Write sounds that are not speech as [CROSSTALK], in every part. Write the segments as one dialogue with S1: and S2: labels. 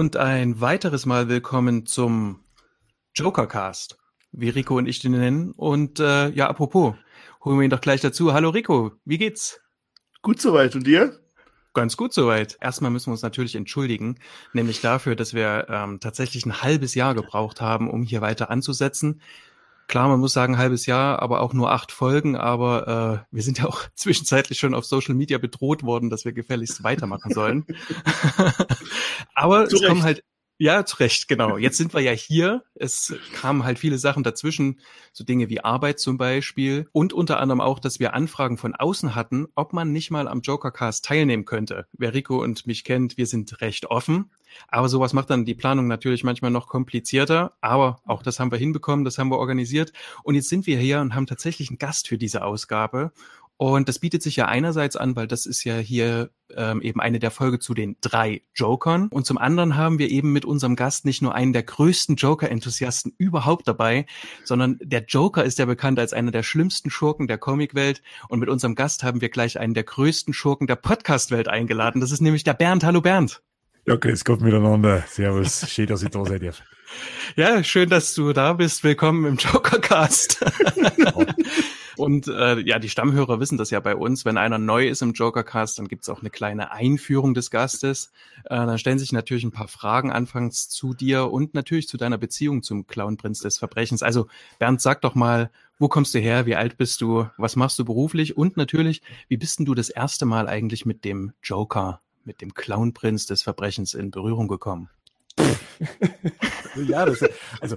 S1: Und ein weiteres Mal willkommen zum Jokercast, wie Rico und ich den nennen. Und äh, ja, apropos, holen wir ihn doch gleich dazu. Hallo Rico, wie geht's?
S2: Gut soweit und dir?
S1: Ganz gut soweit. Erstmal müssen wir uns natürlich entschuldigen, nämlich dafür, dass wir ähm, tatsächlich ein halbes Jahr gebraucht haben, um hier weiter anzusetzen. Klar, man muss sagen, halbes Jahr, aber auch nur acht Folgen. Aber äh, wir sind ja auch [LAUGHS] zwischenzeitlich schon auf Social Media bedroht worden, dass wir gefälligst weitermachen sollen. [LAUGHS] aber Zu es kommen halt ja, zu Recht, genau. Jetzt sind wir ja hier. Es kamen halt viele Sachen dazwischen, so Dinge wie Arbeit zum Beispiel und unter anderem auch, dass wir Anfragen von außen hatten, ob man nicht mal am Jokercast teilnehmen könnte. Wer Rico und mich kennt, wir sind recht offen. Aber sowas macht dann die Planung natürlich manchmal noch komplizierter. Aber auch das haben wir hinbekommen, das haben wir organisiert. Und jetzt sind wir hier und haben tatsächlich einen Gast für diese Ausgabe. Und das bietet sich ja einerseits an, weil das ist ja hier ähm, eben eine der Folge zu den drei Jokern. Und zum anderen haben wir eben mit unserem Gast nicht nur einen der größten Joker-Enthusiasten überhaupt dabei, sondern der Joker ist ja bekannt als einer der schlimmsten Schurken der Comicwelt. Und mit unserem Gast haben wir gleich einen der größten Schurken der Podcast-Welt eingeladen. Das ist nämlich der Bernd. Hallo Bernd.
S3: Ja, grüß Gott miteinander. Servus. Schön, dass ich da seid. [LAUGHS]
S1: Ja, schön, dass du da bist. Willkommen im Jokercast. [LAUGHS] Und äh, ja, die Stammhörer wissen das ja bei uns. Wenn einer neu ist im Jokercast, dann gibt's auch eine kleine Einführung des Gastes. Äh, dann stellen sich natürlich ein paar Fragen anfangs zu dir und natürlich zu deiner Beziehung zum Clownprinz des Verbrechens. Also Bernd, sag doch mal, wo kommst du her? Wie alt bist du? Was machst du beruflich? Und natürlich, wie bist denn du das erste Mal eigentlich mit dem Joker, mit dem Clownprinz des Verbrechens in Berührung gekommen? [LAUGHS]
S3: ja, das, also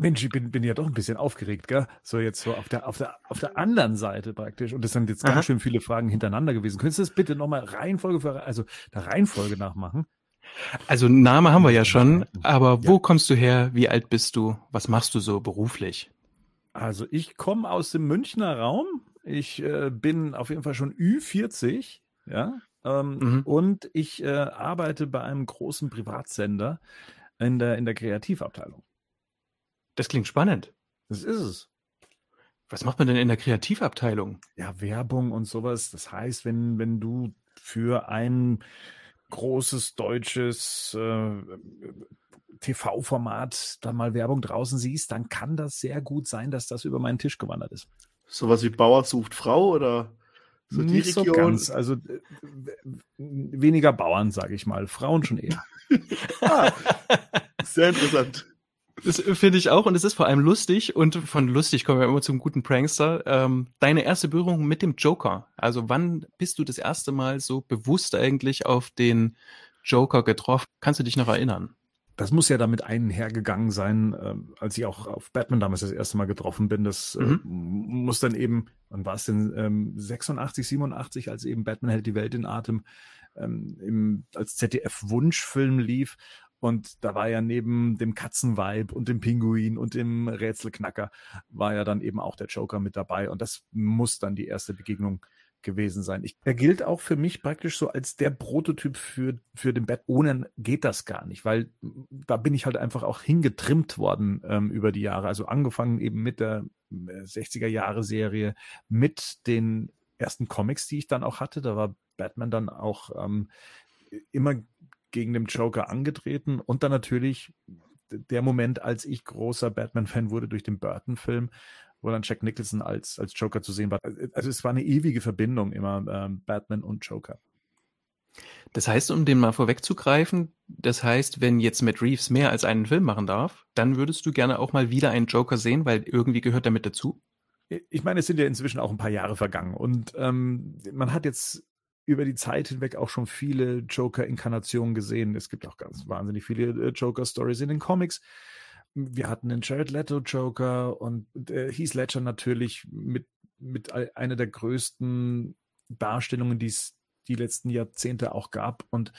S3: Mensch, ich bin, bin ja doch ein bisschen aufgeregt, gell? So jetzt so auf der, auf der, auf der anderen Seite praktisch. Und das sind jetzt Aha. ganz schön viele Fragen hintereinander gewesen. Könntest du das bitte nochmal Reihenfolge für, also der Reihenfolge nachmachen?
S1: Also Name haben wir ja schon, aber wo ja. kommst du her? Wie alt bist du? Was machst du so beruflich?
S3: Also ich komme aus dem Münchner Raum. Ich äh, bin auf jeden Fall schon Ü40, ja. Ähm, mhm. Und ich äh, arbeite bei einem großen Privatsender in der, in der Kreativabteilung.
S1: Das klingt spannend.
S3: Das ist es.
S1: Was macht man denn in der Kreativabteilung?
S3: Ja, Werbung und sowas. Das heißt, wenn, wenn du für ein großes deutsches äh, TV-Format da mal Werbung draußen siehst, dann kann das sehr gut sein, dass das über meinen Tisch gewandert ist.
S2: Sowas wie Bauer sucht Frau oder
S3: so Nicht die Region? so ganz. Also äh, weniger Bauern, sage ich mal. Frauen schon eher. [LAUGHS]
S2: ah, sehr interessant.
S1: Das finde ich auch und es ist vor allem lustig und von lustig kommen wir immer zum guten Prankster. Ähm, deine erste Berührung mit dem Joker. Also wann bist du das erste Mal so bewusst eigentlich auf den Joker getroffen? Kannst du dich noch erinnern?
S3: Das muss ja damit einhergegangen sein, äh, als ich auch auf Batman damals das erste Mal getroffen bin. Das äh, mhm. muss dann eben, wann war es denn, ähm, 86, 87, als eben Batman hält die Welt in Atem ähm, im, als ZDF-Wunschfilm lief. Und da war ja neben dem Katzenweib und dem Pinguin und dem Rätselknacker, war ja dann eben auch der Joker mit dabei. Und das muss dann die erste Begegnung gewesen sein. Ich, er gilt auch für mich praktisch so als der Prototyp für, für den Bett. Ohne geht das gar nicht, weil da bin ich halt einfach auch hingetrimmt worden ähm, über die Jahre. Also angefangen eben mit der 60er äh, Jahre Serie, mit den ersten Comics, die ich dann auch hatte. Da war Batman dann auch ähm, immer gegen den Joker angetreten und dann natürlich der Moment, als ich großer Batman-Fan wurde durch den Burton-Film, wo dann Jack Nicholson als, als Joker zu sehen war. Also es war eine ewige Verbindung immer ähm, Batman und Joker.
S1: Das heißt, um den mal vorwegzugreifen, das heißt, wenn jetzt Matt Reeves mehr als einen Film machen darf, dann würdest du gerne auch mal wieder einen Joker sehen, weil irgendwie gehört damit dazu?
S3: Ich meine, es sind ja inzwischen auch ein paar Jahre vergangen und ähm, man hat jetzt über die Zeit hinweg auch schon viele Joker-Inkarnationen gesehen. Es gibt auch ganz wahnsinnig viele äh, Joker-Stories in den Comics. Wir hatten den Jared Leto Joker und äh, Heath Ledger natürlich mit, mit einer der größten Darstellungen, die es die letzten Jahrzehnte auch gab. Und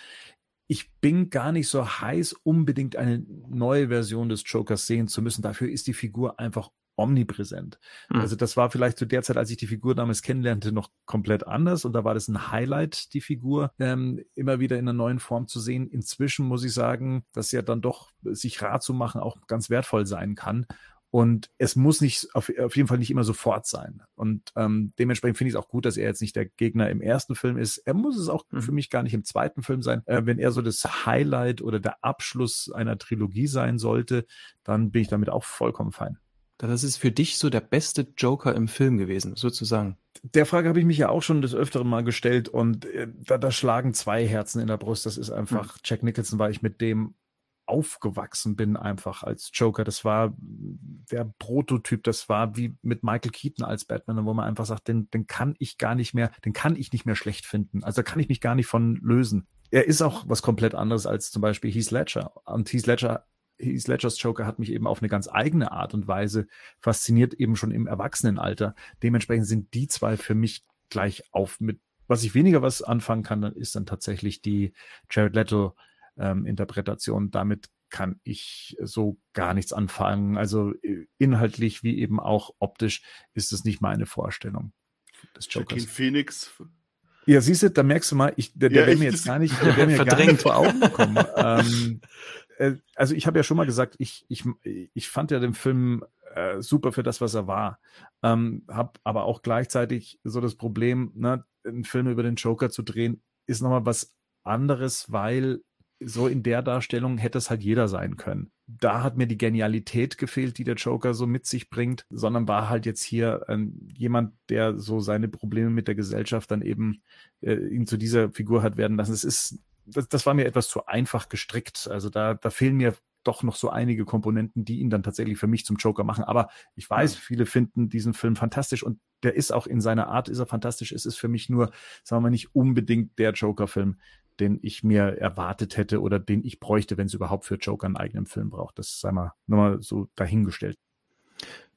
S3: ich bin gar nicht so heiß, unbedingt eine neue Version des Jokers sehen zu müssen. Dafür ist die Figur einfach omnipräsent. Mhm. Also das war vielleicht zu der Zeit, als ich die Figur damals kennenlernte, noch komplett anders und da war das ein Highlight, die Figur ähm, immer wieder in einer neuen Form zu sehen. Inzwischen muss ich sagen, dass ja dann doch sich rat zu machen auch ganz wertvoll sein kann. Und es muss nicht auf, auf jeden Fall nicht immer sofort sein. Und ähm, dementsprechend finde ich es auch gut, dass er jetzt nicht der Gegner im ersten Film ist. Er muss es auch mhm. für mich gar nicht im zweiten Film sein. Äh, wenn er so das Highlight oder der Abschluss einer Trilogie sein sollte, dann bin ich damit auch vollkommen fein.
S1: Das ist für dich so der beste Joker im Film gewesen, sozusagen.
S3: Der Frage habe ich mich ja auch schon des Öfteren mal gestellt und äh, da, da schlagen zwei Herzen in der Brust. Das ist einfach mhm. Jack Nicholson, weil ich mit dem aufgewachsen bin einfach als Joker. Das war der Prototyp, das war wie mit Michael Keaton als Batman, wo man einfach sagt, den, den kann ich gar nicht mehr, den kann ich nicht mehr schlecht finden. Also da kann ich mich gar nicht von lösen. Er ist auch was komplett anderes als zum Beispiel Heath Ledger. Und Heath Ledger Heath Ledgers Joker hat mich eben auf eine ganz eigene Art und Weise fasziniert, eben schon im Erwachsenenalter. Dementsprechend sind die zwei für mich gleich auf mit was ich weniger was anfangen kann, dann ist dann tatsächlich die Jared Leto ähm, Interpretation. Damit kann ich so gar nichts anfangen. Also äh, inhaltlich wie eben auch optisch ist es nicht meine Vorstellung
S2: des Jokers. Joaquin Phoenix.
S3: Ja, siehst du, da merkst du mal, ich, der, der ja, wäre mir jetzt [LAUGHS] gar nicht, der wäre mir verdrängt. gar nicht vor Augen gekommen. ähm, [LAUGHS] äh, also ich habe ja schon mal gesagt, ich, ich, ich fand ja den Film äh, super für das, was er war. Ähm, habe aber auch gleichzeitig so das Problem, ne, einen Film über den Joker zu drehen, ist nochmal was anderes, weil so in der Darstellung hätte es halt jeder sein können. Da hat mir die Genialität gefehlt, die der Joker so mit sich bringt, sondern war halt jetzt hier ähm, jemand, der so seine Probleme mit der Gesellschaft dann eben äh, ihn zu dieser Figur hat werden lassen. Es ist, das, das war mir etwas zu einfach gestrickt. Also da, da fehlen mir doch noch so einige Komponenten, die ihn dann tatsächlich für mich zum Joker machen. Aber ich weiß, viele finden diesen Film fantastisch und der ist auch in seiner Art, ist er fantastisch. Es ist für mich nur, sagen wir mal, nicht unbedingt der Joker-Film, den ich mir erwartet hätte oder den ich bräuchte, wenn es überhaupt für Joker einen eigenen Film braucht. Das sei mal nochmal so dahingestellt.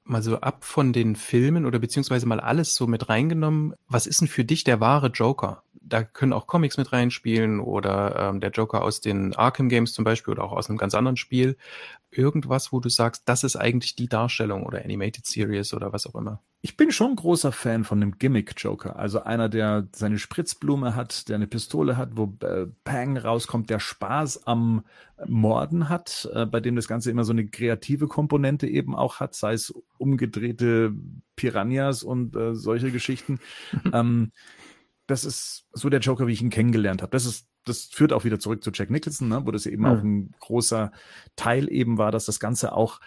S1: Mal so ab von den Filmen oder beziehungsweise mal alles so mit reingenommen. Was ist denn für dich der wahre Joker? Da können auch Comics mit reinspielen oder ähm, der Joker aus den Arkham Games zum Beispiel oder auch aus einem ganz anderen Spiel. Irgendwas, wo du sagst, das ist eigentlich die Darstellung oder Animated Series oder was auch immer.
S3: Ich bin schon großer Fan von dem Gimmick-Joker. Also einer, der seine Spritzblume hat, der eine Pistole hat, wo äh, Pang rauskommt, der Spaß am Morden hat, äh, bei dem das Ganze immer so eine kreative Komponente eben auch hat, sei es umgedrehte Piranhas und äh, solche Geschichten. [LAUGHS] ähm, das ist so der Joker, wie ich ihn kennengelernt habe. Das ist, das führt auch wieder zurück zu Jack Nicholson, ne, wo das eben mhm. auch ein großer Teil eben war, dass das Ganze auch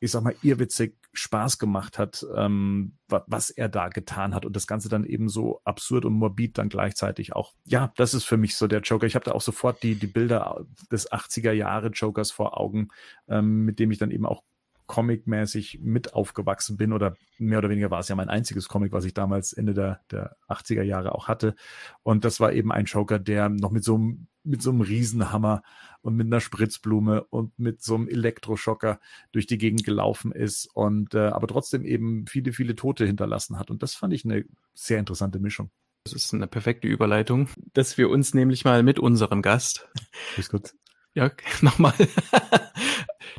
S3: ich sag mal, irrwitzig Spaß gemacht hat, ähm, was er da getan hat und das Ganze dann eben so absurd und morbid dann gleichzeitig auch. Ja, das ist für mich so der Joker. Ich habe da auch sofort die, die Bilder des 80er Jahre Jokers vor Augen, ähm, mit dem ich dann eben auch comicmäßig mit aufgewachsen bin oder mehr oder weniger war es ja mein einziges Comic, was ich damals Ende der, der 80er Jahre auch hatte. Und das war eben ein Joker, der noch mit so einem, mit so einem Riesenhammer und mit einer Spritzblume und mit so einem Elektroschocker durch die Gegend gelaufen ist und äh, aber trotzdem eben viele, viele Tote hinterlassen hat. Und das fand ich eine sehr interessante Mischung.
S1: Das ist eine perfekte Überleitung, dass wir uns nämlich mal mit unserem Gast. Ja, nochmal [LAUGHS]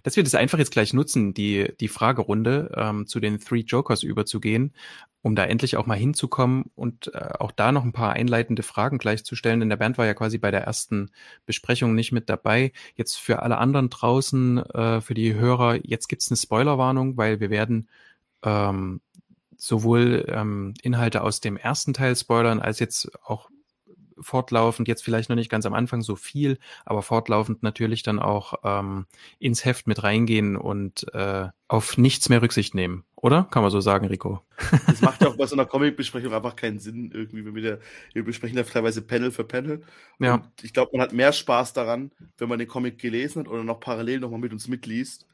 S1: dass wir das einfach jetzt gleich nutzen, die, die Fragerunde ähm, zu den Three Jokers überzugehen, um da endlich auch mal hinzukommen und äh, auch da noch ein paar einleitende Fragen gleich zu stellen, denn der Bernd war ja quasi bei der ersten Besprechung nicht mit dabei. Jetzt für alle anderen draußen, äh, für die Hörer, jetzt gibt's eine Spoilerwarnung, weil wir werden ähm, sowohl ähm, Inhalte aus dem ersten Teil spoilern, als jetzt auch fortlaufend, jetzt vielleicht noch nicht ganz am Anfang so viel, aber fortlaufend natürlich dann auch ähm, ins Heft mit reingehen und äh, auf nichts mehr Rücksicht nehmen, oder? Kann man so sagen, Rico?
S2: Das macht ja auch bei so einer Comic-Besprechung einfach keinen Sinn, irgendwie, wenn wir, da, wir besprechen da teilweise Panel für Panel. Ja. Und ich glaube, man hat mehr Spaß daran, wenn man den Comic gelesen hat oder noch parallel nochmal mit uns mitliest,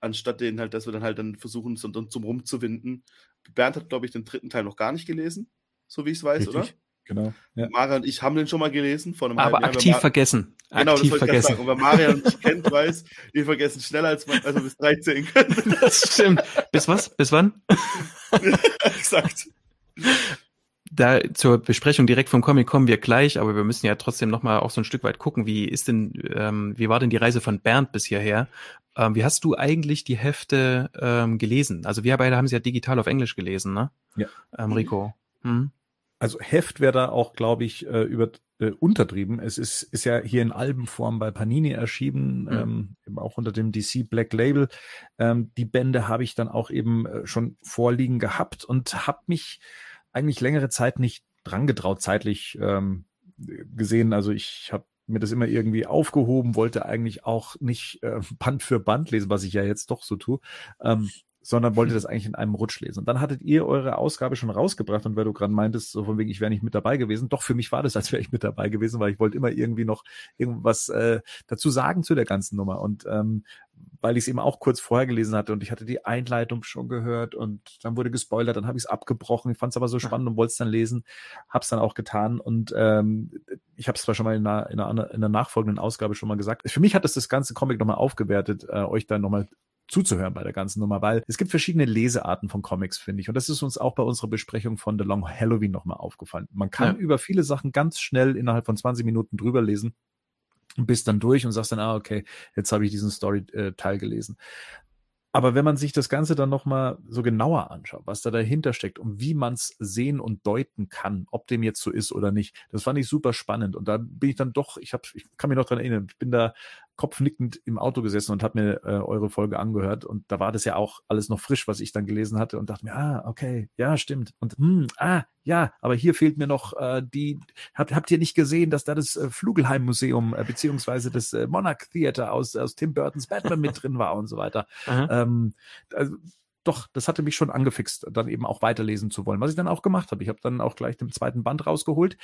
S2: anstatt den halt, dass wir dann halt dann versuchen, so, zum rumzuwinden. Bernd hat, glaube ich, den dritten Teil noch gar nicht gelesen, so wie ich es weiß, Richtig. oder?
S3: Genau.
S2: Ja. Marian und ich haben den schon mal gelesen
S1: vor einem Aber aktiv Jahr. vergessen.
S2: Genau,
S1: aktiv
S2: das vergessen. Sagen. Und wer Marian uns kennt, [LAUGHS] weiß, wir vergessen schneller als, man, als wir bis 13 können.
S1: Das stimmt. Bis was? Bis wann? [LAUGHS]
S2: Exakt.
S1: Da zur Besprechung direkt vom Comic kommen wir gleich, aber wir müssen ja trotzdem nochmal auch so ein Stück weit gucken, wie ist denn, ähm, wie war denn die Reise von Bernd bis hierher? Ähm, wie hast du eigentlich die Hefte ähm, gelesen? Also wir beide haben sie ja digital auf Englisch gelesen, ne?
S3: Ja.
S1: Ähm, Rico. Hm?
S3: Also Heft wäre da auch, glaube ich, äh, über, äh, untertrieben. Es ist, ist ja hier in Albenform bei Panini erschienen, mhm. ähm, auch unter dem DC Black Label. Ähm, die Bände habe ich dann auch eben äh, schon vorliegen gehabt und habe mich eigentlich längere Zeit nicht dran getraut, zeitlich ähm, gesehen. Also ich habe mir das immer irgendwie aufgehoben, wollte eigentlich auch nicht äh, Band für Band lesen, was ich ja jetzt doch so tue. Ähm, sondern wollte das eigentlich in einem Rutsch lesen. Und dann hattet ihr eure Ausgabe schon rausgebracht und weil du gerade meintest, so von wegen, ich wäre nicht mit dabei gewesen, doch für mich war das, als wäre ich mit dabei gewesen, weil ich wollte immer irgendwie noch irgendwas äh, dazu sagen zu der ganzen Nummer. Und ähm, weil ich es eben auch kurz vorher gelesen hatte und ich hatte die Einleitung schon gehört und dann wurde gespoilert, dann habe ich es abgebrochen. Ich fand es aber so spannend und wollte es dann lesen, habe es dann auch getan und ähm, ich habe es zwar schon mal in einer, in, einer, in einer nachfolgenden Ausgabe schon mal gesagt. Für mich hat es das ganze Comic nochmal aufgewertet, äh, euch dann nochmal zuzuhören bei der ganzen Nummer, weil es gibt verschiedene Lesearten von Comics, finde ich. Und das ist uns auch bei unserer Besprechung von The Long Halloween nochmal aufgefallen. Man kann ja. über viele Sachen ganz schnell innerhalb von 20 Minuten drüber lesen und bist dann durch und sagst dann, ah, okay, jetzt habe ich diesen Story-Teil gelesen. Aber wenn man sich das Ganze dann nochmal so genauer anschaut, was da dahinter steckt und wie man es sehen und deuten kann, ob dem jetzt so ist oder nicht, das fand ich super spannend. Und da bin ich dann doch, ich, hab, ich kann mich noch dran erinnern, ich bin da kopfnickend im Auto gesessen und habe mir äh, eure Folge angehört und da war das ja auch alles noch frisch, was ich dann gelesen hatte und dachte mir, ah, okay, ja, stimmt. Und hm, ah, ja, aber hier fehlt mir noch äh, die, habt, habt ihr nicht gesehen, dass da das äh, Flugelheim Museum äh, beziehungsweise das äh, Monarch Theater aus, aus Tim Burtons Batman mit drin war und so weiter. ähm, also, doch, das hatte mich schon angefixt, dann eben auch weiterlesen zu wollen, was ich dann auch gemacht habe. Ich habe dann auch gleich den zweiten Band rausgeholt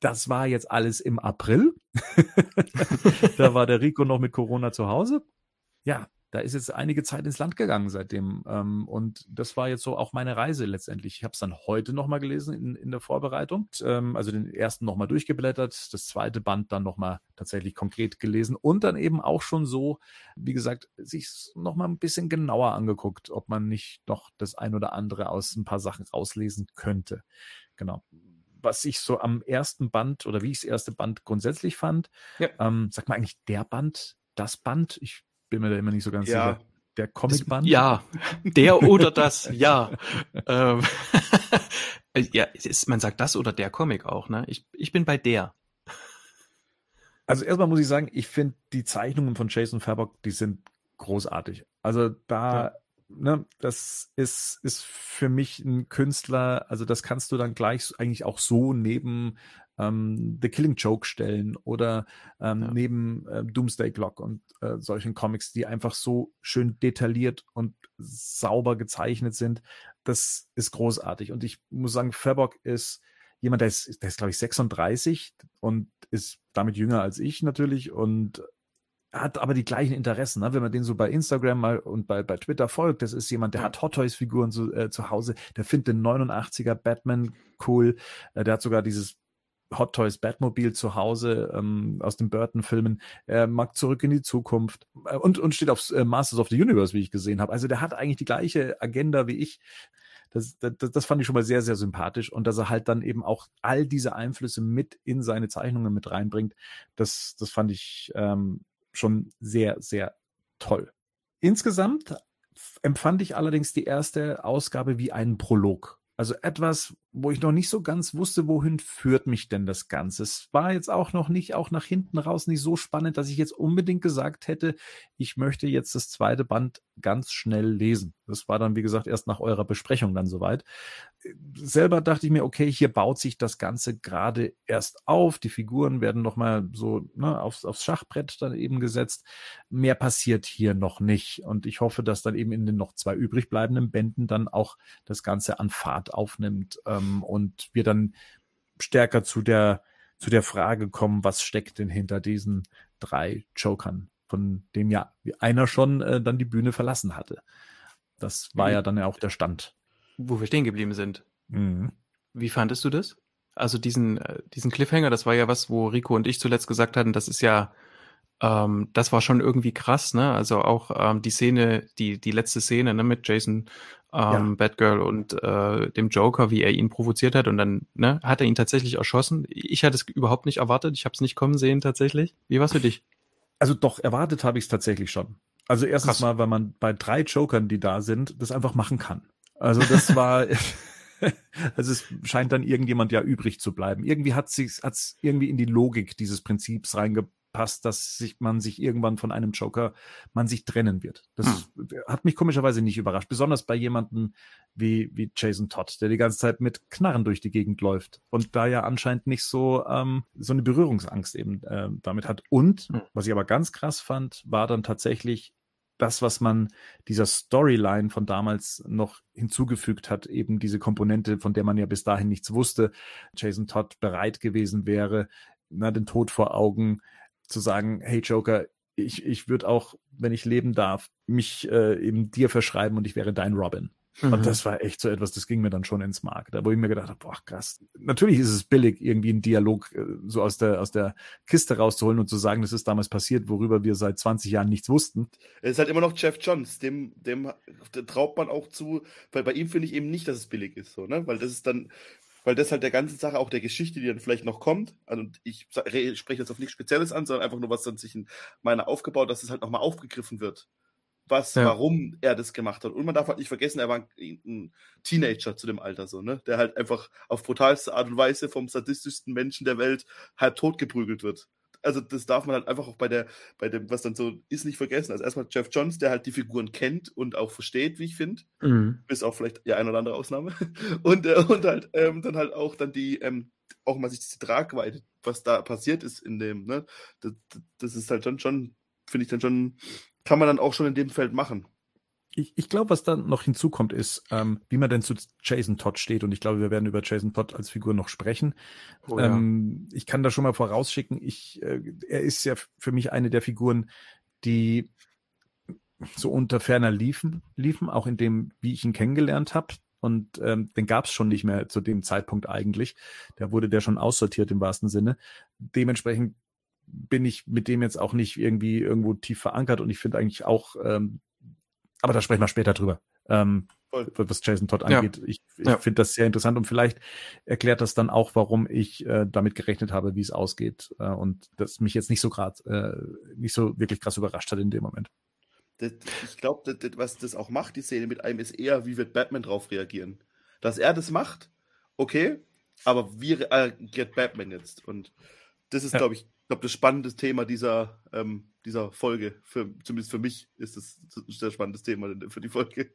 S3: das war jetzt alles im April. [LAUGHS] da war der Rico noch mit Corona zu Hause. Ja, da ist jetzt einige Zeit ins Land gegangen seitdem. Ähm, und das war jetzt so auch meine Reise letztendlich. Ich habe es dann heute nochmal gelesen in, in der Vorbereitung. Ähm, also den ersten nochmal durchgeblättert, das zweite Band dann nochmal tatsächlich konkret gelesen und dann eben auch schon so, wie gesagt, sich nochmal ein bisschen genauer angeguckt, ob man nicht noch das ein oder andere aus ein paar Sachen rauslesen könnte. Genau was ich so am ersten Band oder wie ich das erste Band grundsätzlich fand. Ja. Ähm, sag mal eigentlich der Band, das Band? Ich bin mir da immer nicht so ganz ja. sicher. Der Comicband?
S1: Ja, der oder das, [LAUGHS] ja. ähm, [LAUGHS] ja, ist, man sagt das oder der Comic auch, ne? Ich, ich bin bei der.
S3: Also erstmal muss ich sagen, ich finde die Zeichnungen von Jason Fabok, die sind großartig. Also da ja ne, das ist, ist für mich ein Künstler, also das kannst du dann gleich eigentlich auch so neben ähm, The Killing Joke stellen oder ähm, ja. neben äh, Doomsday Clock und äh, solchen Comics, die einfach so schön detailliert und sauber gezeichnet sind. Das ist großartig. Und ich muss sagen, Fabok ist jemand, der ist, der ist glaube ich 36 und ist damit jünger als ich natürlich und hat aber die gleichen Interessen. Ne? Wenn man den so bei Instagram mal und bei, bei Twitter folgt, das ist jemand, der hat Hot Toys Figuren zu, äh, zu Hause, der findet den 89er Batman cool, äh, der hat sogar dieses Hot Toys Batmobil zu Hause ähm, aus den Burton-Filmen. Er mag zurück in die Zukunft äh, und, und steht auf äh, Masters of the Universe, wie ich gesehen habe. Also der hat eigentlich die gleiche Agenda wie ich. Das, das, das fand ich schon mal sehr, sehr sympathisch. Und dass er halt dann eben auch all diese Einflüsse mit in seine Zeichnungen mit reinbringt, das, das fand ich ähm, schon sehr, sehr toll. Insgesamt empfand ich allerdings die erste Ausgabe wie einen Prolog. Also etwas, wo ich noch nicht so ganz wusste, wohin führt mich denn das Ganze. Es war jetzt auch noch nicht, auch nach hinten raus nicht so spannend, dass ich jetzt unbedingt gesagt hätte, ich möchte jetzt das zweite Band ganz schnell lesen. Das war dann, wie gesagt, erst nach eurer Besprechung dann soweit selber dachte ich mir, okay, hier baut sich das Ganze gerade erst auf. Die Figuren werden nochmal so ne, aufs, aufs Schachbrett dann eben gesetzt. Mehr passiert hier noch nicht. Und ich hoffe, dass dann eben in den noch zwei übrig bleibenden Bänden dann auch das Ganze an Fahrt aufnimmt ähm, und wir dann stärker zu der, zu der Frage kommen, was steckt denn hinter diesen drei Jokern, von dem ja einer schon äh, dann die Bühne verlassen hatte. Das war mhm. ja dann ja auch der Stand
S1: wo wir stehen geblieben sind. Mhm. Wie fandest du das? Also diesen, äh, diesen Cliffhanger, das war ja was, wo Rico und ich zuletzt gesagt hatten, das ist ja, ähm, das war schon irgendwie krass, ne? Also auch ähm, die Szene, die, die letzte Szene, ne, mit Jason, ähm, ja. Batgirl und äh, dem Joker, wie er ihn provoziert hat und dann, ne, hat er ihn tatsächlich erschossen. Ich hatte es überhaupt nicht erwartet, ich habe es nicht kommen sehen tatsächlich. Wie war's für dich?
S3: Also doch, erwartet habe ich es tatsächlich schon. Also erstens Krass. mal, weil man bei drei Jokern, die da sind, das einfach machen kann. Also das war, [LAUGHS] also es scheint dann irgendjemand ja übrig zu bleiben. Irgendwie hat es hat's irgendwie in die Logik dieses Prinzips reingepasst, dass sich man sich irgendwann von einem Joker man sich trennen wird. Das hm. hat mich komischerweise nicht überrascht, besonders bei jemandem wie wie Jason Todd, der die ganze Zeit mit Knarren durch die Gegend läuft und da ja anscheinend nicht so ähm, so eine Berührungsangst eben äh, damit hat. Und hm. was ich aber ganz krass fand, war dann tatsächlich das, was man dieser Storyline von damals noch hinzugefügt hat, eben diese Komponente, von der man ja bis dahin nichts wusste, Jason Todd bereit gewesen wäre, na, den Tod vor Augen zu sagen, hey Joker, ich, ich würde auch, wenn ich leben darf, mich äh, eben dir verschreiben und ich wäre dein Robin. Mhm. Und das war echt so etwas, das ging mir dann schon ins Mark. Da wo ich mir gedacht habe, boah, krass. Natürlich ist es billig, irgendwie einen Dialog äh, so aus der, aus der Kiste rauszuholen und zu sagen, das ist damals passiert, worüber wir seit 20 Jahren nichts wussten.
S2: Es ist halt immer noch Jeff Johns, dem, dem, dem traut man auch zu, weil bei ihm finde ich eben nicht, dass es billig ist, so, ne? Weil das ist dann, weil das halt der ganzen Sache auch der Geschichte, die dann vielleicht noch kommt, also ich spreche jetzt auf nichts Spezielles an, sondern einfach nur, was dann sich in meiner aufgebaut, dass es halt nochmal aufgegriffen wird was, ja. warum er das gemacht hat. Und man darf halt nicht vergessen, er war ein, ein, Teenager zu dem Alter so, ne? Der halt einfach auf brutalste Art und Weise vom sadistischsten Menschen der Welt halb tot geprügelt wird. Also das darf man halt einfach auch bei der, bei dem, was dann so ist, nicht vergessen. Also erstmal Jeff Johns, der halt die Figuren kennt und auch versteht, wie ich finde. Mhm. Bis auch vielleicht ja eine oder andere Ausnahme. [LAUGHS] Und, äh, und halt ähm, dann halt auch dann die, ähm, auch mal sich diese Tragweite, was da passiert ist in dem, ne? Das, das ist halt dann schon, finde ich dann schon kann man dann auch schon in dem Feld machen.
S3: Ich, ich glaube, was dann noch hinzukommt, ist, ähm, wie man denn zu Jason Todd steht. Und ich glaube, wir werden über Jason Todd als Figur noch sprechen. Oh, ja. ähm, ich kann da schon mal vorausschicken, ich, äh, er ist ja für mich eine der Figuren, die so unter ferner liefen, liefen, auch in dem, wie ich ihn kennengelernt habe. Und ähm, den gab es schon nicht mehr zu dem Zeitpunkt eigentlich. Da wurde der schon aussortiert im wahrsten Sinne. Dementsprechend bin ich mit dem jetzt auch nicht irgendwie irgendwo tief verankert und ich finde eigentlich auch, ähm, aber da sprechen wir später drüber. Ähm, was Jason Todd angeht. Ja. Ich, ich ja. finde das sehr interessant und vielleicht erklärt das dann auch, warum ich äh, damit gerechnet habe, wie es ausgeht äh, und das mich jetzt nicht so gerade äh, nicht so wirklich krass überrascht hat in dem Moment.
S2: Das, ich glaube, was das auch macht, die Szene mit einem, ist eher, wie wird Batman drauf reagieren. Dass er das macht, okay, aber wie reagiert Batman jetzt? Und das ist, ja. glaube ich, glaube, das spannende Thema dieser, ähm, dieser Folge, für, zumindest für mich ist es ein sehr spannendes Thema für die Folge.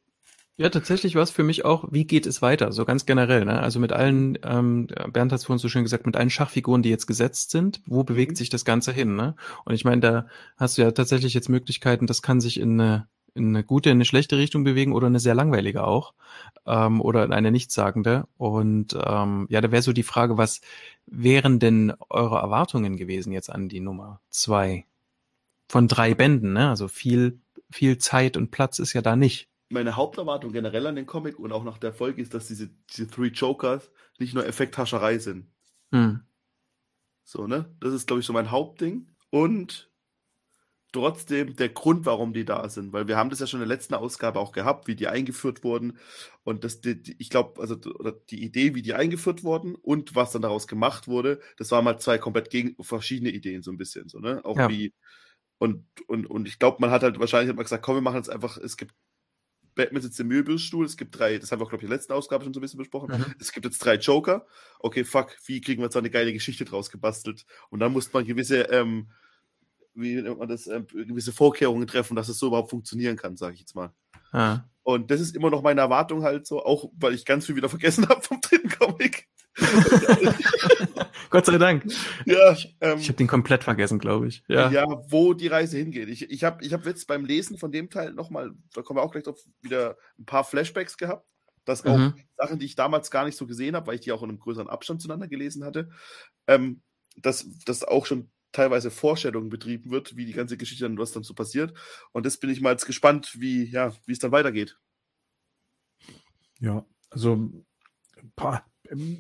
S1: Ja, tatsächlich war es für mich auch, wie geht es weiter, so ganz generell. Ne? Also mit allen, ähm, Bernd hat es vorhin so schön gesagt, mit allen Schachfiguren, die jetzt gesetzt sind, wo bewegt mhm. sich das Ganze hin? Ne? Und ich meine, da hast du ja tatsächlich jetzt Möglichkeiten, das kann sich in eine in eine gute, in eine schlechte Richtung bewegen oder eine sehr langweilige auch ähm, oder in eine nichtssagende. Und ähm, ja, da wäre so die Frage, was wären denn eure Erwartungen gewesen jetzt an die Nummer zwei von drei Bänden? Ne? Also viel, viel Zeit und Platz ist ja da nicht.
S2: Meine Haupterwartung generell an den Comic und auch nach der Folge ist, dass diese, diese Three Jokers nicht nur Effekthascherei sind. Hm. So, ne? Das ist, glaube ich, so mein Hauptding. Und trotzdem der Grund, warum die da sind, weil wir haben das ja schon in der letzten Ausgabe auch gehabt, wie die eingeführt wurden und das, die, die, ich glaube, also oder die Idee, wie die eingeführt wurden und was dann daraus gemacht wurde, das waren mal zwei komplett gegen verschiedene Ideen so ein bisschen so ne, auch ja. wie und und und ich glaube, man hat halt wahrscheinlich hat man gesagt, komm, wir machen jetzt einfach, es gibt Batman sitzt im Möbelstuhl, es gibt drei, das haben wir, glaube ich, in der letzten Ausgabe schon so ein bisschen besprochen. Mhm. Es gibt jetzt drei Joker. Okay, fuck, wie kriegen wir jetzt eine geile Geschichte draus gebastelt? Und dann muss man gewisse ähm, wie nennt man das, äh, gewisse Vorkehrungen treffen, dass es so überhaupt funktionieren kann, sage ich jetzt mal. Ah. Und das ist immer noch meine Erwartung halt so, auch weil ich ganz viel wieder vergessen [LAUGHS] habe vom dritten Comic. [LAUGHS]
S1: Gott sei Dank.
S2: Ja,
S1: ähm, ich habe den komplett vergessen, glaube ich.
S2: Ja. ja, wo die Reise hingeht. Ich, ich habe ich hab jetzt beim Lesen von dem Teil nochmal, da kommen wir auch gleich drauf, wieder ein paar Flashbacks gehabt. Das auch mhm. Sachen, die ich damals gar nicht so gesehen habe, weil ich die auch in einem größeren Abstand zueinander gelesen hatte. Ähm, dass das auch schon teilweise Vorstellungen betrieben wird, wie die ganze Geschichte dann, was dann so passiert. Und das bin ich mal jetzt gespannt, wie, ja, wie es dann weitergeht.
S3: Ja, also boah,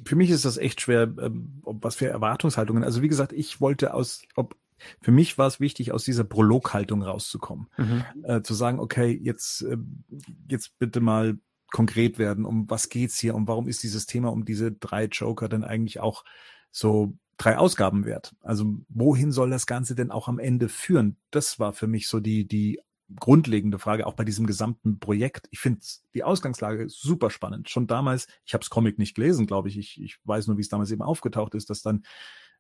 S3: für mich ist das echt schwer, ähm, was für Erwartungshaltungen. Also wie gesagt, ich wollte aus, ob für mich war es wichtig, aus dieser Prologhaltung rauszukommen. Mhm. Äh, zu sagen, okay, jetzt, äh, jetzt bitte mal konkret werden, um was geht's hier und warum ist dieses Thema um diese drei Joker denn eigentlich auch so drei Ausgaben wert. Also wohin soll das Ganze denn auch am Ende führen? Das war für mich so die, die grundlegende Frage, auch bei diesem gesamten Projekt. Ich finde die Ausgangslage super spannend. Schon damals, ich habe das Comic nicht gelesen, glaube ich. ich. Ich weiß nur, wie es damals eben aufgetaucht ist, dass dann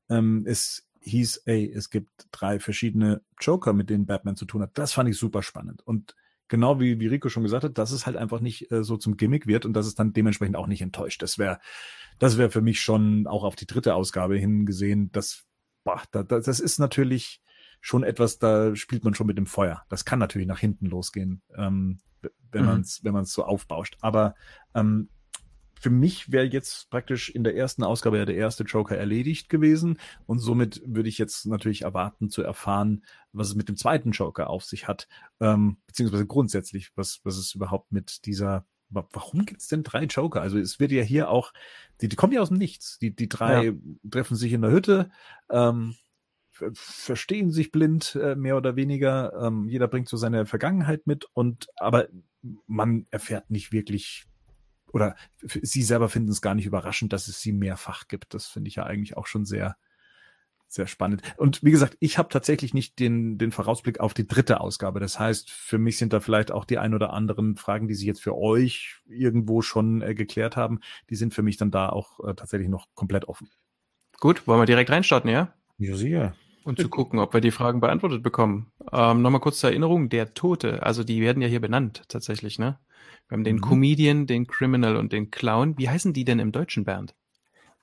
S3: ähm, es hieß, ey, es gibt drei verschiedene Joker, mit denen Batman zu tun hat. Das fand ich super spannend. Und genau wie, wie Rico schon gesagt hat, dass es halt einfach nicht äh, so zum Gimmick wird und dass es dann dementsprechend auch nicht enttäuscht. Das wäre das wäre für mich schon auch auf die dritte Ausgabe hingesehen. Das, boah, da, da, das ist natürlich schon etwas, da spielt man schon mit dem Feuer. Das kann natürlich nach hinten losgehen, ähm, wenn mhm. man es wenn man's so aufbauscht. Aber ähm, für mich wäre jetzt praktisch in der ersten Ausgabe ja der erste Joker erledigt gewesen und somit würde ich jetzt natürlich erwarten zu erfahren, was es mit dem zweiten Joker auf sich hat, ähm, beziehungsweise grundsätzlich, was, was es überhaupt mit dieser warum gibt es denn drei Joker? Also es wird ja hier auch, die, die kommen ja aus dem Nichts. Die, die drei ja. treffen sich in der Hütte, ähm, verstehen sich blind, äh, mehr oder weniger. Ähm, jeder bringt so seine Vergangenheit mit und aber man erfährt nicht wirklich oder sie selber finden es gar nicht überraschend, dass es sie mehrfach gibt. Das finde ich ja eigentlich auch schon sehr, sehr spannend. Und wie gesagt, ich habe tatsächlich nicht den, den Vorausblick auf die dritte Ausgabe. Das heißt, für mich sind da vielleicht auch die ein oder anderen Fragen, die sich jetzt für euch irgendwo schon äh, geklärt haben, die sind für mich dann da auch äh, tatsächlich noch komplett offen.
S1: Gut, wollen wir direkt reinstarten, ja?
S3: Ja, sicher.
S1: Und zu gucken, ob wir die Fragen beantwortet bekommen. Ähm, Nochmal kurz zur Erinnerung, der Tote, also die werden ja hier benannt tatsächlich, ne? Wir haben den mhm. Comedian, den Criminal und den Clown. Wie heißen die denn im Deutschen, Bernd?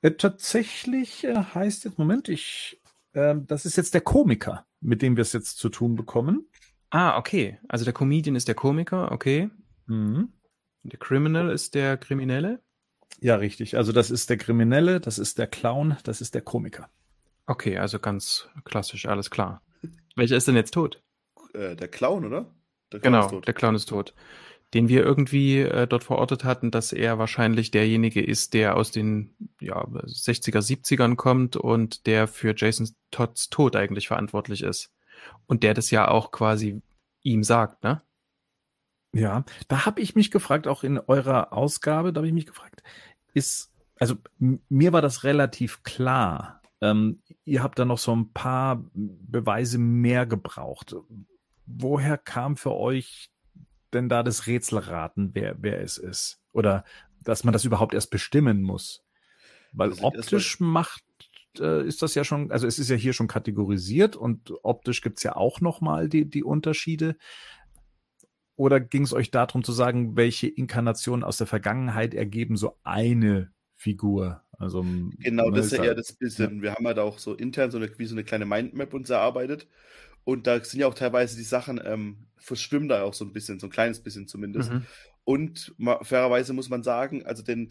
S3: Äh, tatsächlich äh, heißt jetzt, Moment, ich, äh, das ist jetzt der Komiker, mit dem wir es jetzt zu tun bekommen.
S1: Ah, okay. Also der Comedian ist der Komiker, okay. Mhm. Der Criminal ist der Kriminelle?
S3: Ja, richtig. Also das ist der Kriminelle, das ist der Clown, das ist der Komiker.
S1: Okay, also ganz klassisch, alles klar. [LAUGHS] Welcher ist denn jetzt tot?
S2: Äh, der Clown, oder?
S1: Der Clown genau, der Clown ist tot den wir irgendwie äh, dort verortet hatten, dass er wahrscheinlich derjenige ist, der aus den ja, 60er, 70ern kommt und der für Jason Todds Tod eigentlich verantwortlich ist. Und der das ja auch quasi ihm sagt, ne?
S3: Ja, da habe ich mich gefragt, auch in eurer Ausgabe, da habe ich mich gefragt, ist, also mir war das relativ klar. Ähm, ihr habt da noch so ein paar Beweise mehr gebraucht. Woher kam für euch denn da das Rätselraten, wer, wer es ist? Oder dass man das überhaupt erst bestimmen muss? Weil also optisch macht, äh, ist das ja schon, also es ist ja hier schon kategorisiert und optisch gibt's ja auch nochmal die, die Unterschiede. Oder ging es euch darum zu sagen, welche Inkarnationen aus der Vergangenheit ergeben so eine Figur? Also,
S2: genau, das ist ja eher das bisschen. Ja. Wir haben halt auch so intern so eine, wie so eine kleine Mindmap uns erarbeitet. Und da sind ja auch teilweise die Sachen, ähm, verschwimmen da auch so ein bisschen, so ein kleines bisschen zumindest. Mhm. Und fairerweise muss man sagen, also den,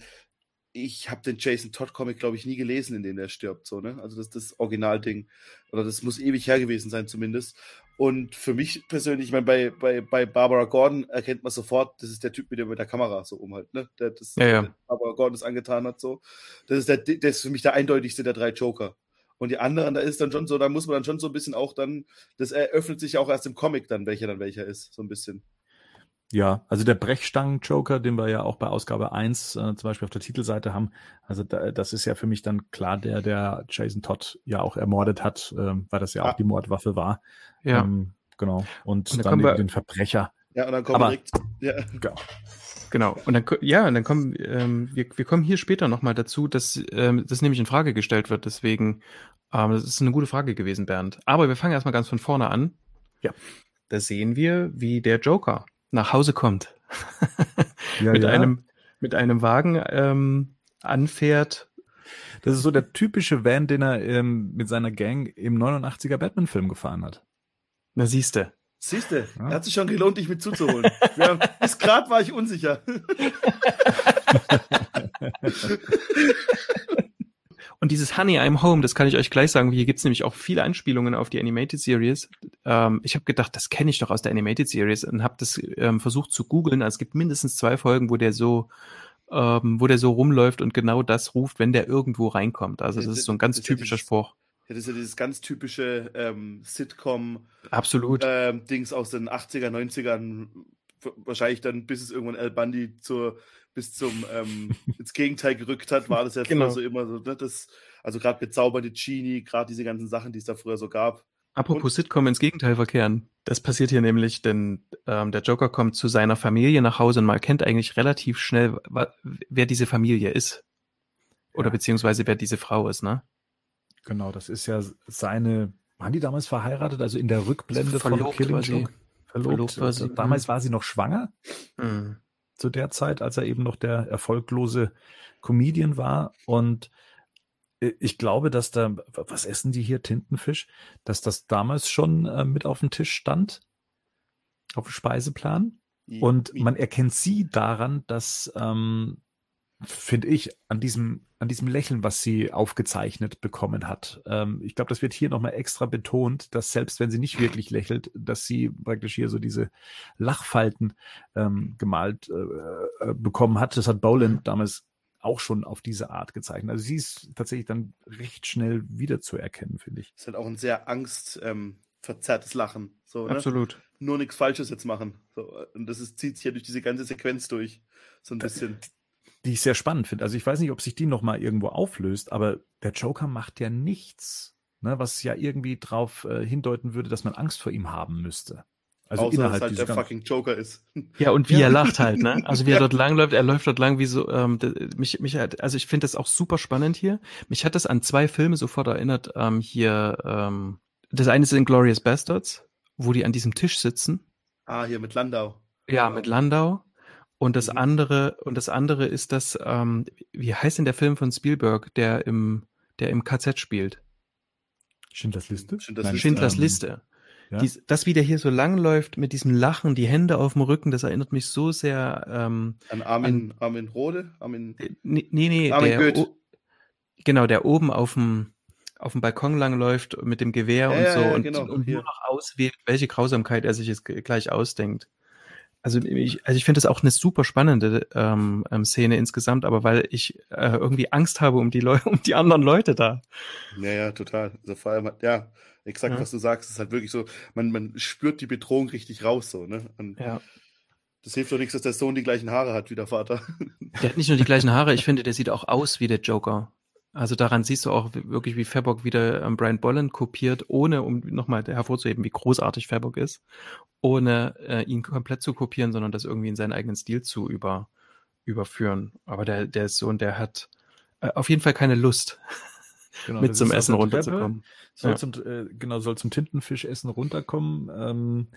S2: ich habe den Jason Todd Comic, glaube ich, nie gelesen, in dem er stirbt, so, ne? Also das das Originalding. Oder das muss ewig her gewesen sein, zumindest. Und für mich persönlich, ich meine, bei, bei, bei Barbara Gordon erkennt man sofort, das ist der Typ mit der, mit der Kamera so um halt, ne? Der, das,
S1: ja, ja. Der
S2: Barbara Gordon das angetan hat, so. Das ist der, der ist für mich der eindeutigste der drei Joker. Und die anderen, da ist dann schon so, da muss man dann schon so ein bisschen auch dann, das eröffnet sich auch erst im Comic dann, welcher dann welcher ist, so ein bisschen.
S3: Ja, also der Brechstangen-Joker, den wir ja auch bei Ausgabe 1 äh, zum Beispiel auf der Titelseite haben, also da, das ist ja für mich dann klar der, der Jason Todd ja auch ermordet hat, äh, weil das ja ah. auch die Mordwaffe war. Ja. Ähm, genau. Und, und dann, dann den Verbrecher.
S2: Ja, und dann kommen wir direkt. Ja. Genau.
S1: Genau. Und dann, ja, und dann kommen, ähm, wir, wir kommen hier später nochmal dazu, dass ähm, das nämlich in Frage gestellt wird. Deswegen, ähm, das ist eine gute Frage gewesen, Bernd. Aber wir fangen erstmal ganz von vorne an. Ja. Da sehen wir, wie der Joker nach Hause kommt. [LAUGHS] ja, mit ja. einem, mit einem Wagen ähm, anfährt.
S3: Das ist so der typische Van, den er ähm, mit seiner Gang im 89er Batman-Film gefahren hat.
S1: Na siehste.
S2: Siehst du, ja. hat sich schon gelohnt, dich mit zuzuholen. Haben, bis gerade war ich unsicher. [LAUGHS] [LAUGHS]
S1: Und dieses Honey, I'm Home, das kann ich euch gleich sagen. Hier gibt's nämlich auch viele Anspielungen auf die Animated Series. Ähm, ich habe gedacht, das kenne ich doch aus der Animated Series und habe das ähm, versucht zu googeln. Also es gibt mindestens zwei Folgen, wo der so ähm, wo der so rumläuft und genau das ruft, wenn der irgendwo reinkommt. Also das ist so ein ganz typischer Spruch.
S2: Ja, das ist ja dieses ganz typische ähm, Sitcom
S1: Absolut.
S2: Ähm, Dings aus den 80er, 90ern. Wahrscheinlich dann, bis es irgendwann El Bundy zur, bis zum ähm, ins Gegenteil gerückt hat, war das ja genau. früher so immer so, ne, das, also gerade bezaubernde Genie, gerade diese ganzen Sachen, die es da früher so gab.
S1: Apropos Und, Sitcom ins Gegenteil verkehren. Das passiert hier nämlich, denn ähm, der Joker kommt zu seiner Familie nach Hause und man erkennt eigentlich relativ schnell, wer diese Familie ist. Oder ja. beziehungsweise wer diese Frau ist, ne?
S3: Genau, das ist ja seine. Waren die damals verheiratet? Also in der Rückblende
S1: verlobt von Killing Joke?
S3: Verlobt. verlobt war sie. Damals war sie noch schwanger. Mhm. Zu der Zeit, als er eben noch der erfolglose Comedian war. Und äh, ich glaube, dass da, was essen die hier, Tintenfisch, dass das damals schon äh, mit auf dem Tisch stand, auf dem Speiseplan. Und man erkennt sie daran, dass, ähm, finde ich, an diesem, an diesem Lächeln, was sie aufgezeichnet bekommen hat. Ähm, ich glaube, das wird hier nochmal extra betont, dass selbst wenn sie nicht wirklich lächelt, dass sie praktisch hier so diese Lachfalten ähm, gemalt äh, äh bekommen hat. Das hat Boland damals auch schon auf diese Art gezeichnet. Also sie ist tatsächlich dann recht schnell wiederzuerkennen, finde ich.
S2: Das ist halt auch ein sehr angstverzerrtes ähm, Lachen. So,
S1: ne? Absolut.
S2: Nur nichts Falsches jetzt machen. So, und das ist, zieht sich ja durch diese ganze Sequenz durch. So ein bisschen.
S3: Die ich sehr spannend finde. Also ich weiß nicht, ob sich die nochmal irgendwo auflöst, aber der Joker macht ja nichts, ne, was ja irgendwie darauf äh, hindeuten würde, dass man Angst vor ihm haben müsste.
S2: Also Außer, innerhalb dass halt der fucking Joker ist. [LAUGHS]
S1: Ja, und wie ja. er lacht halt, ne? Also wie er dort langläuft, er läuft dort lang wie so, ähm, mich, mich hat, also ich finde das auch super spannend hier. Mich hat das an zwei Filme sofort erinnert, ähm, hier, ähm, das eine ist in Glorious Bastards, wo die an diesem Tisch sitzen.
S2: Ah, hier mit Landau.
S1: Ja, mit Landau. Und das mhm. andere, und das andere ist das, ähm, wie heißt denn der Film von Spielberg, der im, der im KZ spielt?
S3: Schindlers Liste?
S1: Schindlers Liste. Schindlers Liste. Ja? Dies, das, wie der hier so langläuft mit diesem Lachen, die Hände auf dem Rücken, das erinnert mich so sehr ähm,
S2: an Armin, an, Armin Rode? Armin,
S1: nee, nee, Armin der, o, genau, der oben auf dem, auf dem Balkon langläuft mit dem Gewehr ja, und so ja, und, genau, und nur noch auswählt, welche Grausamkeit er sich jetzt gleich ausdenkt. Also ich, also ich finde das auch eine super spannende ähm, ähm, Szene insgesamt, aber weil ich äh, irgendwie Angst habe um die Leute, [LAUGHS] um die anderen Leute da.
S2: Ja, ja, total. Also vor allem, ja, exakt, ja. was du sagst, ist halt wirklich so, man, man spürt die Bedrohung richtig raus, so, ne? Und
S1: ja.
S2: Das hilft doch nichts, dass der Sohn die gleichen Haare hat wie der Vater.
S1: Der hat nicht nur die gleichen Haare, ich finde, der sieht auch aus wie der Joker. Also daran siehst du auch wirklich, wie Fabok wieder ähm, Brian Bolland kopiert, ohne, um nochmal hervorzuheben, wie großartig Fabok ist, ohne äh, ihn komplett zu kopieren, sondern das irgendwie in seinen eigenen Stil zu über, überführen. Aber der, der Sohn, der hat äh, auf jeden Fall keine Lust, genau, mit zum Essen runterzukommen.
S3: Soll ja. zum, äh, genau, soll zum Tintenfischessen runterkommen, ähm,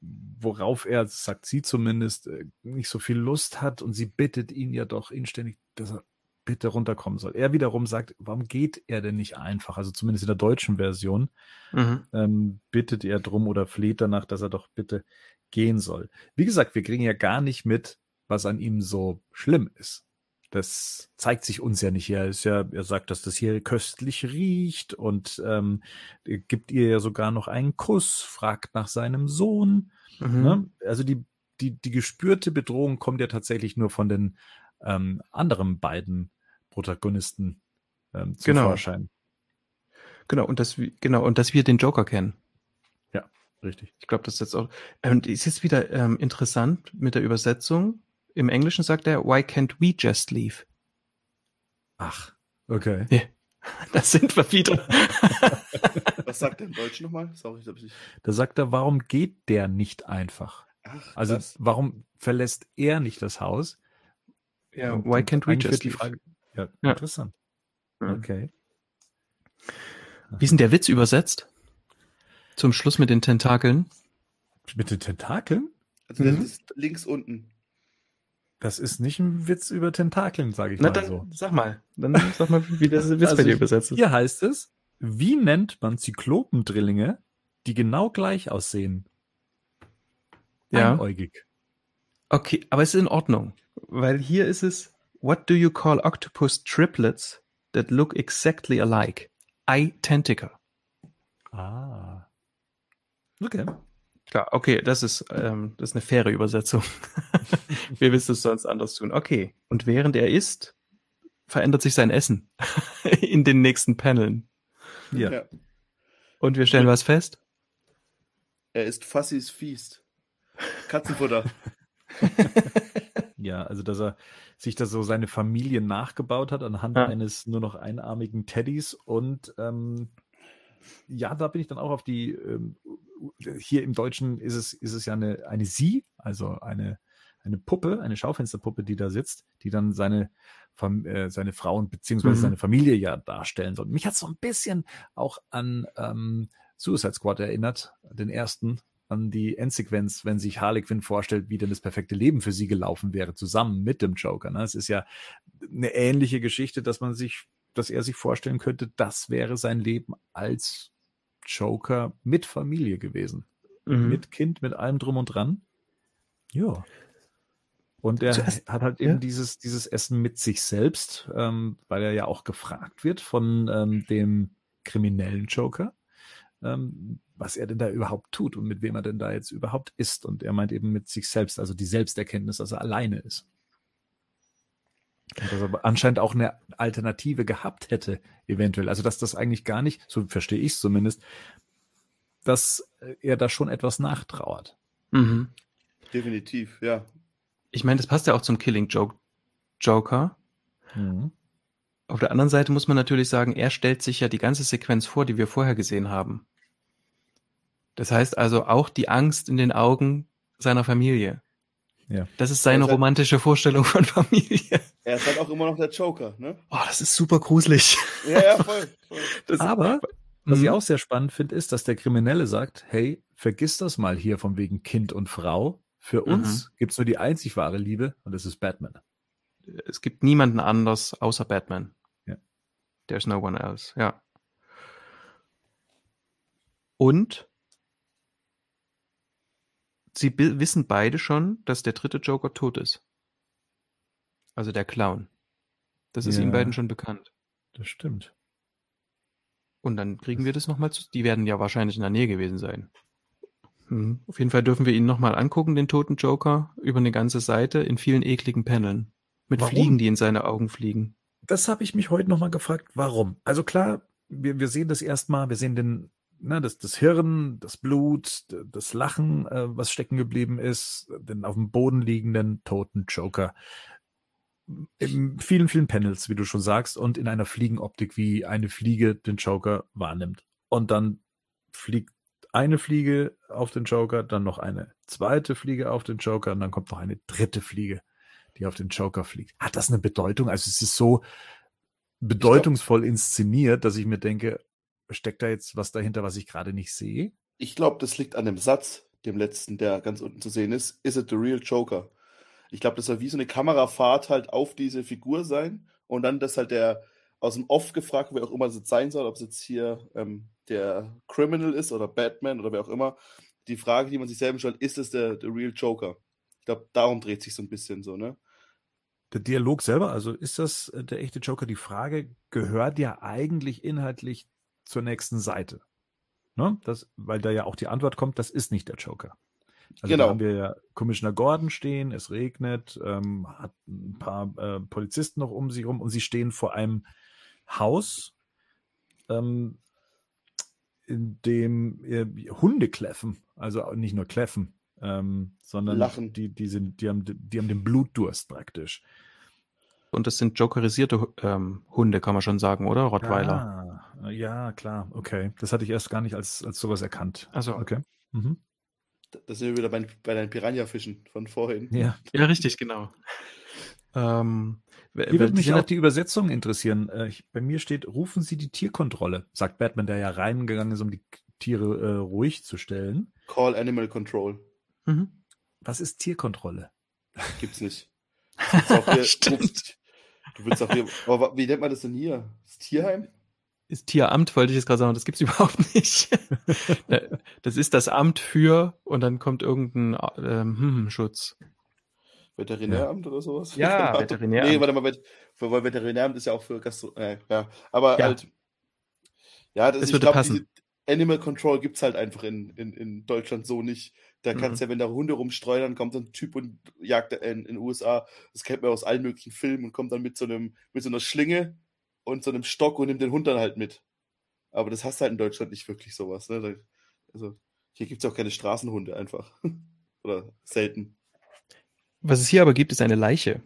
S3: worauf er, sagt sie zumindest, äh, nicht so viel Lust hat und sie bittet ihn ja doch inständig, dass er bitte runterkommen soll. Er wiederum sagt, warum geht er denn nicht einfach? Also zumindest in der deutschen Version mhm. ähm, bittet er drum oder fleht danach, dass er doch bitte gehen soll. Wie gesagt, wir kriegen ja gar nicht mit, was an ihm so schlimm ist. Das zeigt sich uns ja nicht. hier. Er ist ja, er sagt, dass das hier köstlich riecht und ähm, gibt ihr ja sogar noch einen Kuss, fragt nach seinem Sohn. Mhm. Ne? Also die, die, die gespürte Bedrohung kommt ja tatsächlich nur von den ähm, anderen beiden Protagonisten ähm, zum
S1: genau.
S3: Vorschein.
S1: Genau, und dass, genau, und dass wir den Joker kennen.
S3: Ja, richtig.
S1: Ich glaube, das ist jetzt auch. Ähm, ist jetzt wieder ähm, interessant mit der Übersetzung. Im Englischen sagt er, why can't we just leave?
S3: Ach, okay.
S1: Ja, [LAUGHS] das sind wir wieder. [LAUGHS]
S2: Was sagt er im Deutschen nochmal? Sorry,
S3: ich nicht. Da sagt er, warum geht der nicht einfach? Ach, also, das. warum verlässt er nicht das Haus?
S1: Ja, why can't we just leave? Frage,
S3: ja, ja. interessant. Okay.
S1: Wie ist denn der Witz übersetzt? Zum Schluss mit den Tentakeln.
S3: Mit den Tentakeln?
S2: Also das mhm. ist links unten.
S3: Das ist nicht ein Witz über Tentakeln, sage ich Na, mal
S1: dann,
S3: so.
S1: Sag mal, dann sag mal, wie das [LAUGHS] Witz also bei dir übersetzt ist.
S3: Hier heißt es, wie nennt man Zyklopendrillinge, die genau gleich aussehen?
S1: Ja. Einäugig. Okay, aber es ist in Ordnung, weil hier ist es What do you call octopus triplets that look exactly alike? Identical.
S3: Ah. Okay.
S1: Klar, okay, das ist, ähm, das ist eine faire Übersetzung. [LAUGHS] Wir wissen es sonst anders tun. Okay. Und während er isst, verändert sich sein Essen [LAUGHS] in den nächsten Paneln.
S3: Ja. ja.
S1: Und wir stellen was fest?
S2: Er ist Fassis Feast. Katzenfutter. [LAUGHS]
S3: ja, also dass er sich da so seine Familie nachgebaut hat anhand ja. eines nur noch einarmigen Teddys und ähm, ja, da bin ich dann auch auf die, ähm, hier im Deutschen ist es, ist es ja eine, eine Sie, also eine, eine Puppe, eine Schaufensterpuppe, die da sitzt, die dann seine, äh, seine Frauen beziehungsweise mhm. seine Familie ja darstellen soll. Mich hat es so ein bisschen auch an ähm, Suicide Squad erinnert, den ersten, an die Endsequenz, wenn sich Harley Quinn vorstellt, wie denn das perfekte Leben für sie gelaufen wäre, zusammen mit dem Joker. Ne? Es ist ja eine ähnliche Geschichte, dass man sich, dass er sich vorstellen könnte, das wäre sein Leben als Joker mit Familie gewesen. Mhm. Mit Kind, mit allem drum und dran. Ja. Und er Zuerst, hat halt eben ja. dieses, dieses Essen mit sich selbst, ähm, weil er ja auch gefragt wird von ähm, dem kriminellen Joker, ähm, was er denn da überhaupt tut und mit wem er denn da jetzt überhaupt ist. Und er meint eben mit sich selbst, also die Selbsterkenntnis, dass er alleine ist. Und dass er anscheinend auch eine Alternative gehabt hätte, eventuell. Also, dass das eigentlich gar nicht, so verstehe ich es zumindest, dass er da schon etwas nachtrauert.
S2: Mhm. Definitiv, ja.
S1: Ich meine, das passt ja auch zum Killing Joke Joker. Mhm. Auf der anderen Seite muss man natürlich sagen, er stellt sich ja die ganze Sequenz vor, die wir vorher gesehen haben. Das heißt also auch die Angst in den Augen seiner Familie. Ja. Das ist seine ist halt, romantische Vorstellung von Familie.
S2: Er ist halt auch immer noch der Joker, ne?
S1: Oh, das ist super gruselig.
S3: Ja, ja, voll. voll. Das, Aber, was ich mhm. auch sehr spannend finde, ist, dass der Kriminelle sagt, hey, vergiss das mal hier von wegen Kind und Frau. Für mhm. uns gibt es nur die einzig wahre Liebe und das ist Batman.
S1: Es gibt niemanden anders außer Batman. Ja. There's no one else, ja. Und sie wissen beide schon, dass der dritte Joker tot ist. Also der Clown. Das ist ja, ihnen beiden schon bekannt.
S3: Das stimmt.
S1: Und dann kriegen wir das nochmal zu. Die werden ja wahrscheinlich in der Nähe gewesen sein. Hm. Auf jeden Fall dürfen wir ihn nochmal angucken, den toten Joker, über eine ganze Seite in vielen ekligen Paneln. Mit warum? Fliegen, die in seine Augen fliegen.
S3: Das habe ich mich heute nochmal gefragt, warum? Also klar, wir, wir sehen das erstmal, wir sehen den ne, das, das Hirn, das Blut, das Lachen, äh, was stecken geblieben ist, den auf dem Boden liegenden toten Joker. In vielen, vielen Panels, wie du schon sagst, und in einer Fliegenoptik, wie eine Fliege den Joker wahrnimmt. Und dann fliegt eine Fliege auf den Joker, dann noch eine zweite Fliege auf den Joker und dann kommt noch eine dritte Fliege, die auf den Joker fliegt. Hat das eine Bedeutung? Also es ist so bedeutungsvoll inszeniert, dass ich mir denke, steckt da jetzt was dahinter, was ich gerade nicht sehe?
S2: Ich glaube, das liegt an dem Satz, dem letzten, der ganz unten zu sehen ist. Is it the real Joker? Ich glaube, das soll wie so eine Kamerafahrt halt auf diese Figur sein und dann, dass halt der aus dem Off gefragt, wer auch immer es jetzt sein soll, ob es jetzt hier ähm, der Criminal ist oder Batman oder wer auch immer. Die Frage, die man sich selber stellt, ist es der, der real Joker? Ich glaube, darum dreht sich so ein bisschen so, ne?
S3: Der Dialog selber, also ist das äh, der echte Joker? Die Frage gehört ja eigentlich inhaltlich zur nächsten Seite. Ne? Das, weil da ja auch die Antwort kommt, das ist nicht der Joker. Also genau. da haben wir ja Commissioner Gordon stehen, es regnet, ähm, hat ein paar äh, Polizisten noch um sie rum und sie stehen vor einem Haus, ähm, in dem äh, Hunde kläffen, also nicht nur kläffen, ähm, sondern
S2: Lachen.
S3: Die, die, sind, die, haben, die haben den Blutdurst praktisch.
S1: Und das sind jokerisierte ähm, Hunde, kann man schon sagen, oder? Rottweiler.
S3: Ah, ja, klar, okay. Das hatte ich erst gar nicht als, als sowas erkannt.
S1: Also okay. Mhm.
S2: Das sind wir wieder bei, bei deinen Piranha-Fischen von vorhin.
S1: Ja, ja richtig, genau.
S3: Ähm, Hier würde mich auch die Übersetzung interessieren. Äh, ich, bei mir steht, rufen Sie die Tierkontrolle, sagt Batman, der ja reingegangen ist, um die Tiere äh, ruhig zu stellen.
S2: Call Animal Control.
S3: Mhm. Was ist Tierkontrolle?
S2: Gibt's nicht. [LAUGHS] Hier, Stimmt. Du willst auch hier, aber wie nennt man das denn hier? Das Tierheim?
S1: Ist Tieramt, wollte ich jetzt gerade sagen, das gibt's [LAUGHS] überhaupt nicht. das ist das Amt für und dann kommt irgendein ähm, hm, hm Schutz.
S2: Veterinäramt ja. oder sowas?
S1: Ja, [LAUGHS] Veterinäramt. Nee,
S2: warte mal, weil Veterinäramt ist ja auch für Gastro. Äh, ja, aber ja. halt. Ja, das,
S1: das würde glaub, passen.
S2: Animal Control gibt's halt einfach in, in, in Deutschland so nicht. Da kannst mhm. ja, wenn da Hunde rumstreuen, dann kommt so ein Typ und jagt in den USA. Das kennt man aus allen möglichen Filmen und kommt dann mit so einem, mit so einer Schlinge und so einem Stock und nimmt den Hund dann halt mit. Aber das hast du halt in Deutschland nicht wirklich sowas. Ne? Also hier gibt es auch keine Straßenhunde einfach. [LAUGHS] Oder selten.
S1: Was es hier aber gibt, ist eine Leiche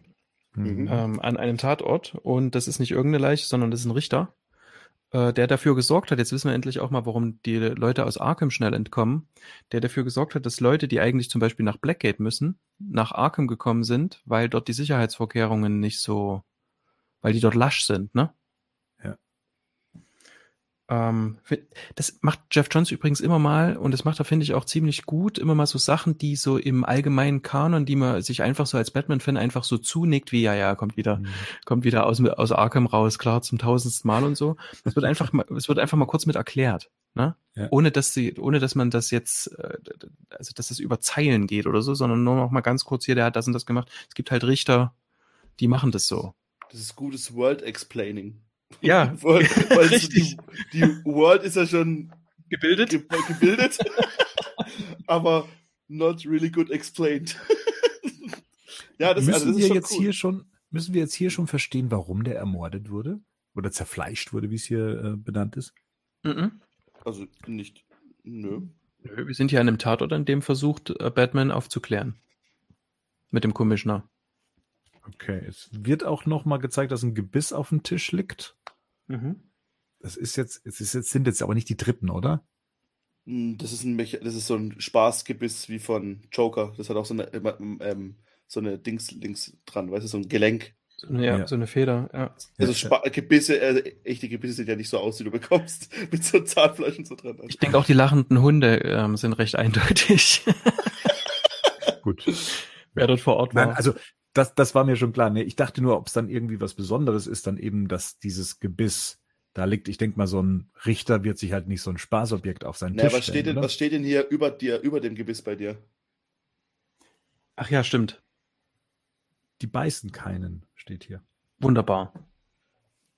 S1: mhm. ähm, an einem Tatort. Und das ist nicht irgendeine Leiche, sondern das ist ein Richter. äh, der dafür gesorgt hat, jetzt wissen wir endlich auch mal, warum die Leute aus Arkham schnell entkommen, der dafür gesorgt hat, dass Leute, die eigentlich zum Beispiel nach Blackgate müssen, nach Arkham gekommen sind, weil dort die Sicherheitsvorkehrungen nicht so, weil die dort lasch sind, ne? Ähm, das macht Jeff Johns übrigens immer mal und das macht er, finde ich, auch ziemlich gut. Immer mal so Sachen, die so im allgemeinen Kanon, die man sich einfach so als Batman-Fan einfach so zunickt, wie ja, ja, kommt wieder, mhm. kommt wieder aus, aus Arkham raus, klar, zum tausendsten Mal und so. Es wird einfach mal, es wird einfach mal kurz mit erklärt. Ne? Ja. Ohne dass sie, ohne dass man das jetzt, äh, also dass es über Zeilen geht oder so, sondern nur noch mal ganz kurz hier, der hat das und das gemacht. Es gibt halt Richter, die machen das so.
S2: Das ist gutes World Explaining.
S1: Ja, [LAUGHS]
S2: weil, weil richtig. Die, die, World ist ja schon
S1: gebildet,
S2: ge gebildet [LAUGHS] aber not really good explained. [LAUGHS]
S3: ja, das, müssen also, das wir jetzt cool. hier schon müssen wir jetzt hier schon verstehen, warum der ermordet wurde oder zerfleischt wurde, wie es hier äh, benannt ist?
S2: Mhm. Also nicht. Nö.
S1: Nö. Wir sind hier an einem Tatort, an dem versucht, äh, Batman aufzuklären. Mit dem Commissioner.
S3: Okay, es wird auch noch mal gezeigt, dass ein Gebiss auf dem Tisch liegt. Mhm. Das ist jetzt, es ist jetzt, sind jetzt aber nicht die dritten, oder?
S2: Hm, das ist ein, das ist so ein Spaßgebiss wie von Joker. Das hat auch so eine, ähm, so eine Dings links dran, weißt du, so ein Gelenk.
S1: So eine, ja, ja. so eine Feder, ja.
S2: Also Spa Gebisse, äh, echte Gebisse sehen ja nicht so aus, wie du bekommst, [LAUGHS] mit so Zahnfleisch und so dran.
S1: Ich denke auch die lachenden Hunde ähm, sind recht eindeutig.
S3: Gut. [LAUGHS]
S1: Wer dort vor Ort war.
S3: Nein, also das, das war mir schon klar. Nee, ich dachte nur, ob es dann irgendwie was Besonderes ist, dann eben, dass dieses Gebiss da liegt. Ich denke mal, so ein Richter wird sich halt nicht so ein Spaßobjekt auf seinen naja, Tisch
S2: was stellen. Steht denn, was steht denn hier über dir, über dem Gebiss bei dir?
S1: Ach ja, stimmt.
S3: Die beißen keinen, steht hier.
S1: Wunderbar.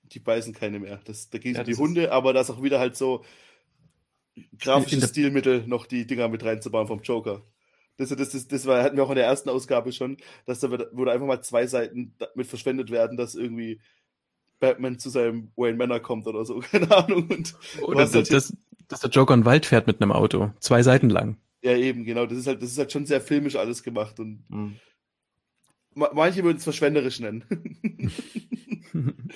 S2: Die beißen keine mehr. Das, da geht ja, die Hunde, aber da ist auch wieder halt so grafisches Stilmittel, noch die Dinger mit reinzubauen vom Joker. Das, das, das, das war, hatten wir auch in der ersten Ausgabe schon, dass da wurde einfach mal zwei Seiten damit verschwendet werden, dass irgendwie Batman zu seinem Wayne Manor kommt oder so, [LAUGHS] keine Ahnung. Und
S1: oder das, halt das, dass der Joker in den Wald fährt mit einem Auto, zwei Seiten lang.
S2: Ja, eben, genau. Das ist halt, das ist halt schon sehr filmisch alles gemacht und mhm. manche würden es verschwenderisch nennen. [LAUGHS]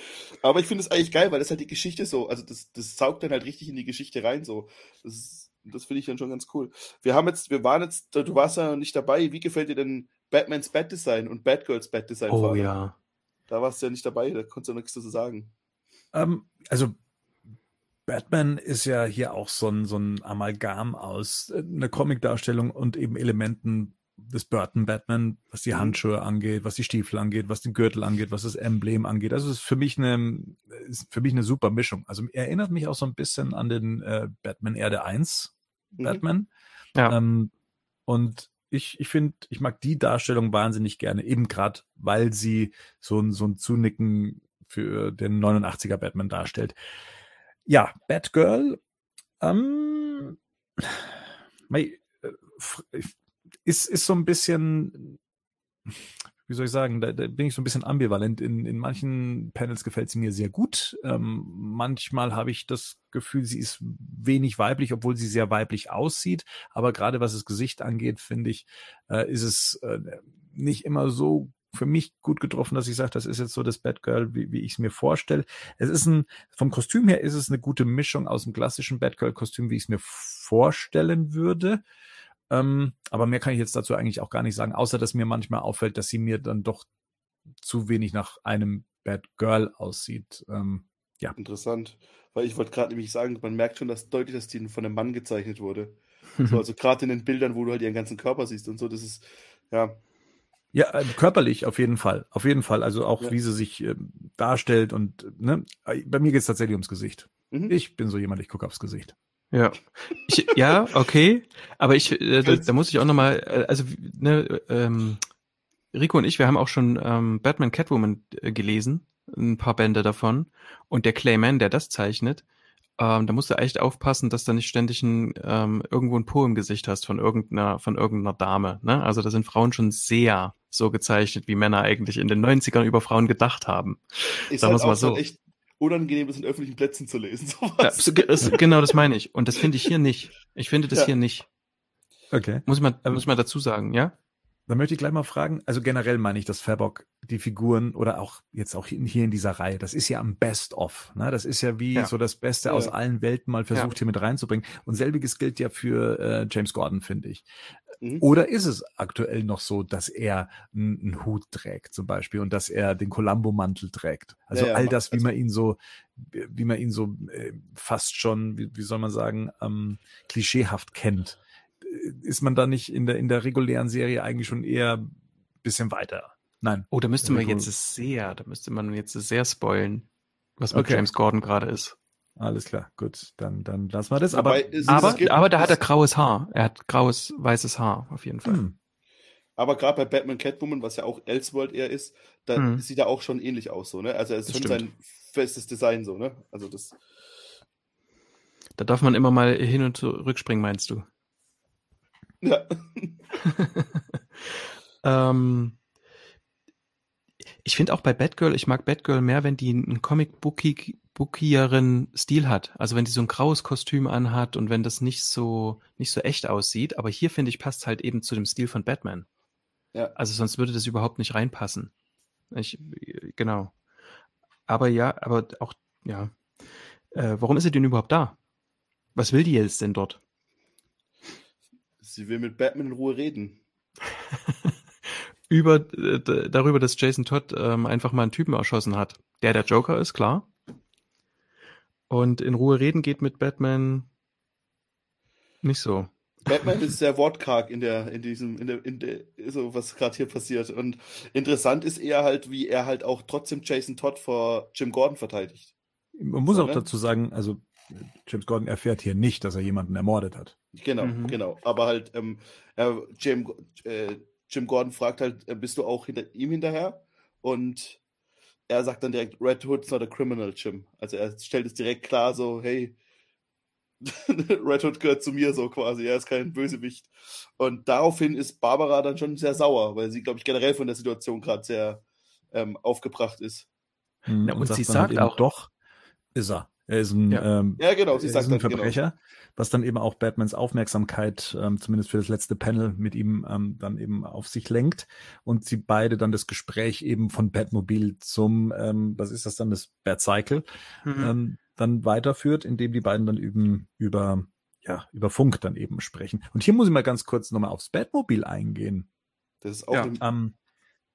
S2: Aber ich finde es eigentlich geil, weil das halt die Geschichte so, also das, das saugt dann halt richtig in die Geschichte rein, so. Das ist, das finde ich dann schon ganz cool. Wir haben jetzt, wir waren jetzt, du warst ja nicht dabei. Wie gefällt dir denn Batmans Bad Design und Batgirls Bad Design?
S1: Oh ja.
S2: Da warst du ja nicht dabei, da konntest du nichts dazu sagen.
S3: Ähm, also Batman ist ja hier auch so ein, so ein Amalgam aus äh, einer Comicdarstellung und eben Elementen des Burton Batman, was die mhm. Handschuhe angeht, was die Stiefel angeht, was den Gürtel angeht, was das Emblem angeht. Also es ist für mich eine, ist für mich eine super Mischung. Also erinnert mich auch so ein bisschen an den äh, Batman Erde 1 mhm. Batman. Ja. Ähm, und ich, ich finde, ich mag die Darstellung wahnsinnig gerne, eben gerade, weil sie so ein, so ein Zunicken für den 89er Batman darstellt. Ja, Batgirl, ähm, äh, ist, ist so ein bisschen, wie soll ich sagen, da, da bin ich so ein bisschen ambivalent. In, in manchen Panels gefällt sie mir sehr gut. Ähm, manchmal habe ich das Gefühl, sie ist wenig weiblich, obwohl sie sehr weiblich aussieht. Aber gerade was das Gesicht angeht, finde ich, äh, ist es äh, nicht immer so für mich gut getroffen, dass ich sage, das ist jetzt so das Batgirl, wie, wie ich es mir vorstelle. Es ist ein, vom Kostüm her ist es eine gute Mischung aus dem klassischen Batgirl-Kostüm, wie ich es mir vorstellen würde. Ähm, aber mehr kann ich jetzt dazu eigentlich auch gar nicht sagen, außer dass mir manchmal auffällt, dass sie mir dann doch zu wenig nach einem Bad Girl aussieht. Ähm, ja.
S2: Interessant. Weil ich wollte gerade nämlich sagen, man merkt schon, dass deutlich, dass die von einem Mann gezeichnet wurde. [LAUGHS] so, also gerade in den Bildern, wo du halt ihren ganzen Körper siehst und so, das ist, ja.
S3: Ja, äh, körperlich auf jeden Fall. Auf jeden Fall. Also auch ja. wie sie sich äh, darstellt und ne, bei mir geht es tatsächlich ums Gesicht. Mhm. Ich bin so jemand, ich gucke aufs Gesicht.
S1: Ja. Ich, ja, okay. Aber ich, äh, da, da muss ich auch nochmal, äh, also, ne, ähm, Rico und ich, wir haben auch schon ähm, Batman Catwoman äh, gelesen, ein paar Bände davon. Und der Clayman, der das zeichnet, ähm, da musst du echt aufpassen, dass du nicht ständig ein, ähm, irgendwo ein Po im Gesicht hast von irgendeiner, von irgendeiner Dame. Ne? Also da sind Frauen schon sehr so gezeichnet, wie Männer eigentlich in den 90ern über Frauen gedacht haben.
S2: Ist Sagen halt mal so. echt unangenehm, das in öffentlichen Plätzen zu lesen. [LAUGHS] Sowas.
S1: Ja, genau, das meine ich. Und das finde ich hier nicht. Ich finde das ja. hier nicht.
S3: Okay.
S1: Muss man, muss man dazu sagen, ja?
S3: Da möchte ich gleich mal fragen, also generell meine ich, dass Fabok die Figuren oder auch jetzt auch hier in dieser Reihe, das ist ja am Best of. Ne? Das ist ja wie ja. so das Beste ja. aus allen Welten mal versucht ja. hier mit reinzubringen. Und selbiges gilt ja für äh, James Gordon, finde ich. Mhm. Oder ist es aktuell noch so, dass er einen Hut trägt zum Beispiel und dass er den Columbo-Mantel trägt? Also all das, wie man ihn so, wie man ihn so äh, fast schon, wie, wie soll man sagen, ähm, klischeehaft kennt ist man da nicht in der, in der regulären Serie eigentlich schon eher ein bisschen weiter? Nein.
S1: Oh, da müsste man jetzt sehr, da müsste man jetzt sehr spoilen, was mit okay. James Gordon gerade ist.
S3: Alles klar, gut, dann, dann lassen wir das.
S1: Aber, aber, aber da hat er graues Haar. Er hat graues, weißes Haar, auf jeden Fall. Hm.
S2: Aber gerade bei Batman Catwoman, was ja auch Elseworld eher ist, da hm. sieht er auch schon ähnlich aus, so, ne? Also, es ist schon sein festes Design, so, ne? Also, das.
S1: Da darf man immer mal hin und zurückspringen, meinst du? Ja. [LAUGHS] ähm, ich finde auch bei Batgirl, ich mag Batgirl mehr, wenn die einen Comic-Bookieren Stil hat. Also wenn die so ein graues Kostüm anhat und wenn das nicht so, nicht so echt aussieht. Aber hier finde ich, passt halt eben zu dem Stil von Batman. Ja. Also sonst würde das überhaupt nicht reinpassen. Ich, genau. Aber ja, aber auch, ja. Äh, warum ist sie denn überhaupt da? Was will die jetzt denn dort?
S2: Sie will mit Batman in Ruhe reden. [LAUGHS]
S1: Über, äh, darüber, dass Jason Todd ähm, einfach mal einen Typen erschossen hat. Der der Joker ist, klar. Und in Ruhe reden geht mit Batman nicht so.
S2: Batman [LAUGHS] ist sehr wortkarg in der, in diesem, in der, in der, so was gerade hier passiert. Und interessant ist eher halt, wie er halt auch trotzdem Jason Todd vor Jim Gordon verteidigt.
S3: Man muss so, auch ne? dazu sagen, also James Gordon erfährt hier nicht, dass er jemanden ermordet hat.
S2: Genau, mhm. genau. Aber halt, ähm, äh, Jim, äh, Jim Gordon fragt halt, äh, bist du auch hinter ihm hinterher? Und er sagt dann direkt, Red Hood's not a criminal, Jim. Also er stellt es direkt klar, so, hey, [LAUGHS] Red Hood gehört zu mir so quasi, er ist kein Bösewicht. Und daraufhin ist Barbara dann schon sehr sauer, weil sie, glaube ich, generell von der Situation gerade sehr ähm, aufgebracht ist.
S3: Hm, ja, und, und, sie sagt, sagt auch, doch, ist er. Er ist ein, ja. Ähm, ja, genau, sie sagt ein genau. Verbrecher, genau. was dann eben auch Batmans Aufmerksamkeit, ähm, zumindest für das letzte Panel, mit ihm ähm, dann eben auf sich lenkt und sie beide dann das Gespräch eben von Batmobil zum, ähm, was ist das dann, das Batcycle, mhm. ähm, dann weiterführt, indem die beiden dann eben über, ja, über Funk dann eben sprechen. Und hier muss ich mal ganz kurz nochmal aufs Batmobil eingehen. Das ist auch ja. ähm,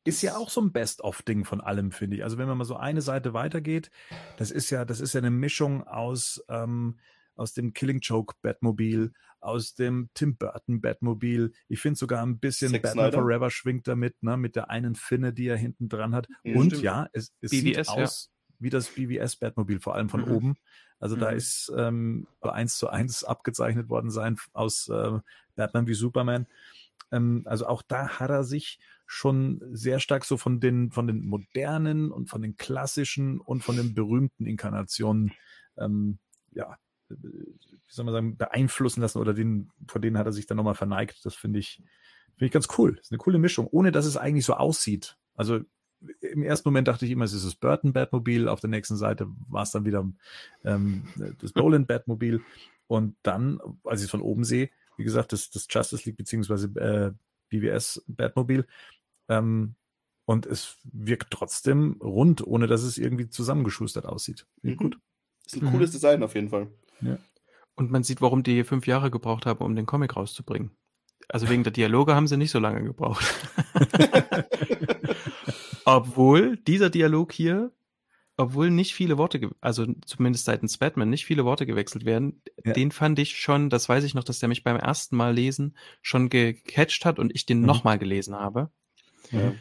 S3: ist ja auch so ein Best-of-Ding von allem, finde ich. Also wenn man mal so eine Seite weitergeht, das ist ja, das ist ja eine Mischung aus, ähm, aus dem Killing Joke Batmobil, aus dem Tim Burton Batmobil. Ich finde sogar ein bisschen Sex Batman Snyder. Forever schwingt damit, ne, mit der einen Finne, die er hinten dran hat. Ja, Und stimmt. ja, es, es BBS, sieht aus ja. wie das BBS Batmobil, vor allem von mhm. oben. Also mhm. da ist ähm, eins zu eins abgezeichnet worden sein aus äh, Batman wie Superman. Ähm, also auch da hat er sich schon sehr stark so von den, von den modernen und von den klassischen und von den berühmten Inkarnationen, ähm, ja, wie soll man sagen, beeinflussen lassen oder den, vor denen hat er sich dann nochmal verneigt. Das finde ich, finde ich ganz cool. Das ist eine coole Mischung, ohne dass es eigentlich so aussieht. Also im ersten Moment dachte ich immer, es ist das Burton Batmobil. Auf der nächsten Seite war es dann wieder ähm, das [LAUGHS] Nolan Batmobil. Und dann, als ich es von oben sehe, wie gesagt, das, das Justice League beziehungsweise äh, BWS Batmobil. Ähm, und es wirkt trotzdem rund, ohne dass es irgendwie zusammengeschustert aussieht.
S2: Mhm. Gut. Ist ein mhm. cooles Design auf jeden Fall.
S1: Ja. Und man sieht, warum die fünf Jahre gebraucht haben, um den Comic rauszubringen. Also wegen der Dialoge haben sie nicht so lange gebraucht. [LAUGHS] Obwohl dieser Dialog hier obwohl nicht viele Worte, also zumindest seitens Batman nicht viele Worte gewechselt werden, ja. den fand ich schon, das weiß ich noch, dass der mich beim ersten Mal lesen schon gecatcht hat und ich den mhm. nochmal gelesen habe. Ja.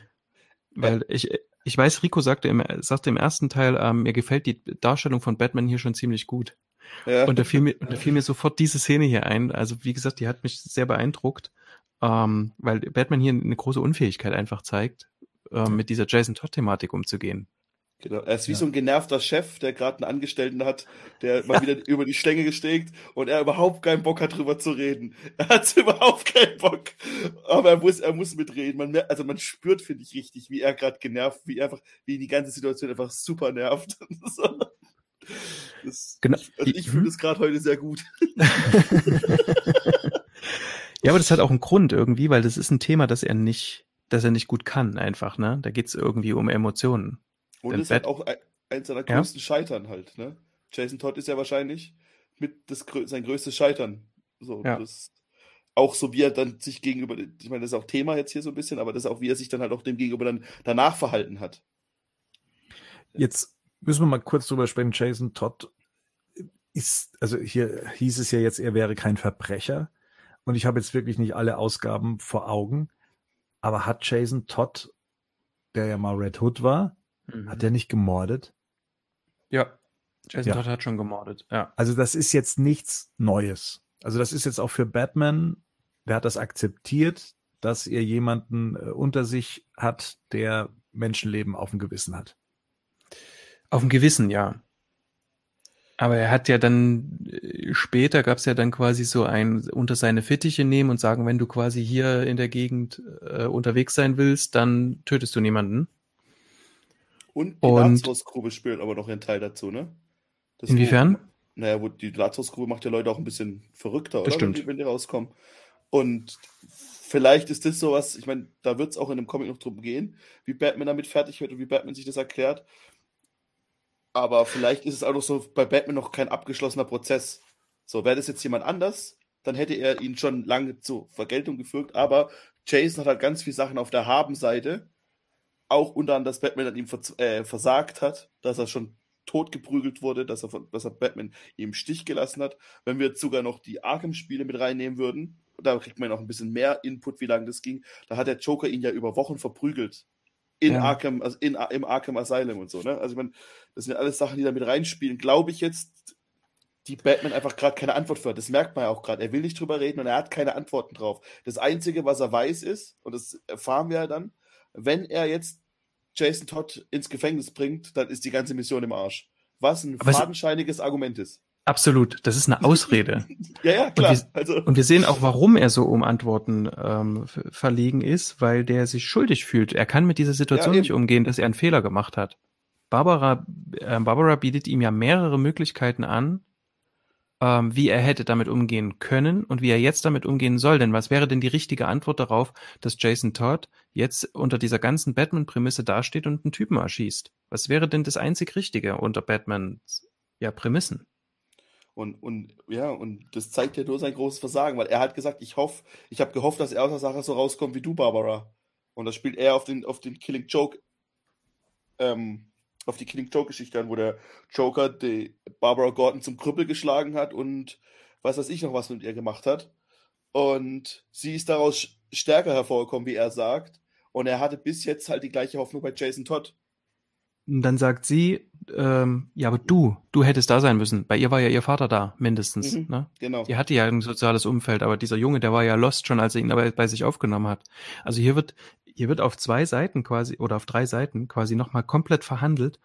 S1: Weil ich, ich weiß, Rico sagte im, sagte im ersten Teil, ähm, mir gefällt die Darstellung von Batman hier schon ziemlich gut. Ja. Und da fiel mir, [LAUGHS] da fiel mir sofort diese Szene hier ein. Also wie gesagt, die hat mich sehr beeindruckt, ähm, weil Batman hier eine große Unfähigkeit einfach zeigt, ähm, mit dieser Jason Todd-Thematik umzugehen.
S2: Genau. Er ist wie ja. so ein genervter Chef, der gerade einen Angestellten hat, der [LAUGHS] mal wieder über die Schlänge gesteckt und er überhaupt keinen Bock hat, drüber zu reden. [LAUGHS] Er hat überhaupt keinen Bock. Aber er muss, er muss mitreden. Man, also man spürt, finde ich, richtig, wie er gerade genervt, wie er einfach, wie die ganze Situation einfach super nervt. [LAUGHS] Das, genau. Also ich fühle mhm. das gerade heute sehr gut.
S1: Ja, aber das hat auch einen Grund irgendwie, weil das ist ein Thema, das er nicht, das er nicht gut kann, einfach, ne? Da geht's irgendwie um Emotionen.
S2: Und es hat auch eins seiner größten ja? Scheitern halt, ne? Jason Todd ist ja wahrscheinlich mit das, sein größtes Scheitern. So, ja. das, auch so wie er dann sich gegenüber, ich meine, das ist auch Thema jetzt hier so ein bisschen, aber das ist auch, wie er sich dann halt auch dem gegenüber dann danach verhalten hat.
S3: Jetzt müssen wir mal kurz drüber sprechen. Jason Todd ist, also hier hieß es ja jetzt, er wäre kein Verbrecher. Und ich habe jetzt wirklich nicht alle Ausgaben vor Augen. Aber hat Jason Todd, der ja mal Red Hood war, mhm. hat er nicht gemordet?
S1: Ja, Jason ja. Todd hat schon gemordet, ja.
S3: Also das ist jetzt nichts Neues. Also das ist jetzt auch für Batman, der hat das akzeptiert, dass er jemanden äh, unter sich hat, der Menschenleben auf dem Gewissen hat.
S1: Auf dem Gewissen, ja. Aber er hat ja dann, äh, später gab es ja dann quasi so ein unter seine Fittiche nehmen und sagen, wenn du quasi hier in der Gegend äh, unterwegs sein willst, dann tötest du niemanden.
S2: Und die Lazarus-Grube spielt aber noch einen Teil dazu, ne?
S1: Das inwiefern?
S2: Wo, naja, wo die Lazarus-Grube macht ja Leute auch ein bisschen verrückter,
S1: oder? Das stimmt.
S2: Wenn die, wenn die rauskommen. Und vielleicht ist das sowas, ich meine, da wird es auch in dem Comic noch drum gehen, wie Batman damit fertig wird und wie Batman sich das erklärt. Aber vielleicht ist es auch noch so bei Batman noch kein abgeschlossener Prozess. So, wäre das jetzt jemand anders, dann hätte er ihn schon lange zur Vergeltung geführt. Aber Jason hat halt ganz viele Sachen auf der Habenseite. Auch unter anderem, dass Batman an ihm vers äh, versagt hat, dass er schon totgeprügelt wurde, dass er, von, dass er Batman im Stich gelassen hat. Wenn wir jetzt sogar noch die Arkham-Spiele mit reinnehmen würden, da kriegt man noch ein bisschen mehr Input, wie lange das ging. Da hat der Joker ihn ja über Wochen verprügelt. In ja. Arkham, also in, im Arkham Asylum und so, ne? Also ich meine, das sind ja alles Sachen, die da mit reinspielen. Glaube ich jetzt, die Batman einfach gerade keine Antwort für hat. Das merkt man ja auch gerade. Er will nicht drüber reden und er hat keine Antworten drauf. Das Einzige, was er weiß, ist, und das erfahren wir ja dann, wenn er jetzt Jason Todd ins Gefängnis bringt, dann ist die ganze Mission im Arsch. Was ein Aber fadenscheiniges Argument ist.
S1: Absolut, das ist eine Ausrede. [LAUGHS]
S2: ja, ja, klar.
S1: Und wir, also. und wir, sehen auch, warum er so um Antworten ähm, verlegen ist, weil der sich schuldig fühlt. Er kann mit dieser Situation ja, nicht umgehen, dass er einen Fehler gemacht hat. Barbara, äh, Barbara bietet ihm ja mehrere Möglichkeiten an, ähm, wie er hätte damit umgehen können und wie er jetzt damit umgehen soll. Denn was wäre denn die richtige Antwort darauf, dass Jason Todd jetzt unter dieser ganzen Batman-Prämisse dasteht und einen Typen erschießt? Was wäre denn das einzig Richtige unter Batmans ja, Prämissen?
S2: Und, und ja, und das zeigt ja nur sein großes Versagen, weil er hat gesagt, ich hoffe, ich habe gehofft, dass er aus der Sache so rauskommt wie du, Barbara. Und das spielt er auf den, auf den Killing Joke ähm, auf die Killing Joke-Geschichte an, wo der Joker die Barbara Gordon zum Krüppel geschlagen hat und was weiß ich noch was mit ihr gemacht hat. Und sie ist daraus stärker hervorgekommen, wie er sagt. Und er hatte bis jetzt halt die gleiche Hoffnung bei Jason Todd.
S1: Und dann sagt sie, ähm, ja, aber du, du hättest da sein müssen. Bei ihr war ja ihr Vater da, mindestens. Mhm, ne?
S2: Genau.
S1: Die hatte ja ein soziales Umfeld, aber dieser Junge, der war ja lost schon, als er ihn aber bei sich aufgenommen hat. Also hier wird hier wird auf zwei Seiten quasi oder auf drei Seiten quasi nochmal komplett verhandelt,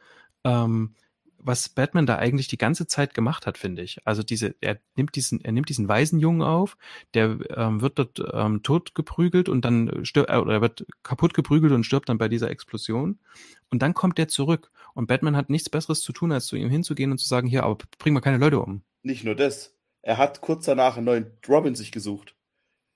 S1: ähm, was Batman da eigentlich die ganze Zeit gemacht hat, finde ich. Also diese, er nimmt diesen, er nimmt diesen Waisenjungen auf, der ähm, wird dort ähm, tot geprügelt und dann stirbt, äh, oder er wird kaputt geprügelt und stirbt dann bei dieser Explosion. Und dann kommt der zurück und Batman hat nichts Besseres zu tun, als zu ihm hinzugehen und zu sagen, hier, aber bring mal keine Leute um.
S2: Nicht nur das. Er hat kurz danach einen neuen Robin sich gesucht.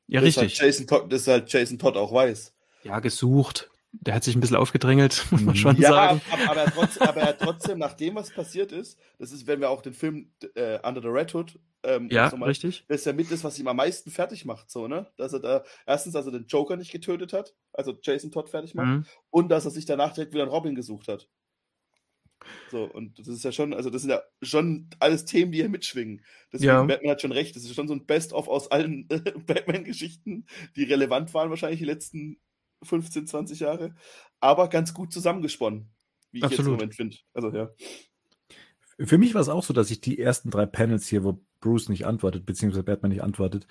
S1: Ja,
S2: das
S1: richtig.
S2: Halt Jason Todd, das halt Jason Todd auch weiß.
S1: Ja, gesucht. Der hat sich ein bisschen aufgedrängelt, [LAUGHS] muss man schon ja, sagen.
S2: Aber, aber, trotzdem, aber er trotzdem, nach dem, was passiert ist, das ist, wenn wir auch den Film äh, Under the Red Hood
S1: ähm, ja, so mal, richtig.
S2: Das ist ja mit das, was ihm am meisten fertig macht, so, ne? Dass er da erstens, dass er den Joker nicht getötet hat, also Jason Todd fertig macht, mhm. und dass er sich danach direkt wieder einen Robin gesucht hat. So, und das ist ja schon, also das sind ja schon alles Themen, die hier mitschwingen. Deswegen, ja. Batman hat schon recht, das ist schon so ein Best-of aus allen äh, [LAUGHS] Batman-Geschichten, die relevant waren wahrscheinlich die letzten 15, 20 Jahre, aber ganz gut zusammengesponnen, wie ich Absolut. jetzt im Moment finde. Also ja.
S3: Für mich war es auch so, dass ich die ersten drei Panels hier, wo Bruce nicht antwortet, beziehungsweise Batman nicht antwortet,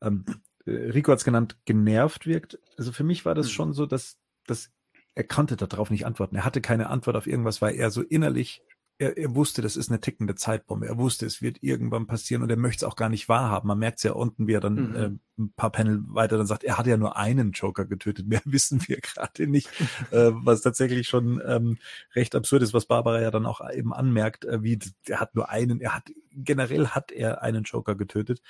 S3: ähm, äh, Rico hat es genannt, genervt wirkt. Also für mich war das mhm. schon so, dass, dass er konnte darauf nicht antworten. Er hatte keine Antwort auf irgendwas, weil er so innerlich er, er wusste, das ist eine tickende Zeitbombe. Er wusste, es wird irgendwann passieren und er möchte es auch gar nicht wahrhaben. Man merkt es ja unten, wie er dann mhm. äh, ein paar Panel weiter dann sagt, er hat ja nur einen Joker getötet. [LAUGHS] Mehr wissen wir gerade nicht, [LAUGHS] äh, was tatsächlich schon ähm, recht absurd ist, was Barbara ja dann auch eben anmerkt, äh, wie er hat nur einen, er hat generell hat er einen Joker getötet.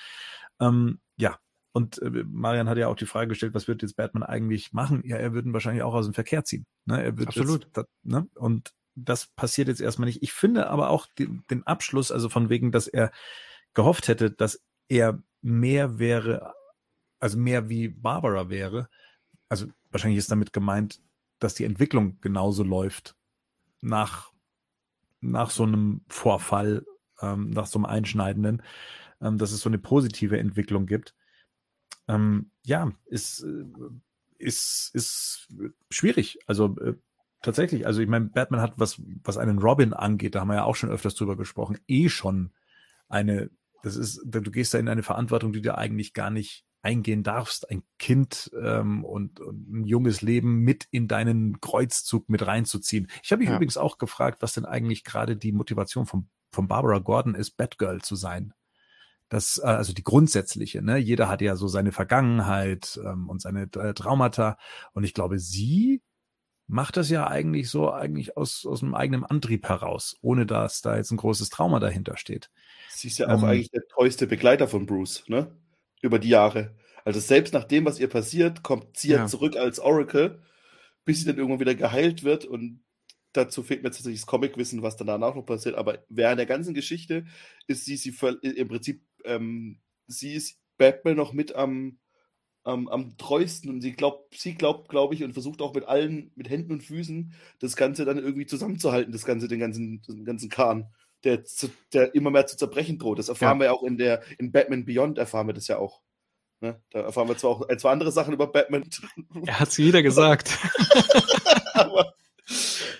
S3: Ähm, ja, und äh, Marian hat ja auch die Frage gestellt, was wird jetzt Batman eigentlich machen? Ja, er würde ihn wahrscheinlich auch aus dem Verkehr ziehen. Ne? Er wird
S1: Absolut.
S3: Jetzt, ne? Und das passiert jetzt erstmal nicht. Ich finde aber auch den, den Abschluss, also von wegen, dass er gehofft hätte, dass er mehr wäre, also mehr wie Barbara wäre. Also wahrscheinlich ist damit gemeint, dass die Entwicklung genauso läuft nach, nach so einem Vorfall, ähm, nach so einem einschneidenden, ähm, dass es so eine positive Entwicklung gibt. Ähm, ja, ist, äh, ist, ist schwierig. Also äh, tatsächlich, also ich meine, Batman hat, was, was einen Robin angeht, da haben wir ja auch schon öfters drüber gesprochen, eh schon eine, das ist, du gehst da in eine Verantwortung, die du eigentlich gar nicht eingehen darfst, ein Kind ähm, und, und ein junges Leben mit in deinen Kreuzzug mit reinzuziehen. Ich habe mich ja. übrigens auch gefragt, was denn eigentlich gerade die Motivation von, von Barbara Gordon ist, Batgirl zu sein. Das, äh, also die grundsätzliche, ne? Jeder hat ja so seine Vergangenheit ähm, und seine äh, Traumata. Und ich glaube, sie macht das ja eigentlich so eigentlich aus, aus einem eigenen Antrieb heraus, ohne dass da jetzt ein großes Trauma dahinter steht.
S2: Sie ist ja auch ähm, eigentlich der treueste Begleiter von Bruce, ne? Über die Jahre. Also selbst nach dem, was ihr passiert, kommt sie ja zurück als Oracle, bis sie dann irgendwann wieder geheilt wird und dazu fehlt mir tatsächlich das Comic-Wissen, was dann danach noch passiert, aber während der ganzen Geschichte ist sie, sie im Prinzip, ähm, sie ist Batman noch mit am, am, am treuesten und sie glaubt, sie glaubt, glaube ich, und versucht auch mit allen, mit Händen und Füßen, das Ganze dann irgendwie zusammenzuhalten, das Ganze, den ganzen, den ganzen Kahn, der, der immer mehr zu zerbrechen droht. Das erfahren ja. wir auch in der, in Batman Beyond erfahren wir das ja auch. Ne? Da erfahren wir zwar auch zwei andere Sachen über Batman.
S1: Er hat es wieder gesagt. [LAUGHS]
S2: aber,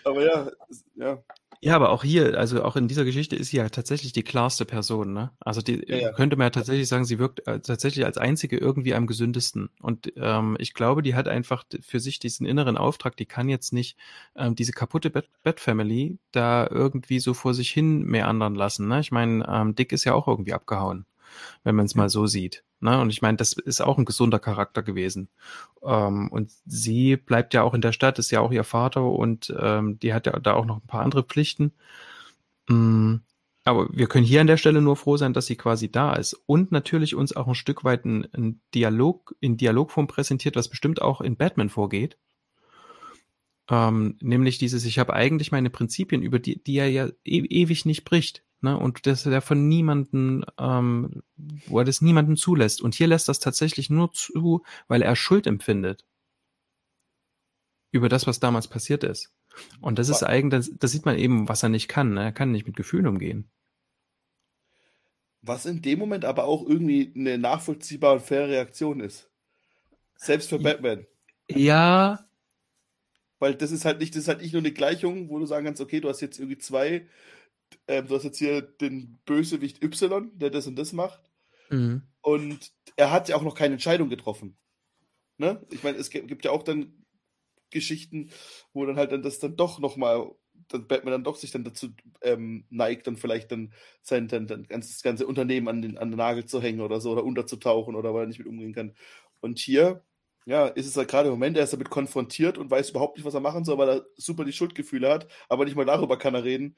S2: aber ja, ja.
S1: Ja, aber auch hier, also auch in dieser Geschichte ist sie ja tatsächlich die klarste Person, ne? Also die ja, ja. könnte man ja tatsächlich sagen, sie wirkt äh, tatsächlich als einzige irgendwie am gesündesten. Und ähm, ich glaube, die hat einfach für sich diesen inneren Auftrag, die kann jetzt nicht ähm, diese kaputte Bat-Family da irgendwie so vor sich hin mehr anderen lassen. Ne? Ich meine, ähm, Dick ist ja auch irgendwie abgehauen, wenn man es mal so sieht. Ne? Und ich meine, das ist auch ein gesunder Charakter gewesen. Ähm, und sie bleibt ja auch in der Stadt, ist ja auch ihr Vater und ähm, die hat ja da auch noch ein paar andere Pflichten. Mm, aber wir können hier an der Stelle nur froh sein, dass sie quasi da ist und natürlich uns auch ein Stück weit ein, ein Dialog in Dialogform präsentiert, was bestimmt auch in Batman vorgeht. Ähm, nämlich dieses, ich habe eigentlich meine Prinzipien, über die, die er ja e ewig nicht bricht ne? Und dass er von niemanden, ähm, wo er das niemanden zulässt. Und hier lässt das tatsächlich nur zu, weil er Schuld empfindet über das, was damals passiert ist. Und das ist eigentlich, das, das sieht man eben, was er nicht kann. Ne? Er kann nicht mit Gefühlen umgehen.
S2: Was in dem Moment aber auch irgendwie eine nachvollziehbare und faire Reaktion ist. Selbst für Batman.
S1: Ja.
S2: Weil das ist halt nicht, das ist halt nicht nur eine Gleichung, wo du sagen kannst, okay, du hast jetzt irgendwie zwei ähm, du hast jetzt hier den Bösewicht Y, der das und das macht. Mhm. Und er hat ja auch noch keine Entscheidung getroffen. Ne? Ich meine, es gibt ja auch dann Geschichten, wo dann halt dann das dann doch nochmal, dann Batman dann doch sich dann dazu ähm, neigt, dann vielleicht dann sein dann, dann ganzes, das ganze Unternehmen an den, an den Nagel zu hängen oder so oder unterzutauchen oder weil er nicht mit umgehen kann. Und hier, ja, ist es halt gerade im Moment, er ist damit konfrontiert und weiß überhaupt nicht, was er machen soll, weil er super die Schuldgefühle hat, aber nicht mal darüber kann er reden.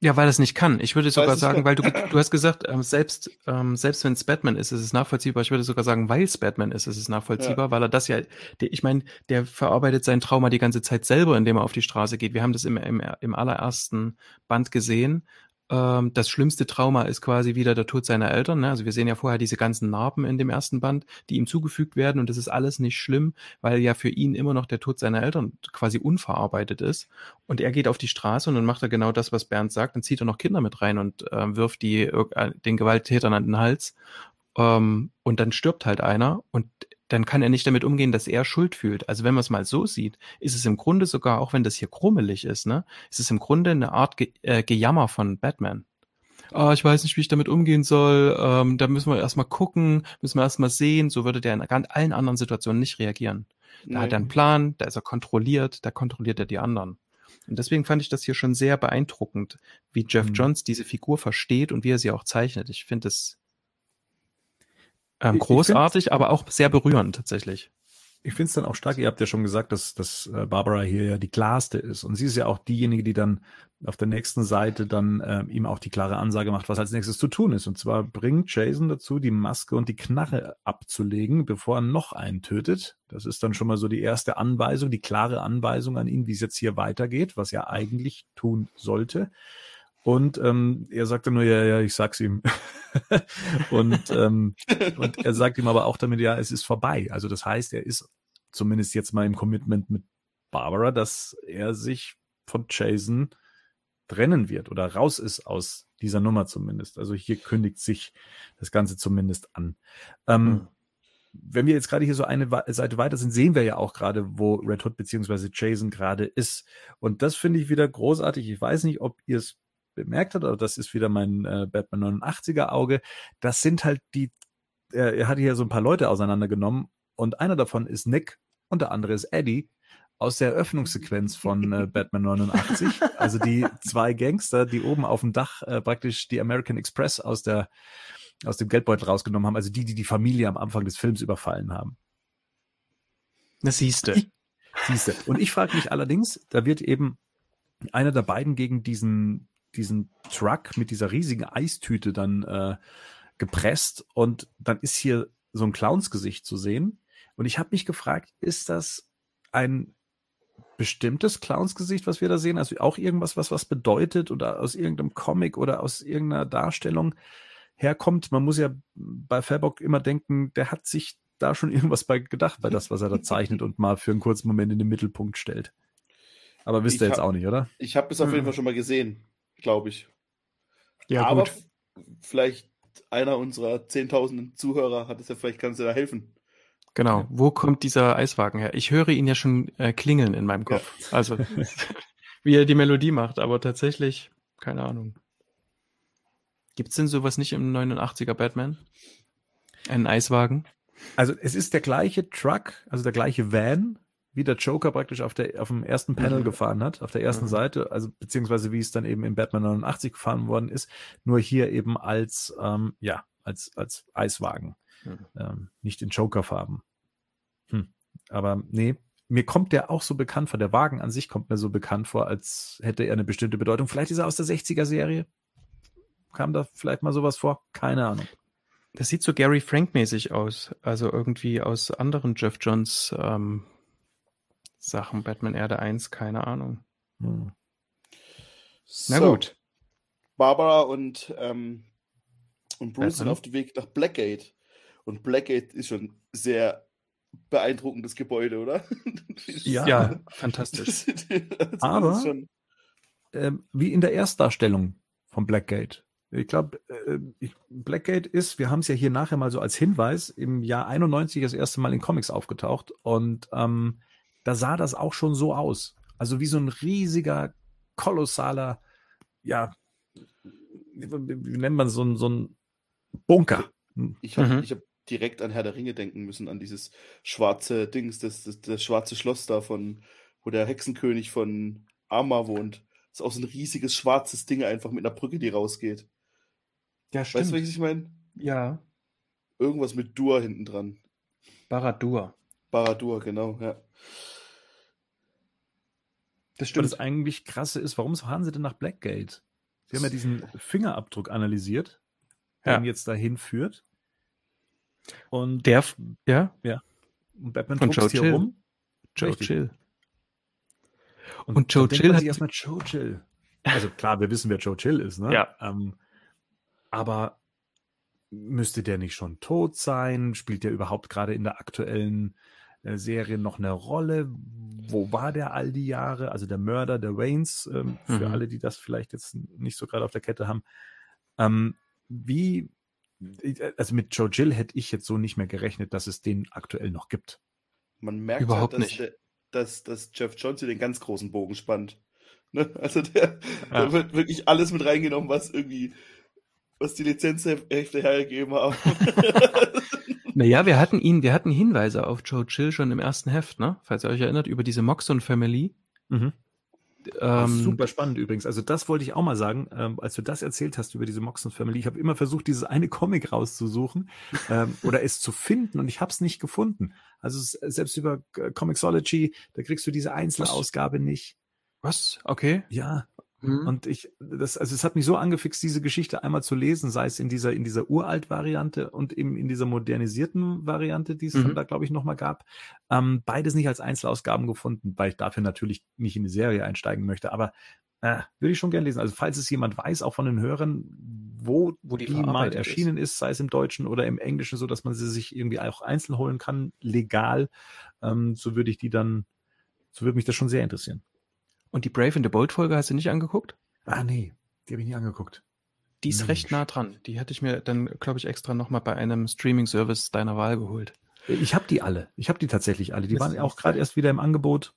S1: Ja, weil es nicht kann. Ich würde sogar sagen, weil du, [CLEARS THROAT] du hast gesagt, ähm, selbst, ähm, selbst wenn es Batman ist, ist es nachvollziehbar. Ich würde sogar sagen, weil es Batman ist, ist es nachvollziehbar, ja. weil er das ja, ich meine, der verarbeitet sein Trauma die ganze Zeit selber, indem er auf die Straße geht. Wir haben das im, im, im allerersten Band gesehen, ähm, das schlimmste Trauma ist quasi wieder der Tod seiner Eltern. Ne? Also wir sehen ja vorher diese ganzen Narben in dem ersten Band, die ihm zugefügt werden und das ist alles nicht schlimm, weil ja für ihn immer noch der Tod seiner Eltern quasi unverarbeitet ist. Und er geht auf die Straße und dann macht er genau das, was Bernd sagt, dann zieht er noch Kinder mit rein und äh, wirft die äh, den Gewalttätern an den Hals. Ähm, und dann stirbt halt einer und dann kann er nicht damit umgehen, dass er Schuld fühlt. Also wenn man es mal so sieht, ist es im Grunde sogar, auch wenn das hier krummelig ist, ne, ist es im Grunde eine Art Ge äh, Gejammer von Batman. Ah, ich weiß nicht, wie ich damit umgehen soll, ähm, da müssen wir erstmal gucken, müssen wir erstmal sehen, so würde der in allen anderen Situationen nicht reagieren. Da nee. hat er einen Plan, da ist er kontrolliert, da kontrolliert er die anderen. Und deswegen fand ich das hier schon sehr beeindruckend, wie Jeff mhm. Johns diese Figur versteht und wie er sie auch zeichnet. Ich finde es ähm, großartig, aber auch sehr berührend tatsächlich.
S3: ich finde es dann auch stark, ihr habt ja schon gesagt, dass, dass äh, Barbara hier ja die klarste ist. Und sie ist ja auch diejenige, die dann auf der nächsten Seite dann äh, ihm auch die klare Ansage macht, was als nächstes zu tun ist. Und zwar bringt Jason dazu, die Maske und die Knarre abzulegen, bevor er noch einen tötet. Das ist dann schon mal so die erste Anweisung, die klare Anweisung an ihn, wie es jetzt hier weitergeht, was er eigentlich tun sollte. Und ähm, er sagte nur, ja, ja, ich sag's ihm. [LAUGHS] und, ähm, und er sagt ihm aber auch damit, ja, es ist vorbei. Also das heißt, er ist zumindest jetzt mal im Commitment mit Barbara, dass er sich von Jason trennen wird oder raus ist aus dieser Nummer zumindest. Also hier kündigt sich das Ganze zumindest an. Ähm, mhm. Wenn wir jetzt gerade hier so eine Seite weiter sind, sehen wir ja auch gerade, wo Red Hood beziehungsweise Jason gerade ist. Und das finde ich wieder großartig. Ich weiß nicht, ob ihr es bemerkt habt, aber das ist wieder mein äh, Batman 89er Auge. Das sind halt die, er, er hatte hier so ein paar Leute auseinandergenommen und einer davon ist Nick und der andere ist Eddie aus der Eröffnungssequenz von äh, [LAUGHS] Batman 89. Also die zwei Gangster, die oben auf dem Dach äh, praktisch die American Express aus der aus dem Geldbeutel rausgenommen haben, also die, die die Familie am Anfang des Films überfallen haben.
S1: Das siehste.
S3: Siehste. Und ich frage mich allerdings, da wird eben einer der beiden gegen diesen diesen Truck mit dieser riesigen Eistüte dann äh, gepresst und dann ist hier so ein Clownsgesicht zu sehen und ich habe mich gefragt, ist das ein bestimmtes Clownsgesicht, was wir da sehen? Also auch irgendwas, was was bedeutet oder aus irgendeinem Comic oder aus irgendeiner Darstellung herkommt? Man muss ja bei Fairbock immer denken, der hat sich da schon [LAUGHS] irgendwas bei gedacht, bei das, was er da zeichnet und mal für einen kurzen Moment in den Mittelpunkt stellt. Aber wisst ihr jetzt auch nicht, oder?
S2: Ich habe es auf jeden. Fall schon mal gesehen, glaube ich.
S1: Ja, Aber gut.
S2: vielleicht einer unserer zehntausenden Zuhörer hat es ja, vielleicht kannst du da helfen.
S1: Genau. Wo kommt dieser Eiswagen her? Ich höre ihn ja schon äh, klingeln in meinem Kopf. Ja. Also, [LAUGHS] wie er die Melodie macht, aber tatsächlich, keine Ahnung. Gibt es denn sowas nicht im 89er Batman? Einen Eiswagen?
S3: Also, es ist der gleiche Truck, also der gleiche Van, wie der Joker praktisch auf, der, auf dem ersten Panel mhm. gefahren hat, auf der ersten mhm. Seite, also beziehungsweise wie es dann eben in Batman 89 gefahren worden ist, nur hier eben als, ähm, ja, als, als Eiswagen. Mhm. Ähm, nicht in Joker-Farben. Hm. Aber nee, mir kommt der auch so bekannt vor. Der Wagen an sich kommt mir so bekannt vor, als hätte er eine bestimmte Bedeutung. Vielleicht ist er aus der 60er-Serie. Kam da vielleicht mal sowas vor? Keine Ahnung.
S1: Das sieht so Gary Frank-mäßig aus. Also irgendwie aus anderen Jeff Johns ähm, Sachen. Batman Erde 1, keine Ahnung. Hm.
S2: Na so, gut. Barbara und, ähm, und Bruce Batman. sind auf dem Weg nach Blackgate. Und Blackgate ist schon sehr beeindruckendes Gebäude, oder? [LAUGHS]
S3: ja, ja, [LAUGHS] fantastisch. also Aber ähm, wie in der Erstdarstellung von Blackgate. Ich glaube, äh, Blackgate ist, wir haben es ja hier nachher mal so als Hinweis, im Jahr 91 das erste Mal in Comics aufgetaucht und ähm, da sah das auch schon so aus. Also wie so ein riesiger, kolossaler, ja, wie, wie nennt man so ein, so ein Bunker.
S2: Ich habe mhm. hab direkt an Herr der Ringe denken müssen, an dieses schwarze Dings, das, das, das schwarze Schloss da von, wo der Hexenkönig von Arma wohnt. Das ist auch so ein riesiges schwarzes Ding einfach mit einer Brücke, die rausgeht.
S1: Ja, stimmt.
S2: Weißt du, was ich meine?
S1: Ja.
S2: Irgendwas mit Dur hinten dran.
S1: Baradur.
S2: Baradur, genau, ja.
S3: Das stimmt. Und das eigentlich krasse ist, warum fahren sie denn nach Blackgate? Sie haben ja diesen Fingerabdruck analysiert, der ja. ihn jetzt dahin führt. Und
S1: der, ja,
S3: ja.
S1: Und Batman und Joe hier Chill. rum. Joe Richtig. Chill. Und, und Joe Chill hat
S3: erstmal Joe Chill. Also klar, wir wissen, wer Joe Chill ist, ne?
S1: Ja.
S3: Ähm, aber müsste der nicht schon tot sein? Spielt der überhaupt gerade in der aktuellen äh, Serie noch eine Rolle? Wo war der all die Jahre? Also der Mörder der Waynes, ähm, für mhm. alle, die das vielleicht jetzt nicht so gerade auf der Kette haben. Ähm, wie also mit Joe Jill hätte ich jetzt so nicht mehr gerechnet, dass es den aktuell noch gibt.
S2: Man merkt
S1: Überhaupt
S2: halt, dass,
S1: nicht.
S2: Der, dass, dass Jeff Jones hier den ganz großen Bogen spannt. [LAUGHS] Ne? Also der, ja. da wird wirklich alles mit reingenommen, was irgendwie, was die Lizenzhefte hergegeben haben. [LAUGHS] [LAUGHS]
S1: naja, wir hatten ihn, wir hatten Hinweise auf Joe Chill schon im ersten Heft, ne? Falls ihr euch erinnert, über diese Moxon Family. Mhm.
S3: Ähm, super spannend übrigens. Also das wollte ich auch mal sagen, ähm, als du das erzählt hast über diese Moxon Family. Ich habe immer versucht, dieses eine Comic rauszusuchen ähm, [LAUGHS] oder es zu finden und ich habe es nicht gefunden. Also selbst über äh, Comixology, da kriegst du diese Einzelausgabe nicht.
S1: Was? Okay.
S3: Ja, Mhm. Und ich, das, also es hat mich so angefixt, diese Geschichte einmal zu lesen, sei es in dieser, in dieser Uralt-Variante und eben in dieser modernisierten Variante, die es mhm. dann da, glaube ich, nochmal gab. Ähm, beides nicht als Einzelausgaben gefunden, weil ich dafür natürlich nicht in die Serie einsteigen möchte, aber äh, würde ich schon gerne lesen. Also falls es jemand weiß, auch von den Hörern, wo, wo die, die mal erschienen ist. ist. sei es im Deutschen oder im Englischen, so dass man sie sich irgendwie auch einzeln holen kann, legal, ähm, so würde ich die dann, so würde mich das schon sehr interessieren.
S1: Und die Brave and the Bold Folge hast du nicht angeguckt?
S3: Ah, nee, die habe ich nie angeguckt.
S1: Die ist Mensch. recht nah dran. Die hatte ich mir dann, glaube ich, extra nochmal bei einem Streaming-Service deiner Wahl geholt.
S3: Ich habe die alle. Ich habe die tatsächlich alle. Die das waren auch gerade erst wieder im Angebot.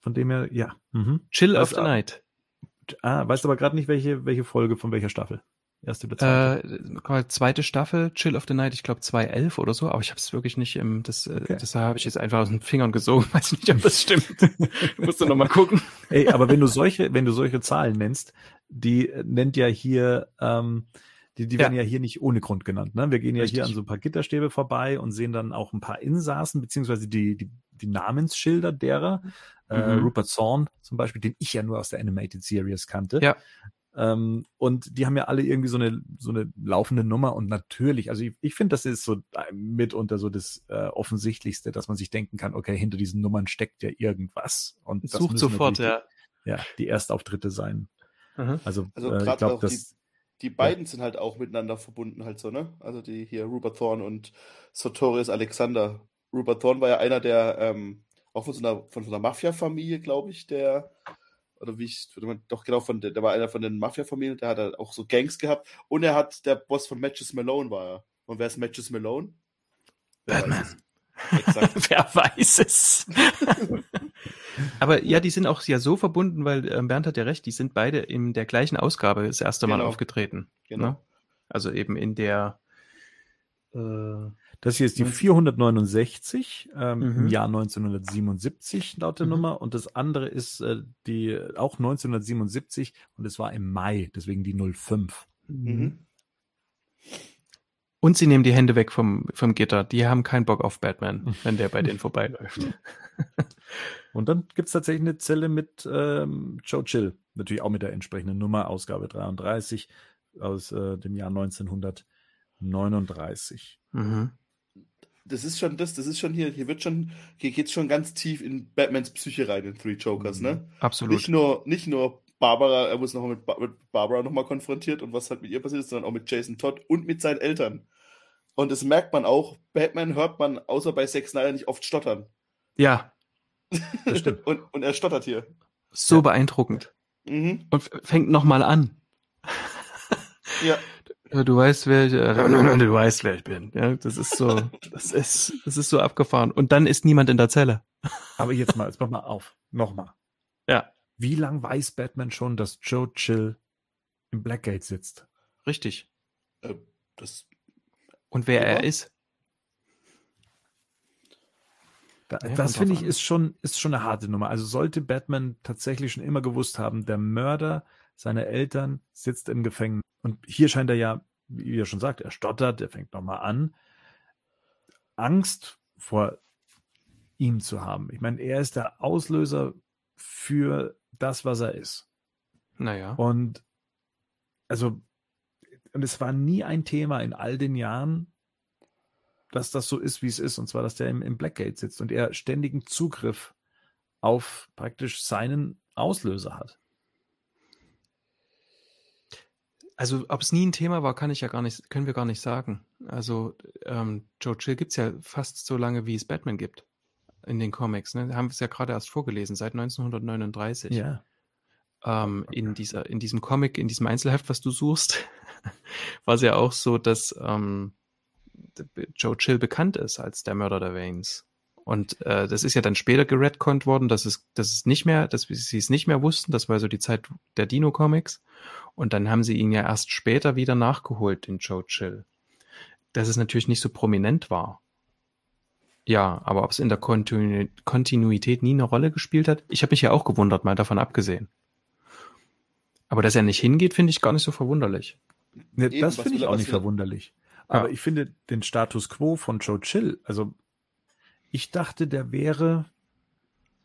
S3: Von dem her, ja.
S1: Mhm. Chill of the Night.
S3: Ah, weißt aber gerade nicht, welche, welche Folge von welcher Staffel.
S1: Erste oder zweite? Äh, zweite Staffel, Chill of the Night, ich glaube 2011 oder so, aber ich habe es wirklich nicht im, das, äh, okay. das habe ich jetzt einfach aus den Fingern gesogen, [LAUGHS] weiß nicht, ob das stimmt. [LAUGHS] musst du nochmal gucken.
S3: Ey, aber wenn du solche, wenn du solche Zahlen nennst, die nennt ja hier, ähm, die, die ja. werden ja hier nicht ohne Grund genannt. Ne? Wir gehen ja Richtig. hier an so ein paar Gitterstäbe vorbei und sehen dann auch ein paar Insassen, beziehungsweise die, die, die Namensschilder derer. Äh, mhm. Äh, Rupert Zorn zum Beispiel, den ich ja nur aus der Animated Series kannte.
S1: Ja.
S3: Ähm, und die haben ja alle irgendwie so eine, so eine laufende Nummer und natürlich, also ich, ich finde, das ist so mitunter so das äh, Offensichtlichste, dass man sich denken kann, okay, hinter diesen Nummern steckt ja irgendwas. Und
S1: das sucht sofort, ja.
S3: Die, ja, die Erstauftritte sein.
S2: Mhm. Also, also äh, ich glaube, das. Die, die beiden ja. sind halt auch miteinander verbunden, halt so, ne? Also die hier Rupert Thorne und Sotorius Alexander. Rupert Thorne war ja einer der, ähm, auch von so einer, von so einer Mafia-Familie, glaube ich, der oder wie ich, doch genau von der, der war einer von den Mafia-Familien, der hat halt auch so Gangs gehabt und er hat, der Boss von Matches Malone war er. Und wer ist Matches Malone?
S1: Wer Batman. [LAUGHS] wer weiß es? Aber ja, die sind auch ja so verbunden, weil äh, Bernd hat ja recht, die sind beide in der gleichen Ausgabe das erste Mal genau. aufgetreten. Genau. Ne? Also eben in der
S3: äh, das hier ist die 469 ähm, mhm. im Jahr 1977 laut der mhm. Nummer und das andere ist äh, die auch 1977 und es war im Mai, deswegen die 05. Mhm.
S1: Und sie nehmen die Hände weg vom, vom Gitter. Die haben keinen Bock auf Batman, [LAUGHS] wenn der bei denen vorbeiläuft. [LAUGHS]
S3: Und dann gibt es tatsächlich eine Zelle mit ähm, Joe Chill, natürlich auch mit der entsprechenden Nummer, Ausgabe 33 aus äh, dem Jahr 1939. Mhm
S2: das ist schon das, das ist schon hier, hier wird schon, hier geht's schon ganz tief in Batmans Psyche rein, in Three Jokers, ne?
S1: Mhm. Absolut.
S2: Nicht nur, nicht nur Barbara, er muss noch mit, mit Barbara nochmal konfrontiert und was halt mit ihr passiert ist, sondern auch mit Jason Todd und mit seinen Eltern. Und das merkt man auch, Batman hört man außer bei Sex Snyder nicht oft stottern.
S1: Ja. [LAUGHS]
S2: Das stimmt. und, und er stottert hier.
S1: So ja. beeindruckend. Mhm. Und fängt nochmal an.
S2: ja.
S1: Du weißt, wer ich, äh, du weißt, wer ich bin. Ja, das ist so, das ist, das ist so abgefahren. Und dann ist niemand in der Zelle.
S3: Aber jetzt mal, jetzt mach mal auf. Nochmal.
S1: Ja.
S3: Wie lang weiß Batman schon, dass Joe Chill im Blackgate sitzt?
S1: Richtig.
S2: Äh, das.
S1: Und wer ja. er ist?
S3: Da, ja, das finde ich ist schon, ist schon eine harte Nummer. Also sollte Batman tatsächlich schon immer gewusst haben, der Mörder seiner Eltern sitzt im Gefängnis. Und hier scheint er ja, wie er schon sagt, er stottert, er fängt nochmal an, Angst vor ihm zu haben. Ich meine, er ist der Auslöser für das, was er ist.
S1: Naja.
S3: Und also, und es war nie ein Thema in all den Jahren, dass das so ist, wie es ist. Und zwar, dass der im, im Blackgate sitzt und er ständigen Zugriff auf praktisch seinen Auslöser hat.
S1: Also, ob es nie ein Thema war, kann ich ja gar nicht, können wir gar nicht sagen. Also, ähm, Joe Chill gibt es ja fast so lange, wie es Batman gibt in den Comics. Ne? Haben wir es ja gerade erst vorgelesen, seit 1939.
S3: Ja.
S1: Ähm, in, dieser, in diesem Comic, in diesem Einzelheft, was du suchst, [LAUGHS] war es ja auch so, dass ähm, Joe Chill bekannt ist als der Mörder der Waynes. Und äh, das ist ja dann später geredconnt worden, dass es, dass es nicht mehr, dass sie es nicht mehr wussten. Das war so die Zeit der Dino-Comics. Und dann haben sie ihn ja erst später wieder nachgeholt, den Joe Chill. Dass es natürlich nicht so prominent war. Ja, aber ob es in der Kontinu Kontinuität nie eine Rolle gespielt hat, ich habe mich ja auch gewundert, mal davon abgesehen. Aber dass er nicht hingeht, finde ich gar nicht so verwunderlich.
S3: Ne, das finde ich auch nicht verwunderlich. Aber ja. ich finde den Status quo von Joe Chill, also ich dachte, der wäre,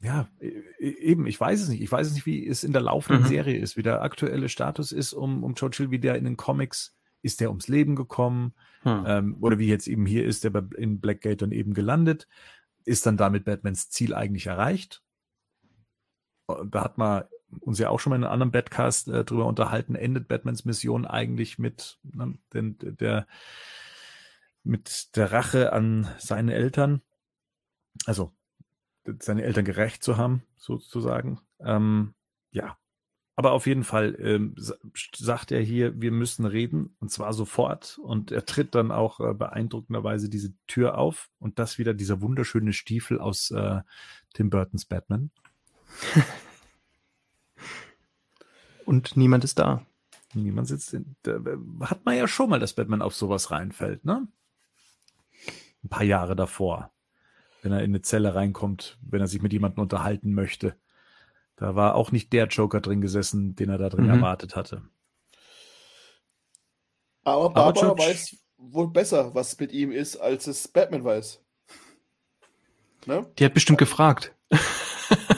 S3: ja, e, e, eben, ich weiß es nicht. Ich weiß es nicht, wie es in der laufenden mhm. Serie ist, wie der aktuelle Status ist um, um Joe Chill, wie der in den Comics, ist der ums Leben gekommen? Hm. Ähm, oder wie jetzt eben hier ist, der in Blackgate dann eben gelandet. Ist dann damit Batmans Ziel eigentlich erreicht? Da hat man uns ja auch schon mal in einem anderen Badcast äh, drüber unterhalten, endet Batmans Mission eigentlich mit, ne, den, der, mit der Rache an seine Eltern, also seine Eltern gerecht zu haben, sozusagen. Ähm, ja, aber auf jeden Fall ähm, sagt er hier, wir müssen reden und zwar sofort. Und er tritt dann auch äh, beeindruckenderweise diese Tür auf und das wieder dieser wunderschöne Stiefel aus äh, Tim Burtons Batman. [LAUGHS]
S1: und niemand ist da.
S3: Niemand sitzt in. Da hat man ja schon mal, dass Batman auf sowas reinfällt, ne? Ein paar Jahre davor. Wenn er in eine Zelle reinkommt, wenn er sich mit jemandem unterhalten möchte. Da war auch nicht der Joker drin gesessen, den er da drin mhm. erwartet hatte.
S2: Aber Barbara Aber weiß wohl besser, was mit ihm ist, als es Batman weiß.
S1: Ne? Die hat bestimmt gefragt.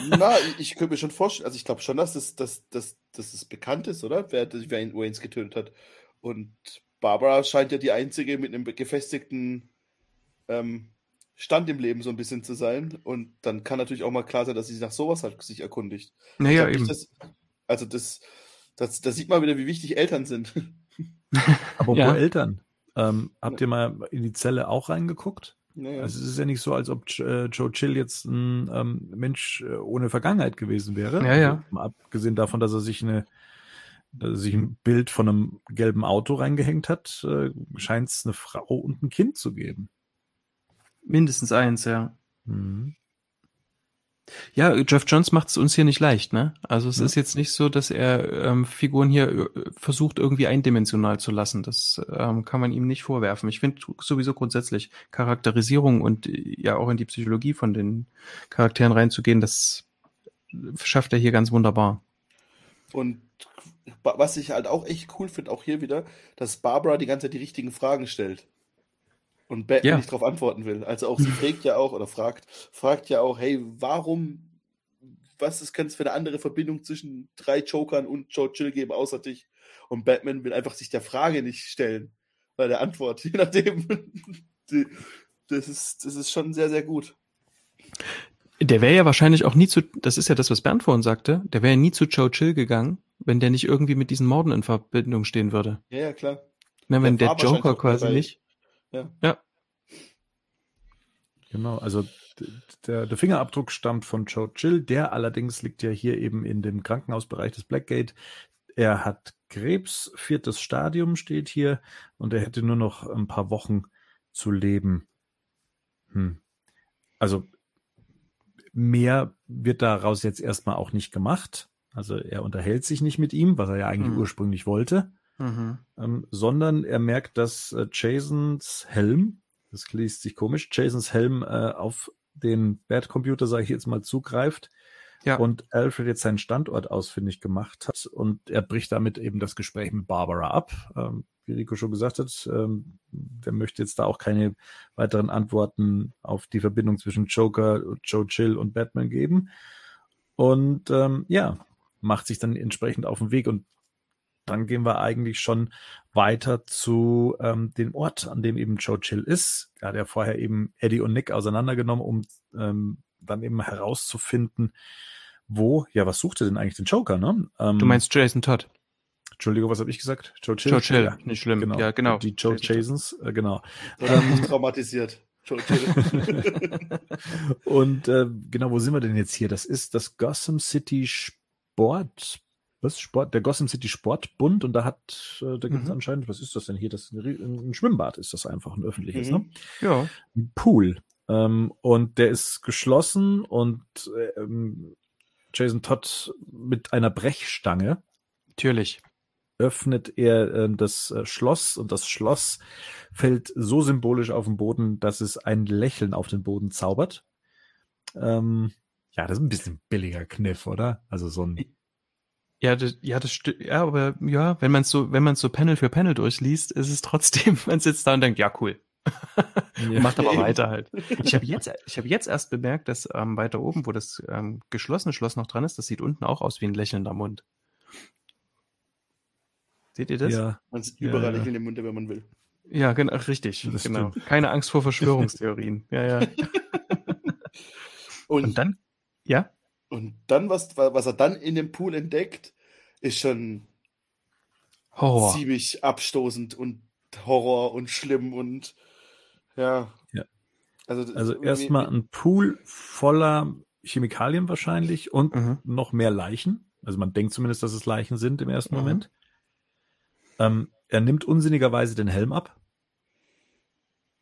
S2: Na, ich, ich könnte mir schon vorstellen, also ich glaube schon, dass es, dass, dass, dass es bekannt ist, oder? Wer, wer ihn Waynes getötet hat. Und Barbara scheint ja die einzige mit einem gefestigten ähm, Stand im Leben so ein bisschen zu sein. Und dann kann natürlich auch mal klar sein, dass sie sich nach sowas halt sich erkundigt.
S1: Naja, eben.
S2: Das, also das, das, das sieht man wieder, wie wichtig Eltern sind. [LAUGHS]
S3: Aber ja. Eltern? Ähm, habt ihr mal in die Zelle auch reingeguckt? Naja. Also es ist ja nicht so, als ob äh, Joe Chill jetzt ein ähm, Mensch äh, ohne Vergangenheit gewesen wäre.
S1: Ja, ja. Also,
S3: mal abgesehen davon, dass er sich eine dass er sich ein Bild von einem gelben Auto reingehängt hat, äh, scheint es eine Frau und ein Kind zu geben.
S1: Mindestens eins, ja. Mhm. Ja, Jeff Jones macht es uns hier nicht leicht, ne? Also es ja. ist jetzt nicht so, dass er ähm, Figuren hier äh, versucht irgendwie eindimensional zu lassen. Das ähm, kann man ihm nicht vorwerfen. Ich finde sowieso grundsätzlich Charakterisierung und äh, ja auch in die Psychologie von den Charakteren reinzugehen, das schafft er hier ganz wunderbar.
S2: Und was ich halt auch echt cool finde, auch hier wieder, dass Barbara die ganze Zeit die richtigen Fragen stellt und Batman ja. nicht darauf antworten will. Also auch sie [LAUGHS] fragt ja auch oder fragt, fragt ja auch, hey, warum, was ist, könnte es für eine andere Verbindung zwischen drei Jokern und Joe Chill geben, außer dich? Und Batman will einfach sich der Frage nicht stellen, bei der Antwort, [LAUGHS] je nachdem. das ist, das ist schon sehr, sehr gut.
S1: Der wäre ja wahrscheinlich auch nie zu, das ist ja das, was Bernd vorhin sagte, der wäre ja nie zu Joe Chill gegangen, wenn der nicht irgendwie mit diesen Morden in Verbindung stehen würde.
S2: Ja, ja, klar.
S1: Ne, wenn der, der Joker quasi nicht.
S2: Ja.
S1: ja.
S3: Genau, also der, der, Fingerabdruck stammt von Joe Chill, der allerdings liegt ja hier eben in dem Krankenhausbereich des Blackgate. Er hat Krebs, viertes Stadium steht hier und er hätte nur noch ein paar Wochen zu leben. Hm. Also mehr wird daraus jetzt erstmal auch nicht gemacht. Also er unterhält sich nicht mit ihm, was er ja eigentlich mhm. ursprünglich wollte. Mhm. Ähm, sondern er merkt, dass äh, Jasons Helm, das liest sich komisch, Jasons Helm äh, auf den Bad-Computer, sage ich jetzt mal, zugreift ja. und Alfred jetzt seinen Standort ausfindig gemacht hat und er bricht damit eben das Gespräch mit Barbara ab. Ähm, wie Rico schon gesagt hat, ähm, der möchte jetzt da auch keine weiteren Antworten auf die Verbindung zwischen Joker, Joe Chill und Batman geben. Und ähm, ja, macht sich dann entsprechend auf den Weg und dann gehen wir eigentlich schon weiter zu ähm, dem Ort, an dem eben Joe Chill ist. Er hat ja vorher eben Eddie und Nick auseinandergenommen, um ähm, dann eben herauszufinden, wo, ja, was sucht er denn eigentlich den Joker, ne?
S1: Ähm, du meinst Jason Todd.
S3: Entschuldigung, was habe ich gesagt?
S1: Joe Chill? Joe Chill,
S3: ja, nicht schlimm. Genau. Ja, genau. Die Joe Jasons, äh, genau.
S2: Ähm, traumatisiert. [LAUGHS]
S3: und äh, genau, wo sind wir denn jetzt hier? Das ist das Gotham City Sport was Sport, der Gotham City Sportbund und da hat, äh, da gibt es mhm. anscheinend, was ist das denn hier? Das ein, ein Schwimmbad ist das einfach, ein öffentliches, mhm. ne?
S1: Ja.
S3: Ein Pool. Ähm, und der ist geschlossen und ähm, Jason Todd mit einer Brechstange.
S1: Natürlich.
S3: öffnet er äh, das äh, Schloss und das Schloss fällt so symbolisch auf den Boden, dass es ein Lächeln auf den Boden zaubert. Ähm, ja, das ist ein bisschen billiger Kniff, oder? Also so ein.
S1: Ja, das, ja, das stimmt. Ja, aber ja, wenn man es so, wenn man so Panel für Panel durchliest, ist es trotzdem, [LAUGHS] man sitzt da und denkt, ja, cool. ja. Macht aber [LAUGHS] weiter halt. Ich habe jetzt, ich habe jetzt erst bemerkt, dass ähm, weiter oben, wo das ähm, geschlossene Schloss noch dran ist, das sieht unten auch aus wie ein lächelnder Mund. Seht ihr das?
S2: Ja. Man sieht überall ja. in den Mund, wenn man will.
S1: Ja, genau, richtig. Das genau. Stimmt. Keine Angst vor [LAUGHS] Verschwörungstheorien. ja, ja.
S2: und, und, dann, ja? Und dann, was, was er dann in dem Pool entdeckt, ist schon Horror. ziemlich abstoßend und Horror und schlimm und ja.
S3: ja. Also, also erstmal ein Pool voller Chemikalien wahrscheinlich und mhm. noch mehr Leichen. Also man denkt zumindest, dass es Leichen sind im ersten mhm. Moment. Ähm, er nimmt unsinnigerweise den Helm ab,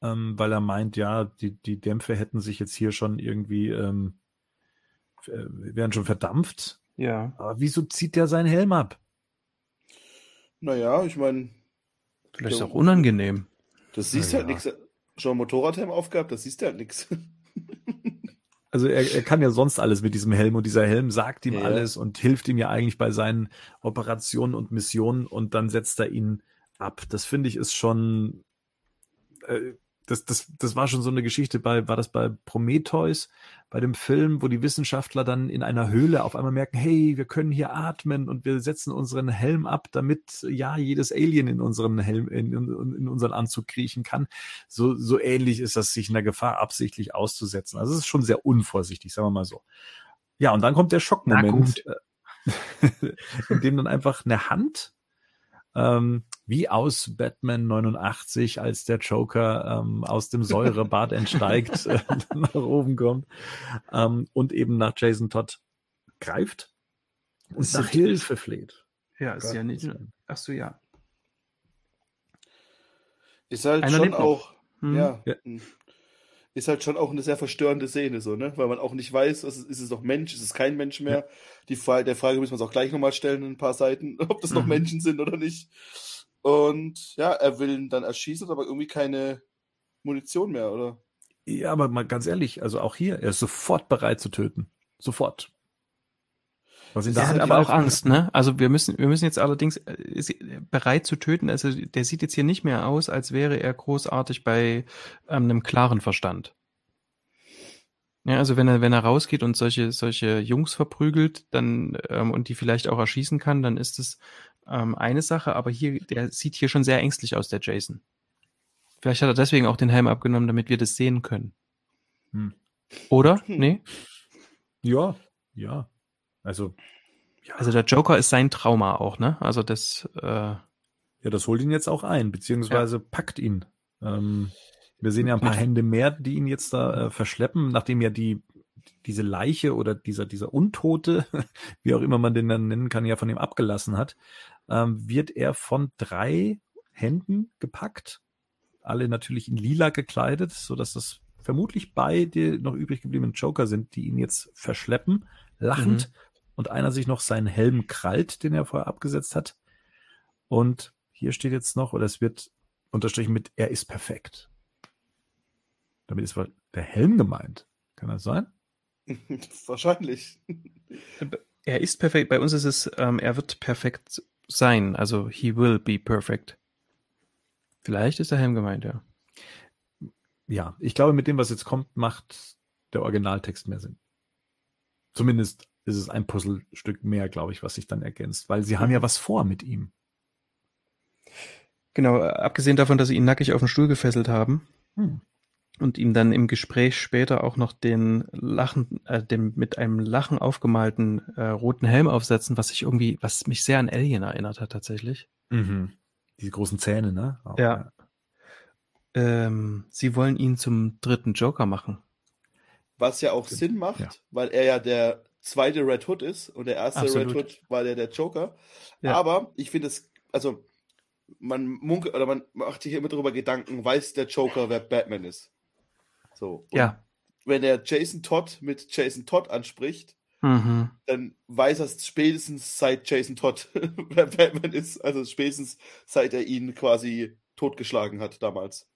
S3: ähm, weil er meint, ja, die, die Dämpfe hätten sich jetzt hier schon irgendwie, ähm, äh, wären schon verdampft.
S1: Ja.
S3: Aber wieso zieht der seinen Helm ab?
S2: Naja, ich meine.
S1: Vielleicht ist auch unangenehm.
S2: Das siehst ja. halt nichts. Schon Motorradhelm aufgehabt, das siehst du halt nichts. [LAUGHS]
S3: Also er, er kann ja sonst alles mit diesem Helm und dieser Helm sagt ihm ja. alles und hilft ihm ja eigentlich bei seinen Operationen und Missionen und dann setzt er ihn ab. Das finde ich ist schon, äh, das, das, das war schon so eine Geschichte bei, war das bei Prometheus, bei dem Film, wo die Wissenschaftler dann in einer Höhle auf einmal merken, hey, wir können hier atmen und wir setzen unseren Helm ab, damit ja jedes Alien in unseren Helm, in, in, unseren Anzug kriechen kann. So, so ähnlich ist das, sich in der Gefahr absichtlich auszusetzen. Also es ist schon sehr unvorsichtig, sagen wir mal so. Ja, und dann kommt der Schockmoment, äh, [LAUGHS] in dem dann einfach eine Hand ähm, wie aus Batman 89, als der Joker ähm, aus dem Säurebad entsteigt, [LAUGHS] äh, [LAUGHS] nach oben kommt ähm, und eben nach Jason Todd greift und ist nach Hilfe fleht.
S1: Ja, ist Gott ja nicht. Ach so, ja.
S2: Ist halt Einer schon auch, hm. ja, ja, hm ist halt schon auch eine sehr verstörende Szene, so, ne? Weil man auch nicht weiß, ist, ist es noch Mensch, ist es kein Mensch mehr? Die Frage, der Frage müssen wir uns auch gleich nochmal stellen in ein paar Seiten, [LAUGHS] ob das noch mhm. Menschen sind oder nicht. Und ja, er will ihn dann erschießen, aber irgendwie keine Munition mehr, oder?
S3: Ja, aber mal ganz ehrlich, also auch hier, er ist sofort bereit zu töten. Sofort.
S1: Was da hat aber auch Angst, ne? Also wir müssen, wir müssen jetzt allerdings äh, bereit zu töten. Also der sieht jetzt hier nicht mehr aus, als wäre er großartig bei ähm, einem klaren Verstand. Ja, also wenn er, wenn er rausgeht und solche, solche Jungs verprügelt, dann ähm, und die vielleicht auch erschießen kann, dann ist es ähm, eine Sache, aber hier, der sieht hier schon sehr ängstlich aus, der Jason. Vielleicht hat er deswegen auch den Helm abgenommen, damit wir das sehen können. Hm. Oder? Hm. Nee?
S3: Ja, ja. Also,
S1: ja. Also der Joker ist sein Trauma auch, ne? Also das. Äh,
S3: ja, das holt ihn jetzt auch ein, beziehungsweise ja. packt ihn. Ähm, wir sehen ja ein paar Hände mehr, die ihn jetzt da äh, verschleppen, nachdem ja die diese Leiche oder dieser dieser Untote, [LAUGHS] wie auch immer man den dann nennen kann, ja von ihm abgelassen hat, ähm, wird er von drei Händen gepackt, alle natürlich in lila gekleidet, so dass das vermutlich beide noch übrig gebliebenen Joker sind, die ihn jetzt verschleppen, lachend mhm und einer sich noch seinen Helm krallt, den er vorher abgesetzt hat. Und hier steht jetzt noch, oder es wird unterstrichen mit, er ist perfekt. Damit ist wohl der Helm gemeint. Kann das sein? [LAUGHS]
S2: Wahrscheinlich.
S1: Er ist perfekt. Bei uns ist es, ähm, er wird perfekt sein. Also, he will be perfect. Vielleicht ist der Helm gemeint, ja.
S3: Ja, ich glaube, mit dem, was jetzt kommt, macht der Originaltext mehr Sinn. Zumindest ist es ein Puzzlestück mehr, glaube ich, was sich dann ergänzt, weil sie haben ja was vor mit ihm.
S1: Genau, abgesehen davon, dass sie ihn nackig auf den Stuhl gefesselt haben hm. und ihm dann im Gespräch später auch noch den Lachen, äh, dem mit einem Lachen aufgemalten äh, roten Helm aufsetzen, was sich irgendwie, was mich sehr an Alien erinnert hat tatsächlich.
S3: Mhm. Diese großen Zähne, ne?
S1: Auch, ja. ja. Ähm, sie wollen ihn zum dritten Joker machen.
S2: Was ja auch Sinn macht, ja. weil er ja der zweite Red Hood ist und der erste Absolut. Red Hood war der, der Joker. Ja. Aber ich finde es, also man munkelt oder man macht sich immer darüber Gedanken, weiß der Joker, wer Batman ist. So. Und
S1: ja.
S2: Wenn der Jason Todd mit Jason Todd anspricht, mhm. dann weiß er es spätestens seit Jason Todd [LAUGHS] Batman ist, also spätestens seit er ihn quasi totgeschlagen hat damals.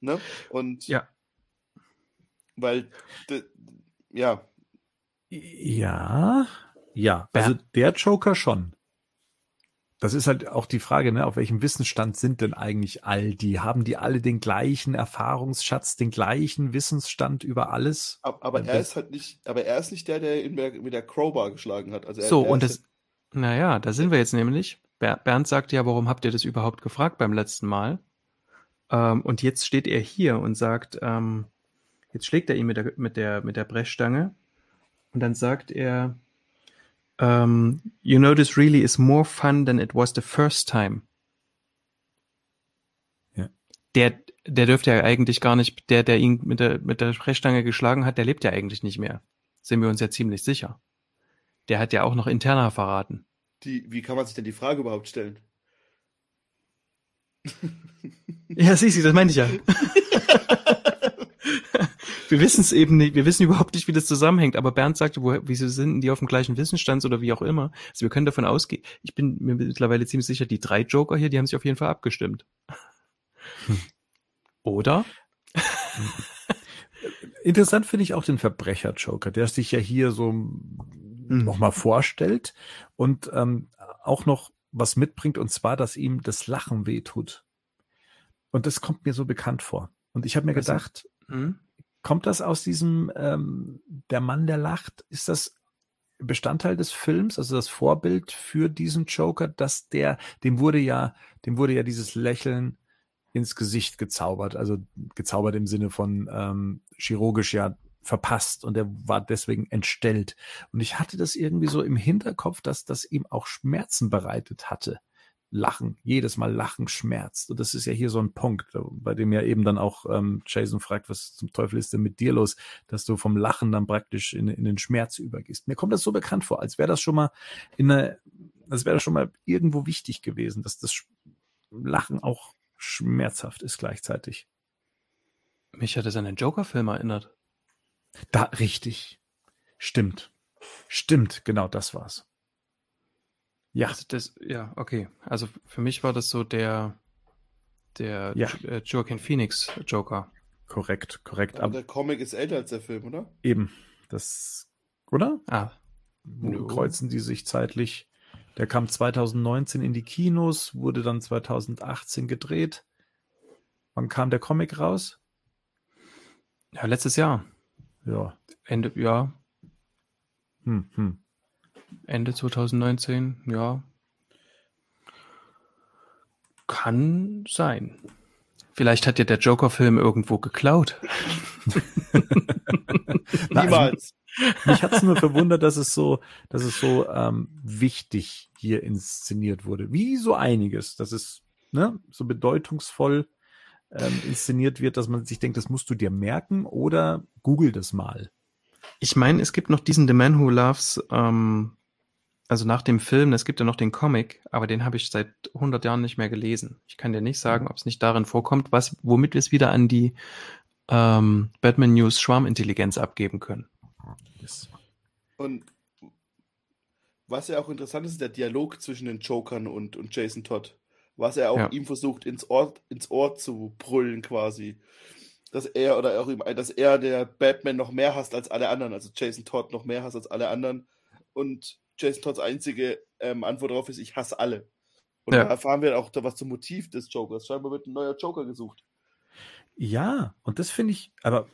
S2: Ne? Und
S1: ja.
S2: Weil, ja.
S3: Ja, ja. Also der Joker schon. Das ist halt auch die Frage, ne, auf welchem Wissensstand sind denn eigentlich all die? Haben die alle den gleichen Erfahrungsschatz, den gleichen Wissensstand über alles?
S2: Aber, aber er ist halt nicht, aber er ist nicht der, der ihn mit der Crowbar geschlagen hat. Also er,
S1: so, und das, naja, da sind wir jetzt nämlich. Bernd sagte ja, warum habt ihr das überhaupt gefragt beim letzten Mal? Ähm, und jetzt steht er hier und sagt, ähm, jetzt schlägt er ihn mit der, mit der, mit der Brechstange und dann sagt er, um, ähm, you know, this really is more fun than it was the first time. Ja. Der, der dürfte ja eigentlich gar nicht, der, der ihn mit der, mit der Sprechstange geschlagen hat, der lebt ja eigentlich nicht mehr. Sind wir uns ja ziemlich sicher. Der hat ja auch noch interner verraten.
S2: Die, wie kann man sich denn die Frage überhaupt stellen?
S1: ja, siehst du, das meinte ich ja. [LAUGHS] wir wissen es eben nicht, wir wissen überhaupt nicht, wie das zusammenhängt, aber Bernd sagte, wo, wieso sind die auf dem gleichen Wissensstand oder wie auch immer. Also wir können davon ausgehen, ich bin mir mittlerweile ziemlich sicher, die drei Joker hier, die haben sich auf jeden Fall abgestimmt. Hm. Oder?
S3: Interessant finde ich auch den Verbrecher-Joker, der sich ja hier so mhm. nochmal vorstellt und ähm, auch noch was mitbringt, und zwar, dass ihm das Lachen wehtut. Und das kommt mir so bekannt vor. Und ich habe mir gedacht, mhm. Kommt das aus diesem ähm, Der Mann, der lacht? Ist das Bestandteil des Films, also das Vorbild für diesen Joker, dass der, dem wurde ja, dem wurde ja dieses Lächeln ins Gesicht gezaubert, also gezaubert im Sinne von ähm, chirurgisch ja verpasst und er war deswegen entstellt. Und ich hatte das irgendwie so im Hinterkopf, dass das ihm auch Schmerzen bereitet hatte. Lachen, jedes Mal Lachen schmerzt. Und das ist ja hier so ein Punkt, bei dem ja eben dann auch ähm, Jason fragt, was zum Teufel ist denn mit dir los, dass du vom Lachen dann praktisch in, in den Schmerz übergehst. Mir kommt das so bekannt vor, als wäre das schon mal in eine, als wäre das schon mal irgendwo wichtig gewesen, dass das Lachen auch schmerzhaft ist gleichzeitig.
S1: Mich hat es an einen Joker-Film erinnert.
S3: Da, richtig. Stimmt. Stimmt, genau das war's.
S1: Ja. Also das, ja, okay. Also für mich war das so der, der ja. Äh, Joaquin Phoenix Joker.
S3: Korrekt, korrekt.
S2: Aber der Comic ist älter als der Film, oder?
S3: Eben. Das, oder?
S1: Ah.
S3: No. Kreuzen die sich zeitlich. Der kam 2019 in die Kinos, wurde dann 2018 gedreht. Wann kam der Comic raus?
S1: Ja, letztes Jahr.
S3: Ja.
S1: Ende, ja. Hm, hm. Ende 2019, ja. Kann sein. Vielleicht hat ja der Joker-Film irgendwo geklaut. [LAUGHS]
S2: Niemals.
S3: Mich hat es nur verwundert, dass es so, dass es so ähm, wichtig hier inszeniert wurde. Wie so einiges, dass es ne, so bedeutungsvoll ähm, inszeniert wird, dass man sich denkt, das musst du dir merken oder google das mal.
S1: Ich meine, es gibt noch diesen The Man Who Loves ähm, also nach dem Film, es gibt ja noch den Comic, aber den habe ich seit 100 Jahren nicht mehr gelesen. Ich kann dir nicht sagen, ob es nicht darin vorkommt, was, womit wir es wieder an die ähm, Batman News Schwarmintelligenz abgeben können.
S2: Yes. Und was ja auch interessant ist, ist der Dialog zwischen den Jokern und, und Jason Todd. Was er auch ja. ihm versucht, ins Ohr, ins Ohr zu brüllen, quasi. Dass er oder auch ihm, dass er der Batman noch mehr hasst als alle anderen, also Jason Todd noch mehr hasst als alle anderen. Und Jason Todds einzige ähm, Antwort darauf ist, ich hasse alle. Und ja. da erfahren wir auch da was zum Motiv des Jokers. Scheinbar wird ein neuer Joker gesucht.
S3: Ja, und das finde ich, aber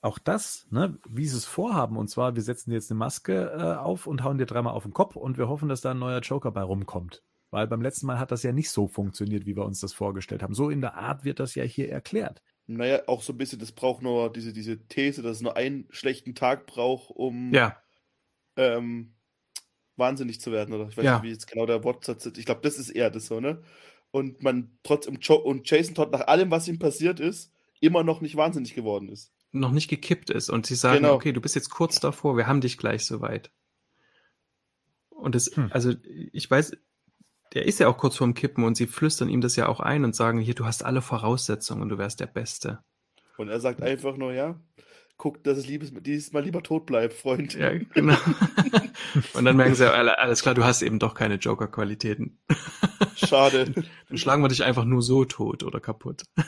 S3: auch das, ne, wie sie es vorhaben, und zwar, wir setzen jetzt eine Maske äh, auf und hauen dir dreimal auf den Kopf und wir hoffen, dass da ein neuer Joker bei rumkommt. Weil beim letzten Mal hat das ja nicht so funktioniert, wie wir uns das vorgestellt haben. So in der Art wird das ja hier erklärt.
S2: Naja, auch so ein bisschen, das braucht nur diese, diese These, dass es nur einen schlechten Tag braucht, um
S1: ja.
S2: ähm, wahnsinnig zu werden, oder ich weiß ja. nicht, wie jetzt genau der Wortsatz ist. Ich glaube, das ist eher das so, ne? Und man trotzdem und Jason Todd nach allem, was ihm passiert ist, immer noch nicht wahnsinnig geworden ist.
S1: Noch nicht gekippt ist und sie sagen, genau. okay, du bist jetzt kurz davor, wir haben dich gleich soweit. Und das, hm. also ich weiß, der ist ja auch kurz vorm Kippen und sie flüstern ihm das ja auch ein und sagen, hier, du hast alle Voraussetzungen und du wärst der Beste.
S2: Und er sagt einfach nur, ja, guckt, dass es liebes, dieses Mal lieber tot bleibt, Freund.
S1: Ja, genau. [LAUGHS] Und dann merken sie, alles klar, du hast eben doch keine Joker-Qualitäten.
S2: Schade. [LAUGHS]
S1: Dann schlagen wir dich einfach nur so tot oder kaputt. [LAUGHS]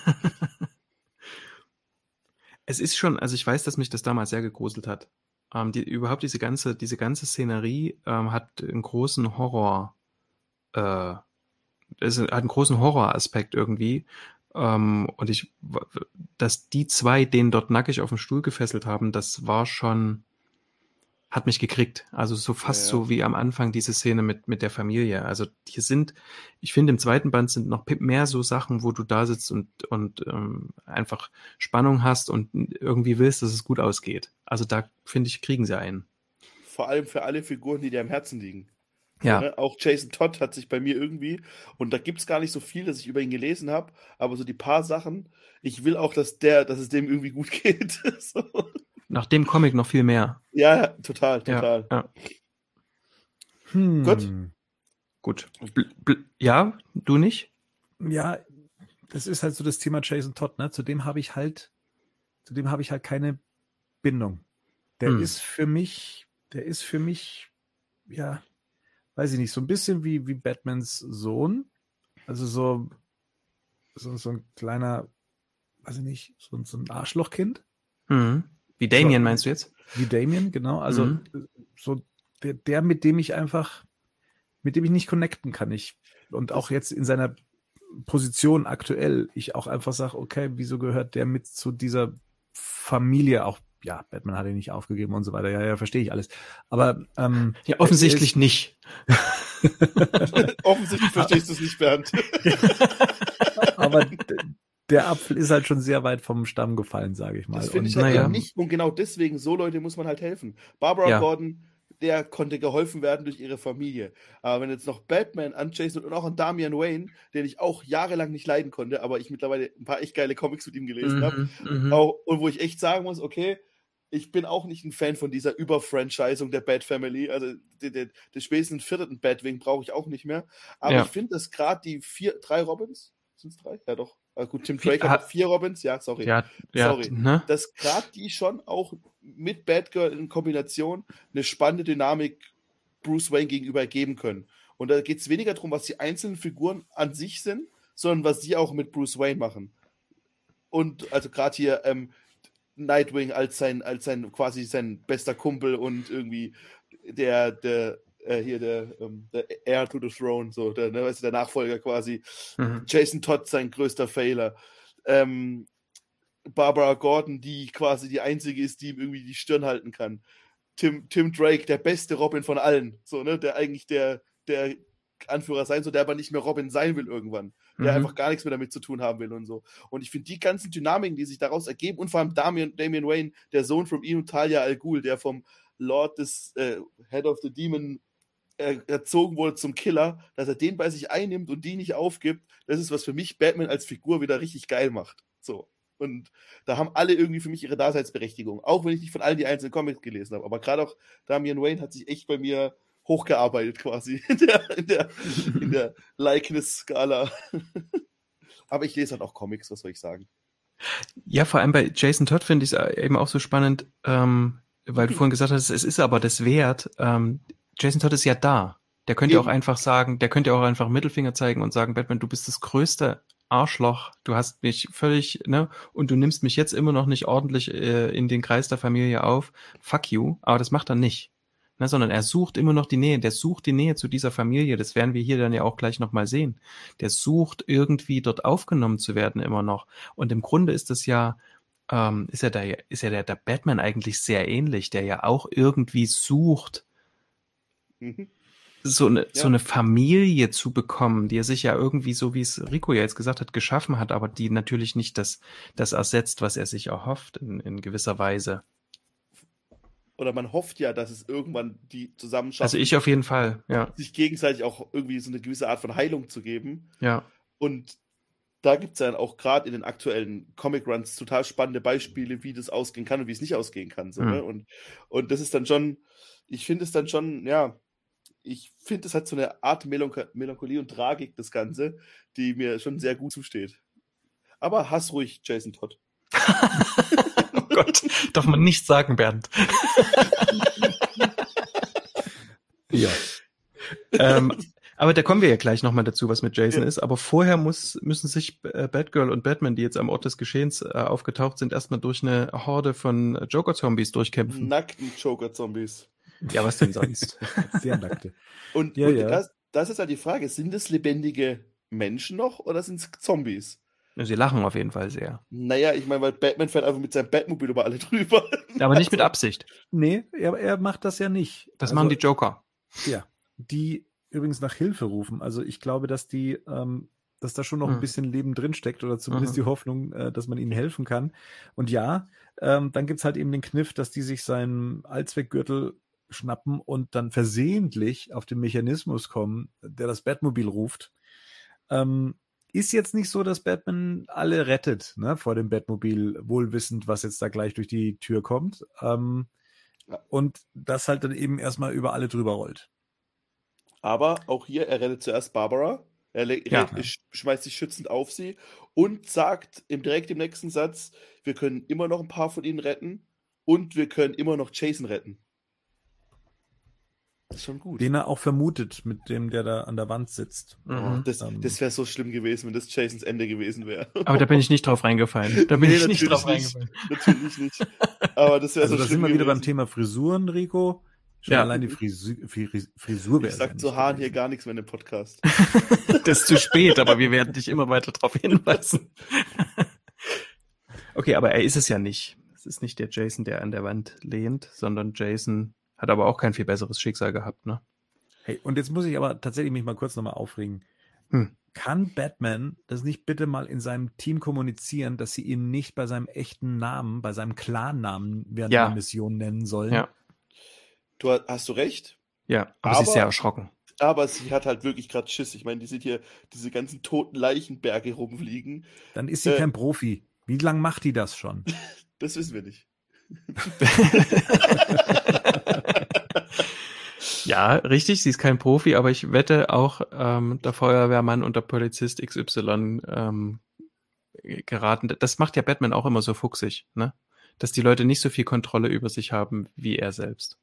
S1: Es ist schon, also ich weiß, dass mich das damals sehr gegruselt hat. Ähm, die, überhaupt diese ganze, diese ganze Szenerie ähm, hat einen großen Horror, äh, es hat einen großen Horroraspekt irgendwie. Ähm, und ich, dass die zwei den dort nackig auf dem Stuhl gefesselt haben, das war schon, hat mich gekriegt. Also so fast ja, ja. so wie am Anfang diese Szene mit, mit der Familie. Also hier sind, ich finde im zweiten Band sind noch mehr so Sachen, wo du da sitzt und, und ähm, einfach Spannung hast und irgendwie willst, dass es gut ausgeht. Also da finde ich, kriegen sie einen.
S2: Vor allem für alle Figuren, die dir am Herzen liegen.
S1: Ja. Ne?
S2: Auch Jason Todd hat sich bei mir irgendwie, und da gibt es gar nicht so viel, dass ich über ihn gelesen habe, aber so die paar Sachen, ich will auch, dass der, dass es dem irgendwie gut [LAUGHS] geht. so.
S1: Nach dem Comic noch viel mehr.
S2: Ja, total, total.
S1: Ja, ja.
S3: Hm.
S2: Gut.
S1: Gut. ja, du nicht?
S3: Ja, das ist halt so das Thema Jason Todd, ne? Zu dem habe ich halt, zu dem habe ich halt keine Bindung. Der hm. ist für mich, der ist für mich, ja, weiß ich nicht, so ein bisschen wie, wie Batmans Sohn. Also so, so, so ein kleiner, weiß ich nicht, so, so ein Arschlochkind.
S1: Mhm. Wie Damien so, meinst du jetzt?
S3: Wie Damien, genau. Also mhm. so der, der, mit dem ich einfach, mit dem ich nicht connecten kann. Ich, und auch jetzt in seiner Position aktuell, ich auch einfach sage, okay, wieso gehört der mit zu dieser Familie auch ja, Batman hat ihn nicht aufgegeben und so weiter. Ja, ja, verstehe ich alles. Aber ähm,
S1: ja, offensichtlich ist, nicht. [LAUGHS]
S2: offensichtlich verstehst du es nicht, Bernd. [LAUGHS]
S3: Aber der Apfel ist halt schon sehr weit vom Stamm gefallen, sage ich mal.
S2: Das finde ich halt naja. nicht. Und genau deswegen, so Leute muss man halt helfen. Barbara ja. Gordon, der konnte geholfen werden durch ihre Familie. Aber wenn jetzt noch Batman an Jason und auch an Damian Wayne, den ich auch jahrelang nicht leiden konnte, aber ich mittlerweile ein paar echt geile Comics mit ihm gelesen mhm, habe, mhm. und wo ich echt sagen muss, okay, ich bin auch nicht ein Fan von dieser Überfranchisung der Bad Family. Also den, den, den spätestens vierten Batwing brauche ich auch nicht mehr. Aber ja. ich finde, dass gerade die vier, drei Robins, sind es drei? Ja, doch. Also gut, Tim Drake hat vier Robins, ja, sorry.
S1: Ja,
S2: ja, sorry. Ne? Dass gerade die schon auch mit Batgirl in Kombination eine spannende Dynamik Bruce Wayne gegenüber geben können. Und da geht es weniger darum, was die einzelnen Figuren an sich sind, sondern was sie auch mit Bruce Wayne machen. Und also gerade hier, ähm, Nightwing als sein, als sein quasi sein bester Kumpel und irgendwie der, der, äh, hier der, ähm, der Heir to the Throne, so, der, ne, weißt du, der Nachfolger quasi. Mhm. Jason Todd sein größter Fehler. Ähm, Barbara Gordon, die quasi die einzige ist, die ihm irgendwie die Stirn halten kann. Tim, Tim Drake, der beste Robin von allen, so, ne, der eigentlich der, der Anführer sein soll, der aber nicht mehr Robin sein will irgendwann der mhm. einfach gar nichts mehr damit zu tun haben will und so. Und ich finde die ganzen Dynamiken, die sich daraus ergeben, und vor allem Damian, Damian Wayne, der Sohn von ihm, Talia Al Ghul, der vom Lord des äh, Head of the Demon äh, erzogen wurde zum Killer, dass er den bei sich einnimmt und die nicht aufgibt, das ist, was für mich Batman als Figur wieder richtig geil macht. So. Und da haben alle irgendwie für mich ihre Daseinsberechtigung. Auch wenn ich nicht von allen die einzelnen Comics gelesen habe. Aber gerade auch Damian Wayne hat sich echt bei mir hochgearbeitet quasi [LAUGHS] in der, in der, in der Likeness-Skala. [LAUGHS] aber ich lese halt auch Comics, was soll ich sagen?
S1: Ja, vor allem bei Jason Todd finde ich es eben auch so spannend, ähm, weil du vorhin gesagt hast, es ist aber das wert. Ähm, Jason Todd ist ja da. Der könnte Eben. auch einfach sagen, der könnte auch einfach Mittelfinger zeigen und sagen, Batman, du bist das größte Arschloch, du hast mich völlig, ne, und du nimmst mich jetzt immer noch nicht ordentlich äh, in den Kreis der Familie auf. Fuck you. Aber das macht er nicht ne, sondern er sucht immer noch die Nähe, der sucht die Nähe zu dieser Familie, das werden wir hier dann ja auch gleich nochmal sehen. Der sucht irgendwie dort aufgenommen zu werden immer noch. Und im Grunde ist das ja, ähm, ist ja der, ist ja der, der Batman eigentlich sehr ähnlich, der ja auch irgendwie sucht, mhm. so eine, ja. so eine Familie zu bekommen, die er sich ja irgendwie, so wie es Rico ja jetzt gesagt hat, geschaffen hat, aber die natürlich nicht das, das ersetzt, was er sich erhofft in, in gewisser Weise
S2: oder man hofft ja, dass es irgendwann die zusammenschaffen.
S1: Also ich auf jeden Fall, ja.
S2: Sich gegenseitig auch irgendwie so eine gewisse Art von Heilung zu geben.
S1: Ja.
S2: Und da gibt es dann auch gerade in den aktuellen Comic-Runs total spannende Beispiele, wie das ausgehen kann und wie es nicht ausgehen kann. So, mhm. ne? und, und das ist dann schon, ich finde es dann schon, ja, ich finde, es hat so eine Art Melanch Melancholie und Tragik, das Ganze, die mir schon sehr gut zusteht. Aber hass ruhig Jason Todd. [LAUGHS]
S1: oh Gott, darf man nicht sagen, Bernd. ja. Ähm, aber da kommen wir ja gleich nochmal dazu, was mit Jason ja. ist. Aber vorher muss, müssen sich äh, Batgirl und Batman, die jetzt am Ort des Geschehens äh, aufgetaucht sind, erstmal durch eine Horde von Joker-Zombies durchkämpfen.
S2: Nackten Joker-Zombies.
S1: Ja, was denn sonst? [LAUGHS]
S3: Sehr nackte.
S2: Und, ja, und ja. Das, das ist halt die Frage, sind es lebendige Menschen noch oder sind es Zombies?
S1: Sie lachen auf jeden Fall sehr.
S2: Naja, ich meine, weil Batman fährt einfach mit seinem Batmobil über alle [LAUGHS] drüber.
S1: Aber nicht mit Absicht.
S3: Nee, er, er macht das ja nicht.
S1: Das also, machen die Joker.
S3: Ja, die übrigens nach Hilfe rufen. Also ich glaube, dass die, ähm, dass da schon noch hm. ein bisschen Leben drinsteckt oder zumindest mhm. die Hoffnung, äh, dass man ihnen helfen kann. Und ja, ähm, dann gibt's halt eben den Kniff, dass die sich seinen Allzweckgürtel schnappen und dann versehentlich auf den Mechanismus kommen, der das Batmobil ruft. Ähm, ist jetzt nicht so, dass Batman alle rettet, ne, vor dem Batmobil, wohlwissend, was jetzt da gleich durch die Tür kommt. Ähm, und das halt dann eben erstmal über alle drüber rollt.
S2: Aber auch hier, er rettet zuerst Barbara. Er ja. schmeißt sich schützend auf sie und sagt im, direkt im nächsten Satz, wir können immer noch ein paar von ihnen retten und wir können immer noch Jason retten.
S3: Das ist schon gut. Den er auch vermutet, mit dem, der da an der Wand sitzt.
S2: Mhm. Das, ähm. das wäre so schlimm gewesen, wenn das Jasons Ende gewesen wäre.
S1: Aber da bin ich nicht drauf reingefallen. [LAUGHS] Da bin nee, ich nicht drauf
S2: nicht. reingefallen. Natürlich nicht. Aber das wäre
S3: also
S2: so
S3: da
S2: schlimm.
S3: Da sind wir wieder beim Thema Frisuren, Rico. Schon ja. allein die Frisur, Frisur
S2: wäre. Ich sag zu Haaren hier gar nichts mehr in dem Podcast. [LAUGHS]
S1: das ist zu spät, aber wir werden dich immer weiter darauf hinweisen. [LAUGHS] okay, aber er ist es ja nicht. Es ist nicht der Jason, der an der Wand lehnt, sondern Jason hat aber auch kein viel besseres Schicksal gehabt, ne?
S3: Hey, und jetzt muss ich aber tatsächlich mich mal kurz nochmal aufregen. Hm. Kann Batman das nicht bitte mal in seinem Team kommunizieren, dass sie ihn nicht bei seinem echten Namen, bei seinem Klarnamen während ja. der Mission nennen sollen?
S2: Ja. Du hast du recht.
S1: Ja, aber, aber sie ist sehr erschrocken.
S2: Aber sie hat halt wirklich gerade Schiss. Ich meine, die sieht hier diese ganzen toten Leichenberge rumfliegen.
S3: Dann ist sie äh, kein Profi. Wie lange macht die das schon? [LAUGHS]
S2: das wissen wir nicht. [LAUGHS] [LAUGHS]
S1: ja, richtig, sie ist kein Profi, aber ich wette auch, ähm, der Feuerwehrmann und der Polizist XY ähm, geraten. Das macht ja Batman auch immer so fuchsig, ne? Dass die Leute nicht so viel Kontrolle über sich haben wie er selbst.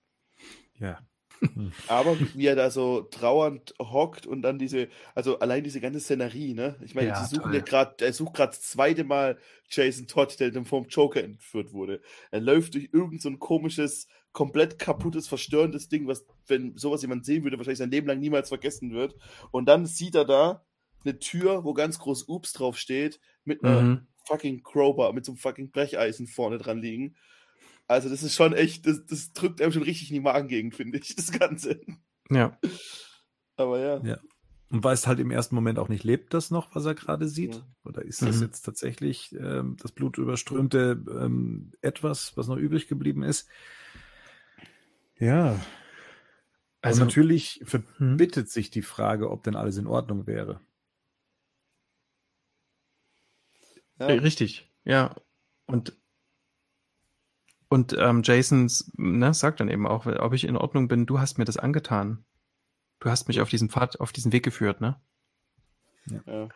S3: Ja, [LAUGHS]
S2: aber wie er da so trauernd hockt und dann diese, also allein diese ganze Szenerie, ne? Ich meine, ja, sie suchen ja gerade, er sucht gerade das zweite Mal Jason Todd, der dann vom Joker entführt wurde. Er läuft durch irgend so ein komisches, komplett kaputtes, verstörendes Ding, was, wenn sowas jemand sehen würde, wahrscheinlich sein Leben lang niemals vergessen wird. Und dann sieht er da eine Tür, wo ganz groß Ups drauf steht, mit einer mhm. fucking Crowbar, mit so einem fucking Brecheisen vorne dran liegen. Also, das ist schon echt, das, das drückt einem schon richtig in die Magengegend, finde ich, [LAUGHS] das Ganze.
S1: Ja.
S2: Aber ja.
S3: Ja. Und weiß halt im ersten Moment auch nicht, lebt das noch, was er gerade sieht? Ja. Oder ist das mhm. jetzt tatsächlich ähm, das blutüberströmte ähm, etwas, was noch übrig geblieben ist? Ja. Also Und natürlich verbittet mhm. sich die Frage, ob denn alles in Ordnung wäre.
S1: Ja. Richtig, ja. Und und ähm, Jason ne, sagt dann eben auch, ob ich in Ordnung bin, du hast mir das angetan. Du hast mich auf diesen Pfad, auf diesen Weg geführt, ne? Ja.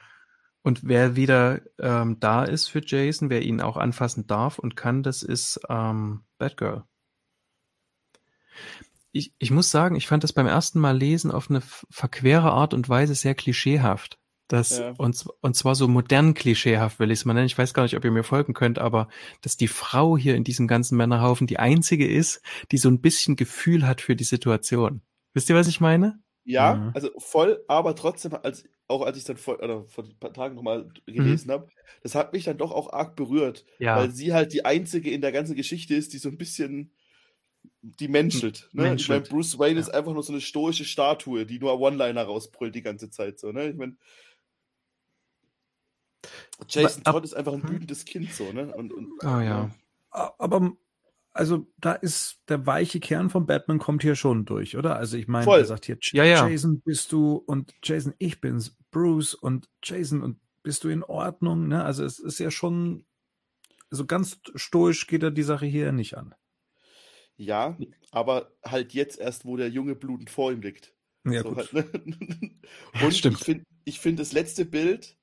S1: Und wer wieder ähm, da ist für Jason, wer ihn auch anfassen darf und kann, das ist ähm, Batgirl. Ich, ich muss sagen, ich fand das beim ersten Mal lesen auf eine verquere Art und Weise sehr klischeehaft. Das, ja. und, und zwar so modern klischeehaft will ich es mal nennen. Ich weiß gar nicht, ob ihr mir folgen könnt, aber dass die Frau hier in diesem ganzen Männerhaufen die einzige ist, die so ein bisschen Gefühl hat für die Situation. Wisst ihr, was ich meine?
S2: Ja, mhm. also voll, aber trotzdem, als, auch als ich dann vor, oder vor ein paar Tagen nochmal gelesen mhm. habe, das hat mich dann doch auch arg berührt, ja. weil sie halt die einzige in der ganzen Geschichte ist, die so ein bisschen die menschelt. Ne? menschelt. Ich meine, Bruce Wayne ja. ist einfach nur so eine stoische Statue, die nur One-Liner rausbrüllt die ganze Zeit. So, ne? Ich meine, Jason Todd ist einfach ein hm? wütendes Kind so, ne? Und, und,
S1: oh ja.
S3: Aber also da ist der weiche Kern von Batman kommt hier schon durch, oder? Also ich meine, er sagt hier, ja, ja. Jason bist du und Jason, ich bin's, Bruce und Jason und bist du in Ordnung? Ne? Also es ist ja schon, so ganz stoisch geht er die Sache hier nicht an.
S2: Ja, aber halt jetzt erst, wo der Junge blutend vor ihm liegt.
S3: Ja, so gut. Halt, ne? [LAUGHS]
S2: Und Stimmt. ich finde find das letzte Bild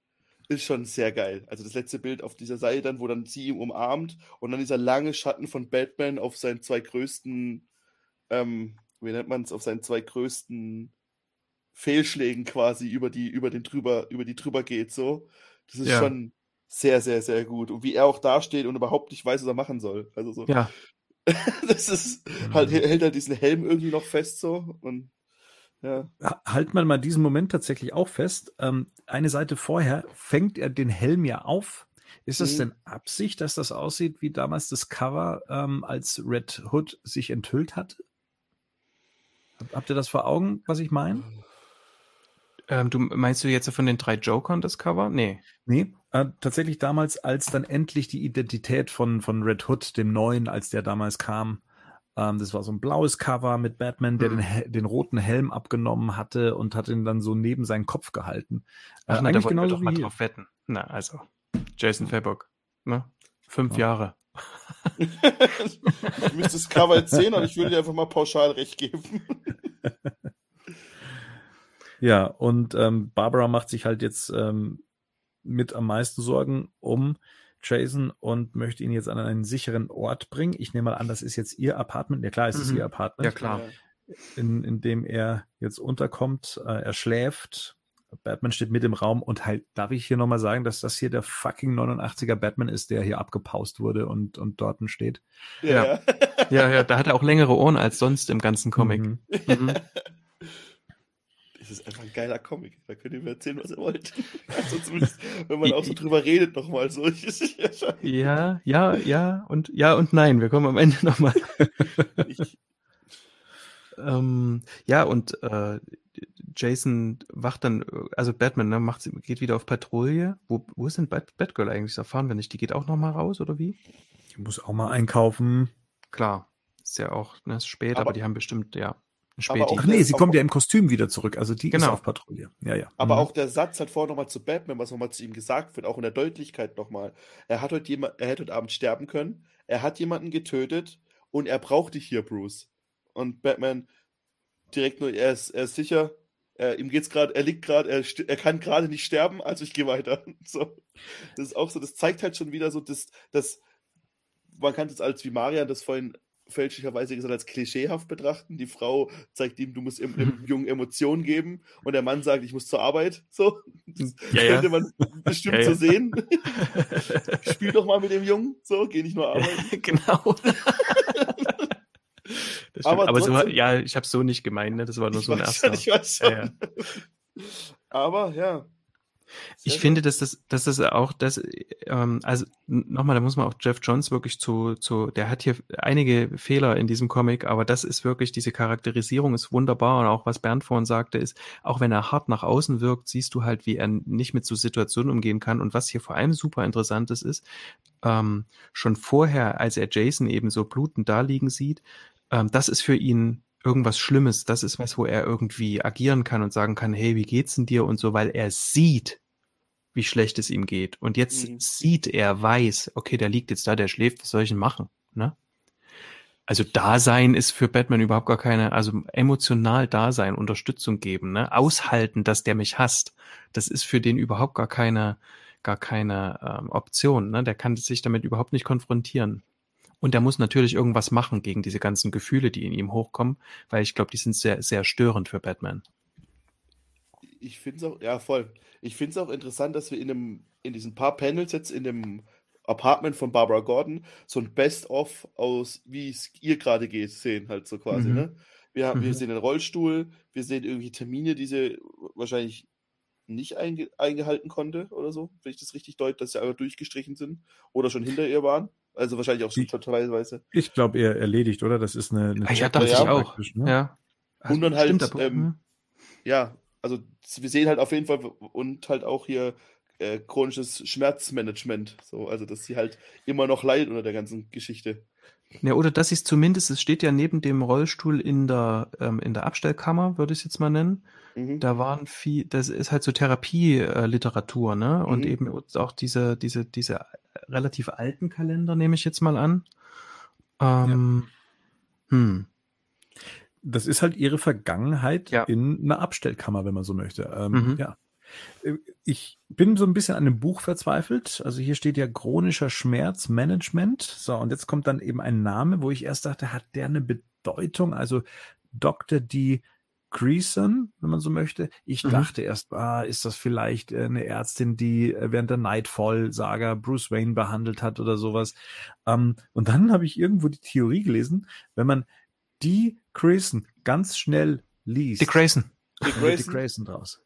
S2: ist schon sehr geil. Also das letzte Bild auf dieser Seite dann, wo dann sie ihn umarmt und dann dieser lange Schatten von Batman auf seinen zwei größten, ähm, wie nennt man es, auf seinen zwei größten Fehlschlägen quasi über die, über den drüber, über die drüber geht, so. Das ist ja. schon sehr, sehr, sehr gut. Und wie er auch dasteht und überhaupt nicht weiß, was er machen soll. Also so.
S1: Ja. [LAUGHS]
S2: das ist halt, mhm. hält halt diesen Helm irgendwie noch fest so und ja.
S3: Halt man mal diesen Moment tatsächlich auch fest. Ähm, eine Seite vorher fängt er den Helm ja auf. Ist es mhm. denn Absicht, dass das aussieht wie damals das Cover, ähm, als Red Hood sich enthüllt hat? Habt ihr das vor Augen, was ich meine?
S1: Ähm, du meinst du jetzt von den drei Jokern das Cover? Nee.
S3: Nee, äh, tatsächlich damals, als dann endlich die Identität von, von Red Hood, dem neuen, als der damals kam, ähm, das war so ein blaues Cover mit Batman, der mhm. den, den roten Helm abgenommen hatte und hat ihn dann so neben seinen Kopf gehalten.
S1: Ach, äh, na, eigentlich da genauso doch mal drauf wetten. Na, also, Jason Fabok, ne? Fünf ja. Jahre. [LAUGHS]
S2: ich müsste das Cover jetzt sehen und ich würde dir einfach mal pauschal recht geben. [LAUGHS]
S3: ja, und ähm, Barbara macht sich halt jetzt ähm, mit am meisten Sorgen um Jason und möchte ihn jetzt an einen sicheren Ort bringen. Ich nehme mal an, das ist jetzt ihr Apartment. Ja klar, es ist mhm. ihr Apartment.
S1: Ja klar.
S3: In, in dem er jetzt unterkommt. Äh, er schläft. Batman steht mit im Raum und halt, darf ich hier nochmal sagen, dass das hier der fucking 89er Batman ist, der hier abgepaust wurde und, und dort steht.
S1: Ja. ja, ja, da hat er auch längere Ohren als sonst im ganzen Comic. Mhm. [LAUGHS] Mhm.
S2: Es ist einfach ein geiler Comic. Da könnt ihr mir erzählen, was ihr wollt. [LAUGHS] Also zumindest, wenn man auch so drüber redet, nochmal so.
S1: ja, ja, ja und ja und nein. Wir kommen am Ende nochmal. [LAUGHS] ähm, ja, und äh, Jason wacht dann, also Batman, ne, macht, geht wieder auf Patrouille. Wo, wo ist denn Bat Batgirl eigentlich? Das erfahren wir nicht. Die geht auch nochmal raus, oder wie?
S3: Die muss auch mal einkaufen.
S1: Klar. Ist ja auch, ne, ist spät, aber, aber die haben bestimmt, ja.
S3: Späti. Ach nee, sie kommt ja im Kostüm wieder zurück. Also die genau. ist auf Patrouille. Ja, ja.
S2: Aber mhm. auch der Satz hat vorher nochmal zu Batman, was nochmal zu ihm gesagt wird, auch in der Deutlichkeit nochmal. Er hat heute jemand, er hätte heute Abend sterben können. Er hat jemanden getötet und er braucht dich hier, Bruce. Und Batman direkt nur, er ist, er ist sicher, er, ihm geht's gerade, er liegt gerade, er, er kann gerade nicht sterben, also ich gehe weiter. [LAUGHS] So. Das ist auch so, das zeigt halt schon wieder so, dass, dass man kann es als, wie Marian das vorhin fälschlicherweise gesagt als klischeehaft betrachten. Die Frau zeigt ihm, du musst dem, dem [LAUGHS] Jungen Emotionen geben und der Mann sagt, ich muss zur Arbeit. So, das ja, könnte man bestimmt ja, so sehen. [LAUGHS] Spiel doch mal mit dem Jungen, so, geh nicht nur arbeiten.
S1: genau. [LAUGHS] aber, aber trotzdem, so, ja, ich habe so nicht gemeint, ne? das war nur so ein erster.
S2: Schon, ich weiß schon. Aber ja,
S1: ich finde, dass das, dass das auch das, ähm, also nochmal, da muss man auch Jeff Johns wirklich zu, zu, der hat hier einige Fehler in diesem Comic, aber das ist wirklich, diese Charakterisierung ist wunderbar und auch was Bernd vorhin sagte, ist, auch wenn er hart nach außen wirkt, siehst du halt, wie er nicht mit so Situationen umgehen kann. Und was hier vor allem super interessant ist, ist, ähm, schon vorher, als er Jason eben so blutend da liegen sieht, ähm, das ist für ihn irgendwas Schlimmes, das ist was, wo er irgendwie agieren kann und sagen kann, hey, wie geht's denn dir? Und so, weil er sieht, wie schlecht es ihm geht. Und jetzt mhm. sieht er, weiß, okay, der liegt jetzt da, der schläft, was soll ich denn machen? Ne? Also Dasein ist für Batman überhaupt gar keine, also emotional Dasein, Unterstützung geben, ne? Aushalten, dass der mich hasst. Das ist für den überhaupt gar keine, gar keine ähm, Option. Ne? Der kann sich damit überhaupt nicht konfrontieren. Und der muss natürlich irgendwas machen gegen diese ganzen Gefühle, die in ihm hochkommen, weil ich glaube, die sind sehr, sehr störend für Batman.
S2: Ich finde es auch, ja, voll. Ich finde es auch interessant, dass wir in, einem, in diesen paar Panels jetzt in dem Apartment von Barbara Gordon so ein Best-of aus, wie es ihr gerade geht, sehen, halt so quasi, mhm. ne? Wir, haben, mhm. wir sehen den Rollstuhl, wir sehen irgendwie Termine, die sie wahrscheinlich nicht einge eingehalten konnte oder so, wenn ich das richtig deute, dass sie einfach durchgestrichen sind oder schon hinter ihr waren. Also wahrscheinlich auch schon totalweise.
S3: Ich glaube eher erledigt, oder? Das ist eine. eine
S1: ah, ja, dachte ich auch. Ne? Ja.
S2: Und dann halt, ähm, ja, also wir sehen halt auf jeden Fall und halt auch hier äh, chronisches Schmerzmanagement. So, also dass sie halt immer noch leidet unter der ganzen Geschichte.
S1: Ja, oder dass sie es zumindest, es steht ja neben dem Rollstuhl in der, ähm, in der Abstellkammer, würde ich es jetzt mal nennen. Mhm. Da waren viel, das ist halt so Therapieliteratur, ne? Und mhm. eben auch diese, diese, diese relativ alten Kalender, nehme ich jetzt mal an. Ähm,
S3: ja. Hm das ist halt ihre Vergangenheit ja. in einer Abstellkammer, wenn man so möchte. Ähm, mhm. Ja. Äh, ich bin so ein bisschen an dem Buch verzweifelt. Also hier steht ja chronischer Schmerzmanagement. So, und jetzt kommt dann eben ein Name, wo ich erst dachte, hat der eine Bedeutung? Also Dr. D. Greason, wenn man so möchte. Ich mhm. dachte erst, ah, ist das vielleicht äh, eine Ärztin, die äh, während der Nightfall-Saga Bruce Wayne behandelt hat oder sowas. Ähm, und dann habe ich irgendwo die Theorie gelesen, wenn man die Grayson ganz schnell liest.
S1: Die Grayson.
S3: Die Grayson. Die Grayson draus.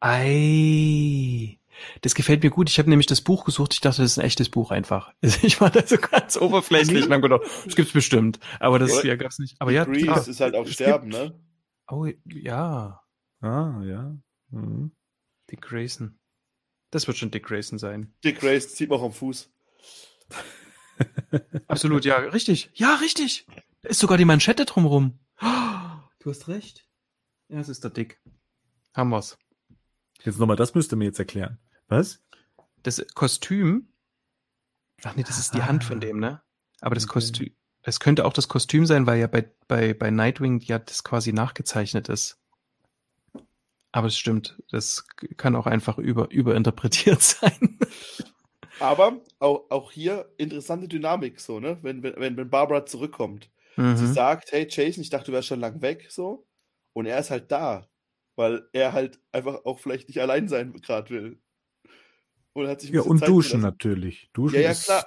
S1: Ei. Das gefällt mir gut. Ich habe nämlich das Buch gesucht. Ich dachte, das ist ein echtes Buch einfach. [LAUGHS] Ich war da so ganz oberflächlich und habe gedacht, das gibt's bestimmt. Aber das ja, gab's nicht. Aber ja,
S2: Grease ist halt auch Sterben, ne?
S1: Oh, ja.
S3: Ah, ja. Mhm.
S1: Dick Grayson. Das wird schon Dick Grayson sein.
S2: Dick Grayson sieht man auch am Fuß.
S1: Absolut, ja, richtig. Ja, richtig. Da ist sogar die Manschette drumrum. Du hast recht. Ja, es ist der Dick. Haben wir's.
S3: Jetzt nochmal, das müsste mir jetzt erklären. Was?
S1: Das Kostüm. Ach nee, das ist die ah. Hand von dem, ne? Aber das okay. Kostüm, es könnte auch das Kostüm sein, weil ja bei, bei, bei Nightwing ja das quasi nachgezeichnet ist. Aber es stimmt, das kann auch einfach über, überinterpretiert [LAUGHS] sein.
S2: Aber auch, auch hier interessante Dynamik, so, ne? Wenn, wenn, wenn Barbara zurückkommt. Mhm. Sie sagt, hey Jason, ich dachte, du wärst schon lang weg, so. Und er ist halt da, weil er halt einfach auch vielleicht nicht allein sein gerade will.
S3: Und hat sich ja, und Zeit duschen gelassen. natürlich. Duschen
S2: ja, ja, klar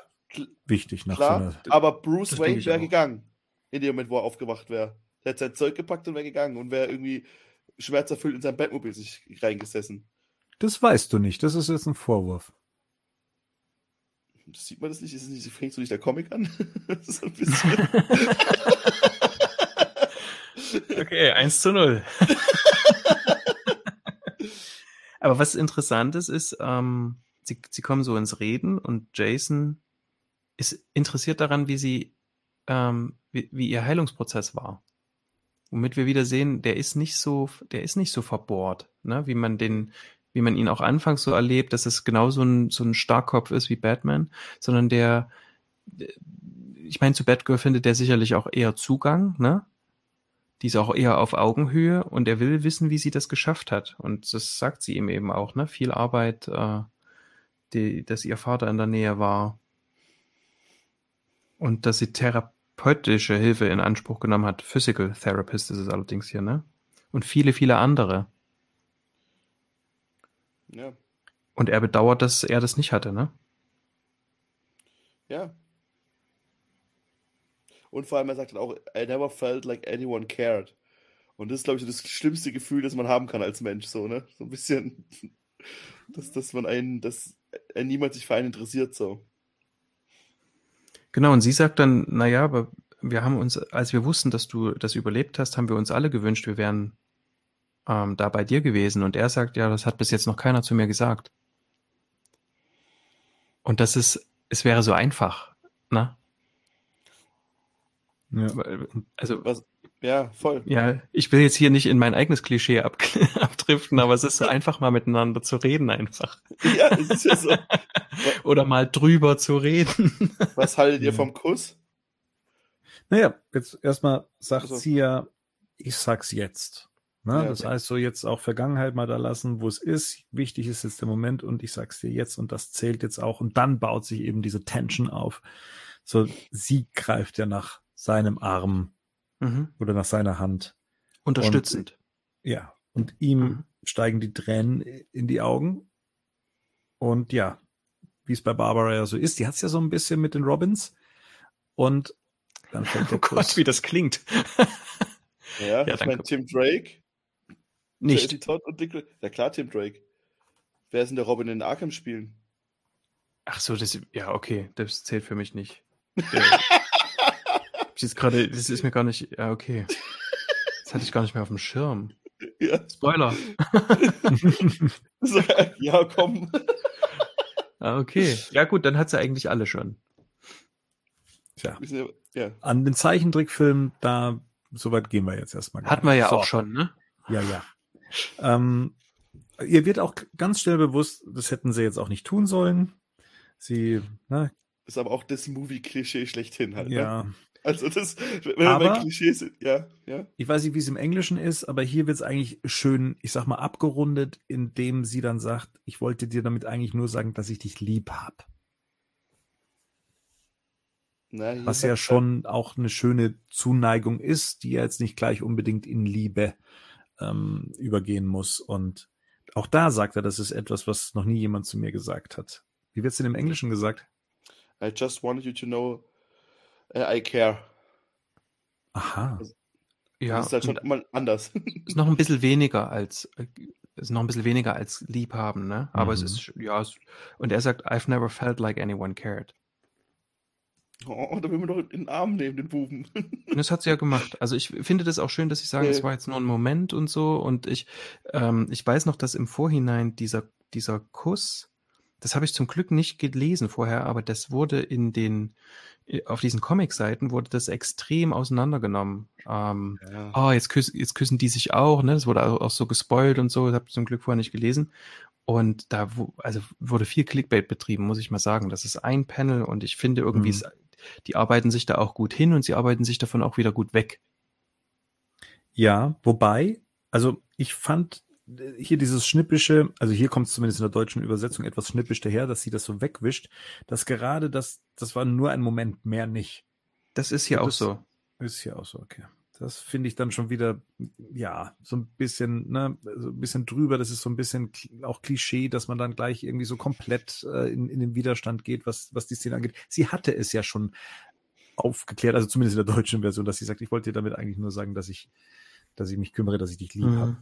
S3: wichtig nach
S2: Klar, so einer. Aber Bruce Wayne wäre gegangen. In dem Moment, wo er aufgewacht wäre. Er hat sein Zeug gepackt und wäre gegangen und wäre irgendwie schmerzerfüllt in sein Batmobil sich reingesessen.
S3: Das weißt du nicht. Das ist jetzt ein Vorwurf.
S2: Das sieht man das nicht? Ist nicht fängst du nicht der Comic an? [LAUGHS] das ist ein bisschen. [LAUGHS]
S1: okay, 1 zu 0. [LAUGHS] Aber was interessant ist, ist, ähm, sie, sie kommen so ins Reden und Jason ist interessiert daran, wie sie, ähm, wie, wie ihr Heilungsprozess war. Womit wir wieder sehen, der ist nicht so, der ist nicht so verbohrt, ne? wie man den, wie man ihn auch anfangs so erlebt, dass es genau so ein, so ein Starkkopf ist wie Batman, sondern der, ich meine, zu Batgirl findet der sicherlich auch eher Zugang, ne? Die ist auch eher auf Augenhöhe und er will wissen, wie sie das geschafft hat. Und das sagt sie ihm eben auch, ne? Viel Arbeit, äh, die, dass ihr Vater in der Nähe war, und dass sie therapeutische Hilfe in Anspruch genommen hat. Physical Therapist ist es allerdings hier, ne? Und viele, viele andere.
S2: Ja.
S1: Und er bedauert, dass er das nicht hatte, ne?
S2: Ja. Und vor allem, er sagt dann auch, I never felt like anyone cared. Und das ist, glaube ich, das schlimmste Gefühl, das man haben kann als Mensch, so, ne? So ein bisschen, [LAUGHS] dass, dass man einen, dass niemand sich für einen interessiert, so.
S1: Genau, und sie sagt dann, naja, aber wir haben uns, als wir wussten, dass du das überlebt hast, haben wir uns alle gewünscht, wir wären ähm, da bei dir gewesen. Und er sagt, ja, das hat bis jetzt noch keiner zu mir gesagt. Und das ist, es wäre so einfach, ne?
S2: Ja. Also, Was, ja, voll.
S1: Ja, ich will jetzt hier nicht in mein eigenes Klischee ab, [LAUGHS] abdriften, aber es ist so [LAUGHS] einfach mal miteinander zu reden einfach.
S2: Ja, es ist ja so. [LAUGHS]
S1: Oder mal drüber zu reden.
S2: Was haltet ihr vom Kuss?
S3: Naja, jetzt erstmal sagt also. sie ja, ich sag's jetzt. Ne? Ja, das okay. heißt so jetzt auch Vergangenheit mal da lassen, wo es ist. Wichtig ist jetzt der Moment und ich sag's dir jetzt und das zählt jetzt auch. Und dann baut sich eben diese Tension auf. So, sie greift ja nach seinem Arm mhm. oder nach seiner Hand.
S1: Unterstützend.
S3: Und, ja, und ihm mhm. steigen die Tränen in die Augen. Und ja, wie es bei Barbara ja so ist, die hat es ja so ein bisschen mit den Robins. Und dann
S1: fällt der [LAUGHS] Oh Kuss. Gott, wie das klingt.
S2: ja, ja ich meine, Tim Drake.
S1: Nicht.
S2: Todd und Dick, ja klar, Tim Drake. Wer ist denn der Robin in Arkham spielen?
S1: Ach so, das, ja, okay, das zählt für mich nicht. [LAUGHS] jetzt gerade, das ist mir gar nicht, ja, okay. Das hatte ich gar nicht mehr auf dem Schirm. Ja. Spoiler. [LAUGHS]
S2: ja, komm.
S1: Ah, okay. Ja, gut, dann hat sie eigentlich alle schon.
S3: Tja. Ja. An den Zeichentrickfilm, da, soweit gehen wir jetzt erstmal.
S1: Hatten wir ja so. auch schon, ne?
S3: Ja, ja. Ähm, ihr wird auch ganz schnell bewusst, das hätten sie jetzt auch nicht tun sollen. Sie, ne?
S2: Ist aber auch das Movie-Klischee schlechthin halt.
S3: Ja. Ne?
S2: Also das, wenn aber, wir Klischees sind, ja, ja.
S3: Ich weiß nicht, wie es im Englischen ist, aber hier wird es eigentlich schön, ich sag mal, abgerundet, indem sie dann sagt, ich wollte dir damit eigentlich nur sagen, dass ich dich lieb hab. Na, Was ja schon auch eine schöne Zuneigung ist, die ja jetzt nicht gleich unbedingt in Liebe ähm, übergehen muss. Und auch da sagt er, das ist etwas, was noch nie jemand zu mir gesagt hat. Wie wird es denn im Englischen gesagt?
S2: I just wanted you to know uh, I care.
S3: Aha.
S2: Also, ja. Das ist halt schon mal anders. [LAUGHS]
S1: Ist noch ein bisschen weniger als ist noch ein bisschen weniger als liebhaben, ne? Aber mhm. es ist ja und er sagt I've never felt like anyone cared.
S2: Oh, da will man doch in den Arm nehmen, den Buben.
S1: Das hat sie ja gemacht. Also ich finde das auch schön, dass sie sagen, es war jetzt nur ein Moment und so. Und ich, ähm, ich weiß noch, dass im Vorhinein dieser, dieser Kuss, das habe ich zum Glück nicht gelesen vorher, aber das wurde in den, auf diesen Comic-Seiten wurde das extrem auseinandergenommen. Ähm, ja. Oh, jetzt, küss, jetzt küssen die sich auch, ne? Das wurde auch, auch so gespoilt und so, das habe ich zum Glück vorher nicht gelesen. Und da also wurde viel Clickbait betrieben, muss ich mal sagen. Das ist ein Panel und ich finde irgendwie, mhm. es die arbeiten sich da auch gut hin und sie arbeiten sich davon auch wieder gut weg.
S3: Ja, wobei, also ich fand äh, hier dieses schnippische, also hier kommt es zumindest in der deutschen Übersetzung etwas schnippisch daher, dass sie das so wegwischt, dass gerade das, das war nur ein Moment, mehr nicht.
S1: Das ist hier auch so.
S3: Ist hier auch so, okay. Das finde ich dann schon wieder, ja, so ein bisschen, ne, so ein bisschen drüber. Das ist so ein bisschen auch Klischee, dass man dann gleich irgendwie so komplett äh, in, in den Widerstand geht, was, was die Szene angeht. Sie hatte es ja schon aufgeklärt, also zumindest in der deutschen Version, dass sie sagt, ich wollte dir damit eigentlich nur sagen, dass ich, dass ich mich kümmere, dass ich dich lieb mhm. habe.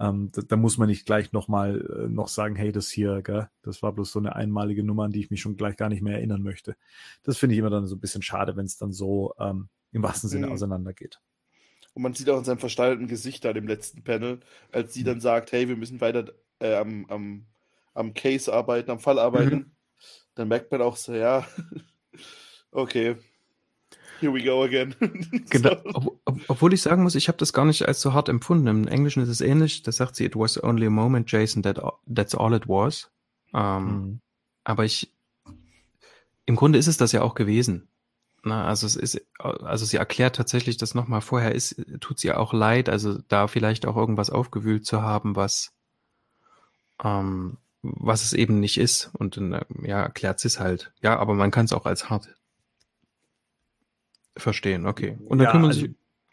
S3: Ähm, da, da, muss man nicht gleich nochmal äh, noch sagen, hey, das hier, gell, das war bloß so eine einmalige Nummer, an die ich mich schon gleich gar nicht mehr erinnern möchte. Das finde ich immer dann so ein bisschen schade, wenn es dann so ähm, im wahrsten Sinne mhm. auseinandergeht.
S2: Und man sieht auch in seinem versteinerten Gesicht da im letzten Panel, als sie dann sagt, hey, wir müssen weiter äh, am, am, am Case arbeiten, am Fall arbeiten. Mhm. Dann merkt man auch so, ja, [LAUGHS] okay, here we go again. [LAUGHS]
S1: genau. Ob, ob, obwohl ich sagen muss, ich habe das gar nicht als so hart empfunden. Im Englischen ist es ähnlich. Da sagt sie, it was only a moment, Jason, that, that's all it was. Ähm, mhm. Aber ich, im Grunde ist es das ja auch gewesen. Na, also es ist, also sie erklärt tatsächlich das nochmal vorher, ist, tut sie auch leid, also da vielleicht auch irgendwas aufgewühlt zu haben, was, ähm, was es eben nicht ist. Und dann, äh, ja, erklärt sie es halt. Ja, aber man kann es auch als hart verstehen, okay. Und dann ja, kümmern also, sich.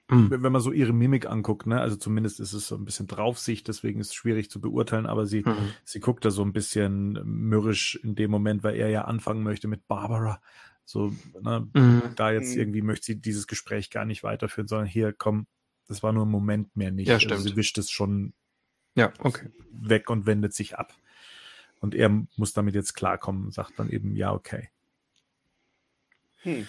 S3: Hm. Wenn man so ihre Mimik anguckt, ne, also zumindest ist es so ein bisschen Draufsicht, deswegen ist es schwierig zu beurteilen, aber sie, mhm. sie guckt da so ein bisschen mürrisch in dem Moment, weil er ja anfangen möchte mit Barbara. So, ne, mhm. da jetzt mhm. irgendwie möchte sie dieses Gespräch gar nicht weiterführen, sondern hier, komm, das war nur ein Moment mehr nicht.
S1: Ja, stimmt.
S3: Also sie wischt es schon
S1: ja, okay.
S3: weg und wendet sich ab. Und er muss damit jetzt klarkommen und sagt dann eben, ja, okay. Hm.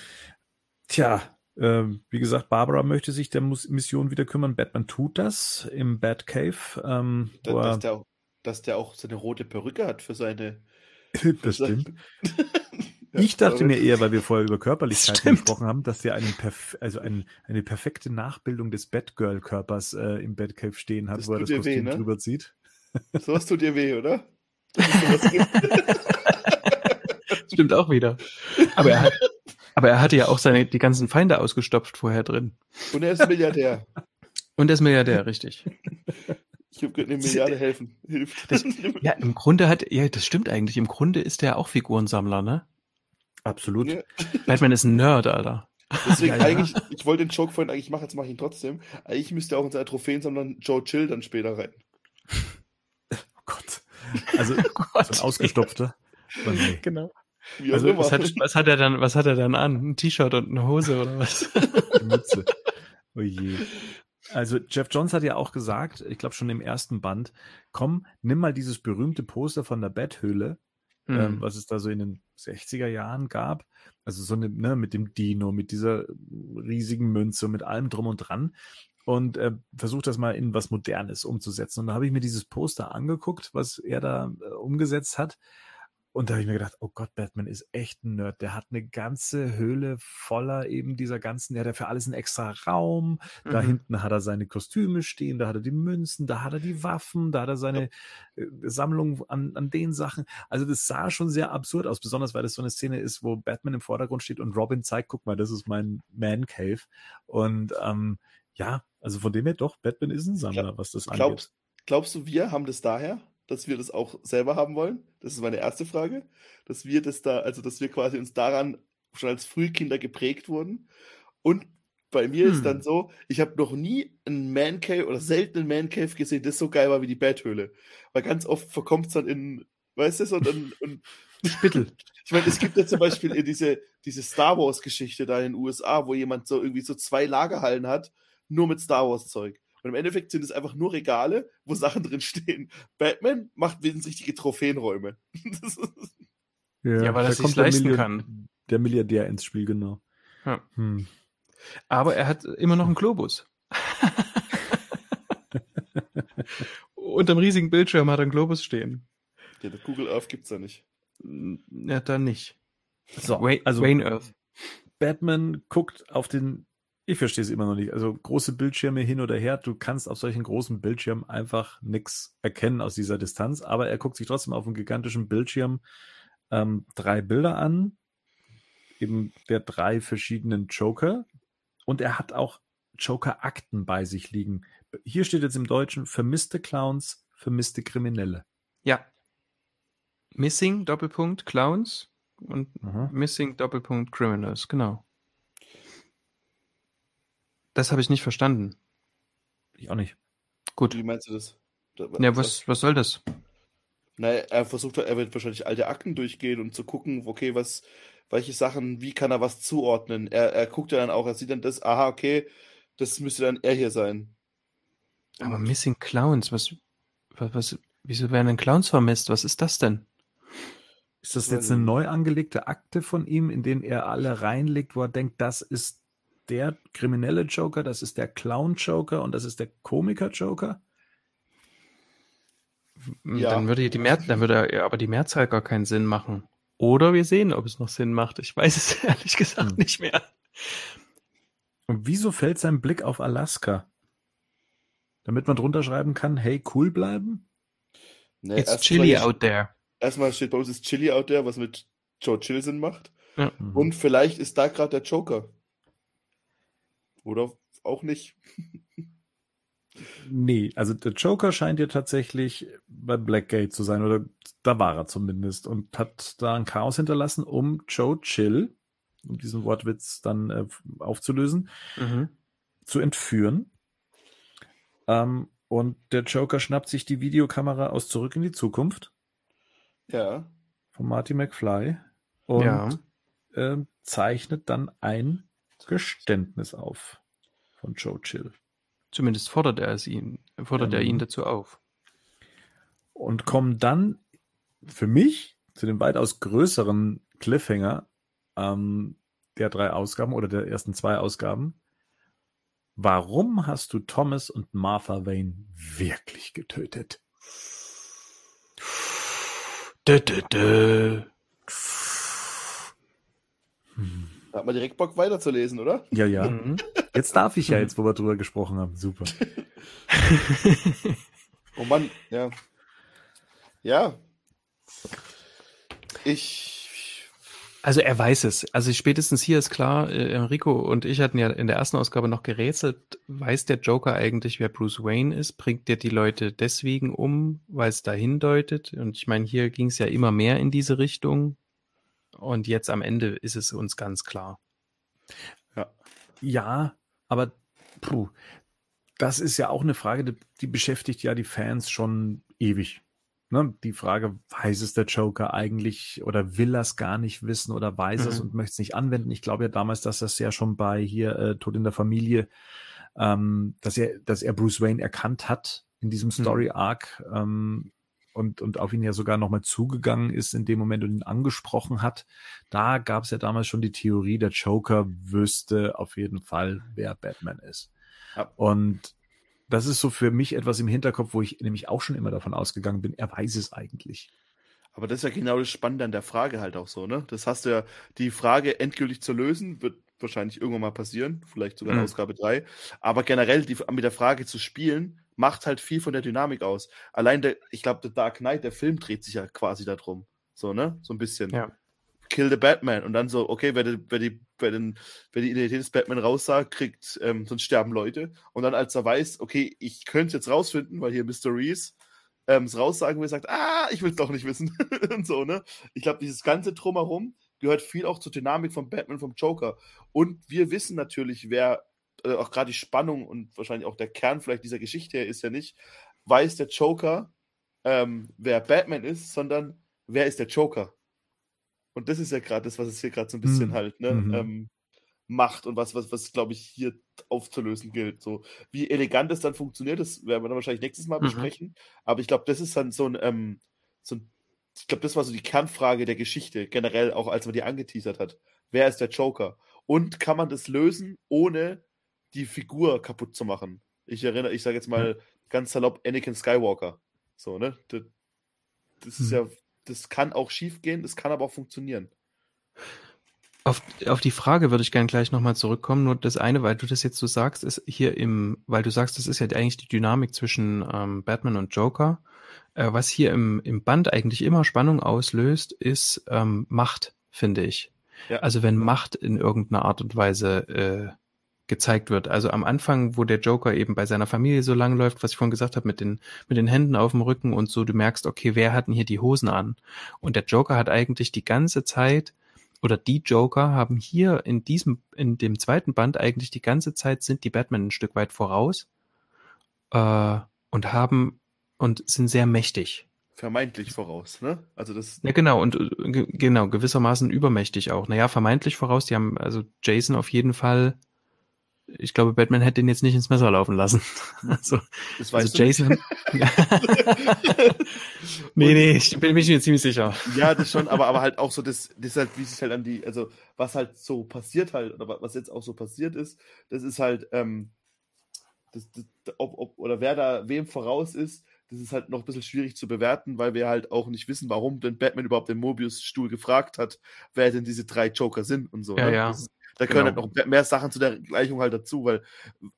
S3: Tja, äh, wie gesagt, Barbara möchte sich der Mission wieder kümmern. Batman tut das im Batcave. Ähm,
S2: da, dass, der auch, dass der auch seine rote Perücke hat für seine. [LAUGHS]
S3: das stimmt. [LAUGHS] Ich dachte mir eher, weil wir vorher über Körperlichkeit gesprochen haben, dass er einen Perf also ein, eine perfekte Nachbildung des Batgirl-Körpers äh, im Batcave stehen hat, das wo er das Kostüm weh, ne? drüber zieht.
S2: So was tut dir weh, oder? [LAUGHS]
S1: Stimmt auch wieder. Aber er, hat, aber er hatte ja auch seine, die ganzen Feinde ausgestopft vorher drin.
S2: Und er ist Milliardär.
S1: Und er ist Milliardär, richtig.
S2: Ich würde eine Milliarde helfen. Hilft.
S1: Das, ja, im Grunde hat, ja, das stimmt eigentlich. Im Grunde ist er auch Figurensammler, ne?
S3: Absolut. Ja.
S1: Batman ist ein Nerd, Alter.
S2: Deswegen [LAUGHS] ja, ja. eigentlich, ich wollte den Joke vorhin eigentlich machen, jetzt mache ich ihn trotzdem. Eigentlich müsste auch unser Trophäensammler Joe Chill dann später rein.
S3: Oh Gott. Also [LAUGHS] oh Gott. So ein ausgestopfter.
S1: Nee. Genau. Also, was, hat, was, hat, er dann, was hat er dann an? Ein T-Shirt und eine Hose oder was? [LAUGHS] Mütze.
S3: Oh je. Also Jeff Johns hat ja auch gesagt, ich glaube schon im ersten Band, komm, nimm mal dieses berühmte Poster von der Betthöhle mhm. ähm, was es da so in den 60er Jahren gab. Also so eine, ne, mit dem Dino, mit dieser riesigen Münze, mit allem drum und dran. Und äh, versucht das mal in was Modernes umzusetzen. Und da habe ich mir dieses Poster angeguckt, was er da äh, umgesetzt hat. Und da habe ich mir gedacht, oh Gott, Batman ist echt ein Nerd. Der hat eine ganze Höhle voller eben dieser ganzen, der hat ja für alles einen extra Raum. Mhm. Da hinten hat er seine Kostüme stehen, da hat er die Münzen, da hat er die Waffen, da hat er seine ja. Äh, Sammlung an, an den Sachen. Also das sah schon sehr absurd aus, besonders weil das so eine Szene ist, wo Batman im Vordergrund steht und Robin zeigt, guck mal, das ist mein Man Cave. Und ähm, ja, also von dem her doch, Batman ist ein Sammler, was das
S2: angeht. Glaubst, glaubst du, wir haben das daher? Dass wir das auch selber haben wollen? Das ist meine erste Frage. Dass wir das da, also dass wir quasi uns daran schon als Frühkinder geprägt wurden. Und bei mir hm. ist dann so, ich habe noch nie einen Man Cave oder selten einen Man Cave gesehen, das so geil war wie die Betthöhle. Weil ganz oft verkommt es dann in, weißt du, so dann, und [LAUGHS]
S3: Spittel.
S2: Ich meine, es gibt ja zum Beispiel diese, diese Star Wars-Geschichte da in den USA, wo jemand so irgendwie so zwei Lagerhallen hat, nur mit Star Wars-Zeug. Und im Endeffekt sind es einfach nur Regale, wo Sachen drin stehen. Batman macht wesentliche Trophäenräume. [LAUGHS]
S3: ja, ja, weil er sich leisten kann. Der Milliardär ins Spiel, genau. Ja. Hm.
S1: Aber er hat immer noch einen Globus. [LAUGHS] Unterm riesigen Bildschirm hat er einen Globus stehen.
S2: Ja, der Google Earth gibt's da nicht.
S1: Ja, dann nicht.
S3: So, Wayne, also Wayne Earth. Batman guckt auf den ich verstehe es immer noch nicht. Also große Bildschirme hin oder her, du kannst auf solchen großen Bildschirmen einfach nichts erkennen aus dieser Distanz, aber er guckt sich trotzdem auf einem gigantischen Bildschirm ähm, drei Bilder an, eben der drei verschiedenen Joker und er hat auch Joker-Akten bei sich liegen. Hier steht jetzt im Deutschen vermisste Clowns, vermisste Kriminelle.
S1: Ja. Missing Doppelpunkt Clowns und mhm. Missing Doppelpunkt Criminals, genau. Das habe ich nicht verstanden.
S3: Ich auch nicht.
S2: Gut. Wie meinst du das?
S1: Ja, was, was soll das?
S2: Naja, er versucht, er wird wahrscheinlich alte Akten durchgehen und zu gucken, okay, was, welche Sachen, wie kann er was zuordnen. Er, er guckt ja dann auch, er sieht dann das, aha, okay, das müsste dann er hier sein.
S1: Aber Missing Clowns, was, was, was wieso werden denn Clowns vermisst? Was ist das denn?
S3: Ist das jetzt eine neu angelegte Akte von ihm, in den er alle reinlegt, wo er denkt, das ist der kriminelle Joker, das ist der Clown-Joker und das ist der Komiker-Joker?
S1: Ja. Dann würde die Mehr dann würde aber die Mehrzahl gar keinen Sinn machen. Oder wir sehen, ob es noch Sinn macht. Ich weiß es [LAUGHS] ehrlich gesagt hm. nicht mehr.
S3: Und wieso fällt sein Blick auf Alaska? Damit man drunter schreiben kann, hey, cool bleiben?
S1: Nee, It's chilly out there.
S2: Erstmal steht bei uns ist chilly out there, was mit Joe Chill Sinn macht. Ja. Und vielleicht ist da gerade der Joker. Oder auch nicht.
S3: nee, also der Joker scheint ja tatsächlich bei Blackgate zu sein, oder da war er zumindest und hat da ein Chaos hinterlassen, um Joe Chill, um diesen Wortwitz dann äh, aufzulösen, mhm. zu entführen. Ähm, und der Joker schnappt sich die Videokamera aus Zurück in die Zukunft.
S2: Ja.
S3: Von Marty McFly. Und ja. äh, zeichnet dann ein Geständnis auf von Joe Chill.
S1: Zumindest fordert er es ihn, fordert ähm, er ihn dazu auf.
S3: Und kommen dann für mich zu dem weitaus größeren Cliffhanger ähm, der drei Ausgaben oder der ersten zwei Ausgaben. Warum hast du Thomas und Martha Wayne wirklich getötet?
S2: Dö, dö, dö. Da hat man direkt Bock weiterzulesen, oder?
S3: Ja, ja. Mhm. Jetzt darf ich ja, [LAUGHS] jetzt wo wir drüber gesprochen haben. Super. [LAUGHS]
S2: oh Mann, ja. Ja. Ich.
S1: Also er weiß es. Also spätestens hier ist klar, äh, Enrico und ich hatten ja in der ersten Ausgabe noch gerätselt, weiß der Joker eigentlich, wer Bruce Wayne ist? Bringt der die Leute deswegen um, weil es dahin deutet? Und ich meine, hier ging es ja immer mehr in diese Richtung. Und jetzt am Ende ist es uns ganz klar.
S3: Ja, ja aber puh, das ist ja auch eine Frage, die, die beschäftigt ja die Fans schon ewig. Ne? Die Frage, weiß es der Joker eigentlich oder will er es gar nicht wissen oder weiß mhm. es und möchte es nicht anwenden? Ich glaube ja damals, dass das ja schon bei hier äh, Tod in der Familie, ähm, dass er, dass er Bruce Wayne erkannt hat in diesem mhm. Story Arc, ähm, und, und auf ihn ja sogar nochmal zugegangen ist in dem Moment und ihn angesprochen hat. Da gab es ja damals schon die Theorie, der Joker wüsste auf jeden Fall, wer Batman ist. Ja. Und das ist so für mich etwas im Hinterkopf, wo ich nämlich auch schon immer davon ausgegangen bin, er weiß es eigentlich.
S2: Aber das ist ja genau das Spannende an der Frage halt auch so, ne? Das hast du ja, die Frage endgültig zu lösen, wird wahrscheinlich irgendwann mal passieren, vielleicht sogar in mhm. Ausgabe 3. Aber generell die, mit der Frage zu spielen, macht halt viel von der Dynamik aus. Allein der, ich glaube, der Dark Knight, der Film dreht sich ja quasi darum. So, ne? So ein bisschen.
S1: Ja.
S2: Kill the Batman. Und dann so, okay, wer die, wer die, wer den, wer die Identität des Batman raussagt, kriegt, ähm, sonst sterben Leute. Und dann, als er weiß, okay, ich könnte es jetzt rausfinden, weil hier Mr. Reese ähm, es raussagen will, sagt, ah, ich will es doch nicht wissen. [LAUGHS] und so, ne? Ich glaube, dieses ganze Drumherum gehört viel auch zur Dynamik von Batman, vom Joker. Und wir wissen natürlich, wer, äh, auch gerade die Spannung und wahrscheinlich auch der Kern vielleicht dieser Geschichte ist ja nicht, weiß der Joker, ähm, wer Batman ist, sondern wer ist der Joker? Und das ist ja gerade das, was es hier gerade so ein bisschen mhm. halt ne, mhm. ähm, macht und was, was, was glaube ich, hier aufzulösen gilt. So, wie elegant es dann funktioniert, das werden wir dann wahrscheinlich nächstes Mal mhm. besprechen. Aber ich glaube, das ist dann so ein, ähm, so ein ich glaube, das war so die Kernfrage der Geschichte, generell auch als man die angeteasert hat. Wer ist der Joker? Und kann man das lösen, ohne die Figur kaputt zu machen? Ich erinnere, ich sage jetzt mal ganz salopp Anakin Skywalker. So, ne? Das, das ist hm. ja, das kann auch schief gehen, das kann aber auch funktionieren.
S1: Auf, auf die Frage würde ich gerne gleich nochmal zurückkommen. Nur das eine, weil du das jetzt so sagst, ist hier im, weil du sagst, das ist ja eigentlich die Dynamik zwischen ähm, Batman und Joker. Äh, was hier im, im Band eigentlich immer Spannung auslöst, ist ähm, Macht, finde ich. Ja. Also wenn Macht in irgendeiner Art und Weise äh, gezeigt wird. Also am Anfang, wo der Joker eben bei seiner Familie so lang läuft, was ich vorhin gesagt habe, mit den, mit den Händen auf dem Rücken und so, du merkst, okay, wer hat denn hier die Hosen an? Und der Joker hat eigentlich die ganze Zeit, oder die Joker haben hier in diesem, in dem zweiten Band eigentlich die ganze Zeit sind die Batman ein Stück weit voraus äh, und haben und sind sehr mächtig
S2: vermeintlich voraus, ne?
S1: Also das. Ja, genau, und äh, genau, gewissermaßen übermächtig auch. Naja, vermeintlich voraus, die haben also Jason auf jeden Fall ich glaube, Batman hätte ihn jetzt nicht ins Messer laufen lassen. [LAUGHS] Also,
S2: das weißt also Jason. [LAUGHS]
S1: nee, nee, ich bin mir ziemlich sicher.
S2: Ja, das schon, aber, aber halt auch so, das, das halt, wie sich halt an die, also was halt so passiert halt, oder was jetzt auch so passiert ist, das ist halt, ähm, das, das, ob, ob, oder wer da wem voraus ist, das ist halt noch ein bisschen schwierig zu bewerten, weil wir halt auch nicht wissen, warum denn Batman überhaupt den Mobius-Stuhl gefragt hat, wer denn diese drei Joker sind und so.
S1: Ja,
S2: ne?
S1: ja.
S2: Das, da können genau. halt noch mehr Sachen zu der Gleichung halt dazu, weil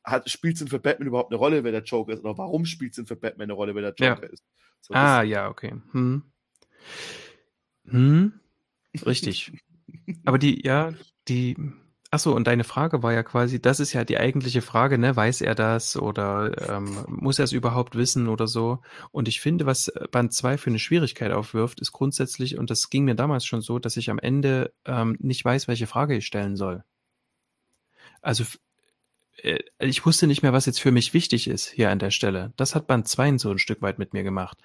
S2: hat, spielt es denn für Batman überhaupt eine Rolle, wer der Joker ist? Oder warum spielt es denn für Batman eine Rolle, wer der Joker
S1: ja.
S2: ist?
S1: So, ah, ja, okay. Hm. Hm. Richtig. [LAUGHS] Aber die, ja, die, Ach so, und deine Frage war ja quasi, das ist ja die eigentliche Frage, ne? Weiß er das oder ähm, muss er es überhaupt wissen oder so? Und ich finde, was Band 2 für eine Schwierigkeit aufwirft, ist grundsätzlich, und das ging mir damals schon so, dass ich am Ende ähm, nicht weiß, welche Frage ich stellen soll. Also äh, ich wusste nicht mehr, was jetzt für mich wichtig ist hier an der Stelle. Das hat Band 2 so ein Stück weit mit mir gemacht.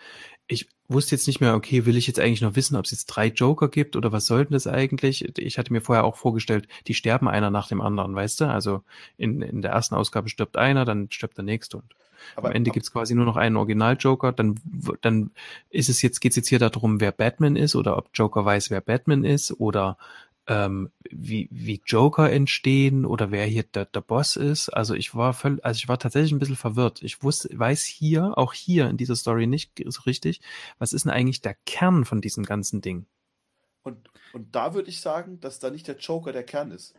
S1: Ich wusste jetzt nicht mehr, okay, will ich jetzt eigentlich noch wissen, ob es jetzt drei Joker gibt oder was sollten das eigentlich? Ich hatte mir vorher auch vorgestellt, die sterben einer nach dem anderen, weißt du? Also in, in der ersten Ausgabe stirbt einer, dann stirbt der nächste und aber, am Ende gibt's quasi nur noch einen Original-Joker. Dann, dann ist es jetzt, geht's jetzt hier darum, wer Batman ist oder ob Joker weiß, wer Batman ist oder ähm, wie, wie Joker entstehen oder wer hier der, der Boss ist. Also ich war völlig, also ich war tatsächlich ein bisschen verwirrt. Ich wusste, weiß hier, auch hier in dieser Story nicht so richtig, was ist denn eigentlich der Kern von diesem ganzen Ding?
S2: Und, und da würde ich sagen, dass da nicht der Joker der Kern ist.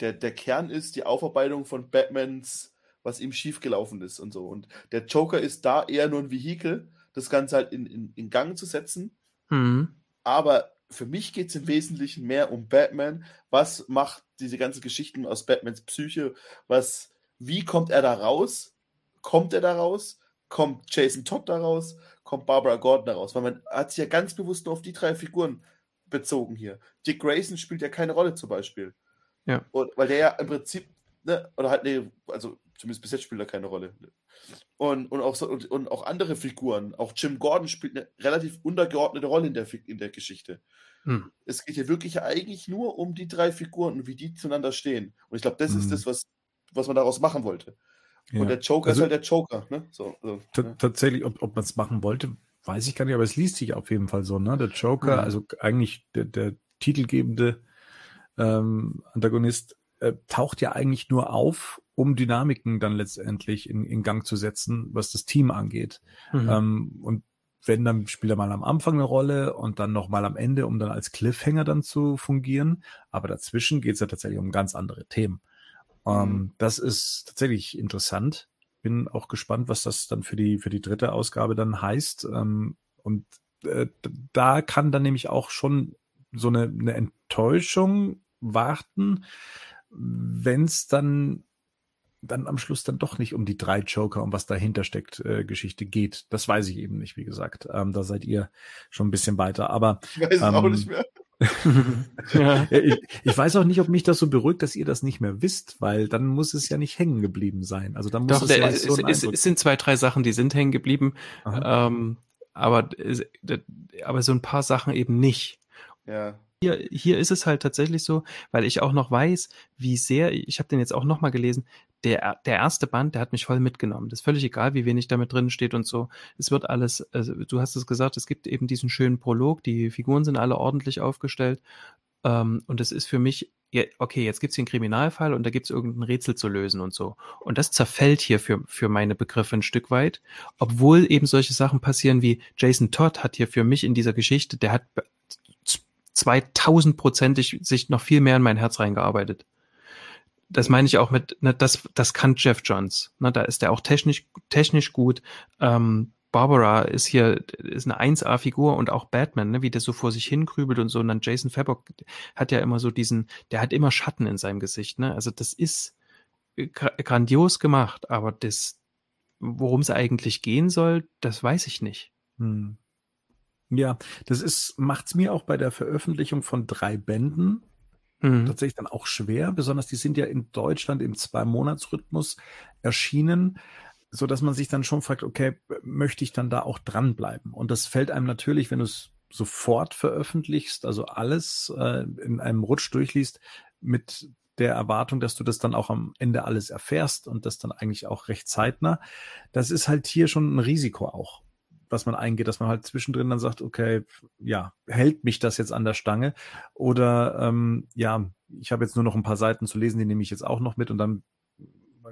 S2: Der, der Kern ist die Aufarbeitung von Batmans, was ihm schiefgelaufen ist und so. Und der Joker ist da eher nur ein Vehikel, das Ganze halt in, in, in Gang zu setzen.
S1: Mhm.
S2: Aber für mich geht es im Wesentlichen mehr um Batman. Was macht diese ganze Geschichten aus Batmans Psyche? Was, wie kommt er da raus? Kommt er da raus? Kommt Jason Todd da raus? Kommt Barbara Gordon da raus? Weil man hat sich ja ganz bewusst nur auf die drei Figuren bezogen hier. Dick Grayson spielt ja keine Rolle zum Beispiel.
S1: Ja.
S2: Und, weil der ja im Prinzip, ne, oder halt, nee, also zumindest bis jetzt spielt er keine Rolle. Und, und, auch, und, und, auch andere Figuren. Auch Jim Gordon spielt eine relativ untergeordnete Rolle in der, in der Geschichte. Hm. Es geht hier wirklich eigentlich nur um die drei Figuren und wie die zueinander stehen. Und ich glaube, das hm. ist das, was, was man daraus machen wollte. Ja. Und der Joker also, ist halt der Joker. Ne? So,
S3: so ja. Tatsächlich, ob, ob man es machen wollte, weiß ich gar nicht, aber es liest sich auf jeden Fall so. Ne? Der Joker, mhm. also eigentlich der, der titelgebende ähm, Antagonist, äh, taucht ja eigentlich nur auf, um Dynamiken dann letztendlich in, in Gang zu setzen, was das Team angeht. Mhm. Ähm, und wenn, dann spielt er mal am Anfang eine Rolle und dann nochmal am Ende, um dann als Cliffhanger dann zu fungieren. Aber dazwischen geht es ja tatsächlich um ganz andere Themen. Ähm, mhm. das ist tatsächlich interessant. Bin auch gespannt, was das dann für die, für die dritte Ausgabe dann heißt. Ähm, und äh, da kann dann nämlich auch schon so eine, eine Enttäuschung warten, wenn es dann dann am Schluss dann doch nicht um die drei Joker, um was dahinter steckt, äh, Geschichte geht. Das weiß ich eben nicht, wie gesagt. Ähm, da seid ihr schon ein bisschen weiter. Aber
S2: ich weiß ähm, auch nicht mehr. [LAUGHS] [LAUGHS]
S3: ja. ich, ich, weiß auch nicht, ob mich das so beruhigt, dass ihr das nicht mehr wisst, weil dann muss es ja nicht hängen geblieben sein. Also dann muss
S1: Doch, es, der, es, so es, es, sind zwei, drei Sachen, die sind hängen geblieben, ähm, aber, aber so ein paar Sachen eben nicht.
S2: Ja
S1: hier, hier ist es halt tatsächlich so, weil ich auch noch weiß, wie sehr, ich habe den jetzt auch nochmal gelesen, der, der erste Band, der hat mich voll mitgenommen. Das ist völlig egal, wie wenig damit drin steht und so. Es wird alles, also du hast es gesagt, es gibt eben diesen schönen Prolog, die Figuren sind alle ordentlich aufgestellt. Ähm, und es ist für mich, ja, okay, jetzt gibt's hier einen Kriminalfall und da gibt's irgendein Rätsel zu lösen und so. Und das zerfällt hier für, für meine Begriffe ein Stück weit, obwohl eben solche Sachen passieren wie Jason Todd hat hier für mich in dieser Geschichte, der hat 2000-prozentig sich noch viel mehr in mein Herz reingearbeitet. Das meine ich auch mit, ne, das, das kann Jeff Johns. Ne, da ist er auch technisch, technisch gut. Ähm, Barbara ist hier ist eine 1A-Figur und auch Batman, ne, wie der so vor sich hinkrübelt und so. Und dann Jason Fabok hat ja immer so diesen, der hat immer Schatten in seinem Gesicht. Ne? Also das ist grandios gemacht, aber das, worum es eigentlich gehen soll, das weiß ich nicht. Hm.
S3: Ja, das ist, macht's mir auch bei der Veröffentlichung von drei Bänden mhm. tatsächlich dann auch schwer. Besonders die sind ja in Deutschland im Zwei-Monats-Rhythmus erschienen, so dass man sich dann schon fragt, okay, möchte ich dann da auch dranbleiben? Und das fällt einem natürlich, wenn du es sofort veröffentlichst, also alles äh, in einem Rutsch durchliest, mit der Erwartung, dass du das dann auch am Ende alles erfährst und das dann eigentlich auch recht zeitnah. Das ist halt hier schon ein Risiko auch was man eingeht, dass man halt zwischendrin dann sagt, okay, ja, hält mich das jetzt an der Stange? Oder ähm, ja, ich habe jetzt nur noch ein paar Seiten zu lesen, die nehme ich jetzt auch noch mit und dann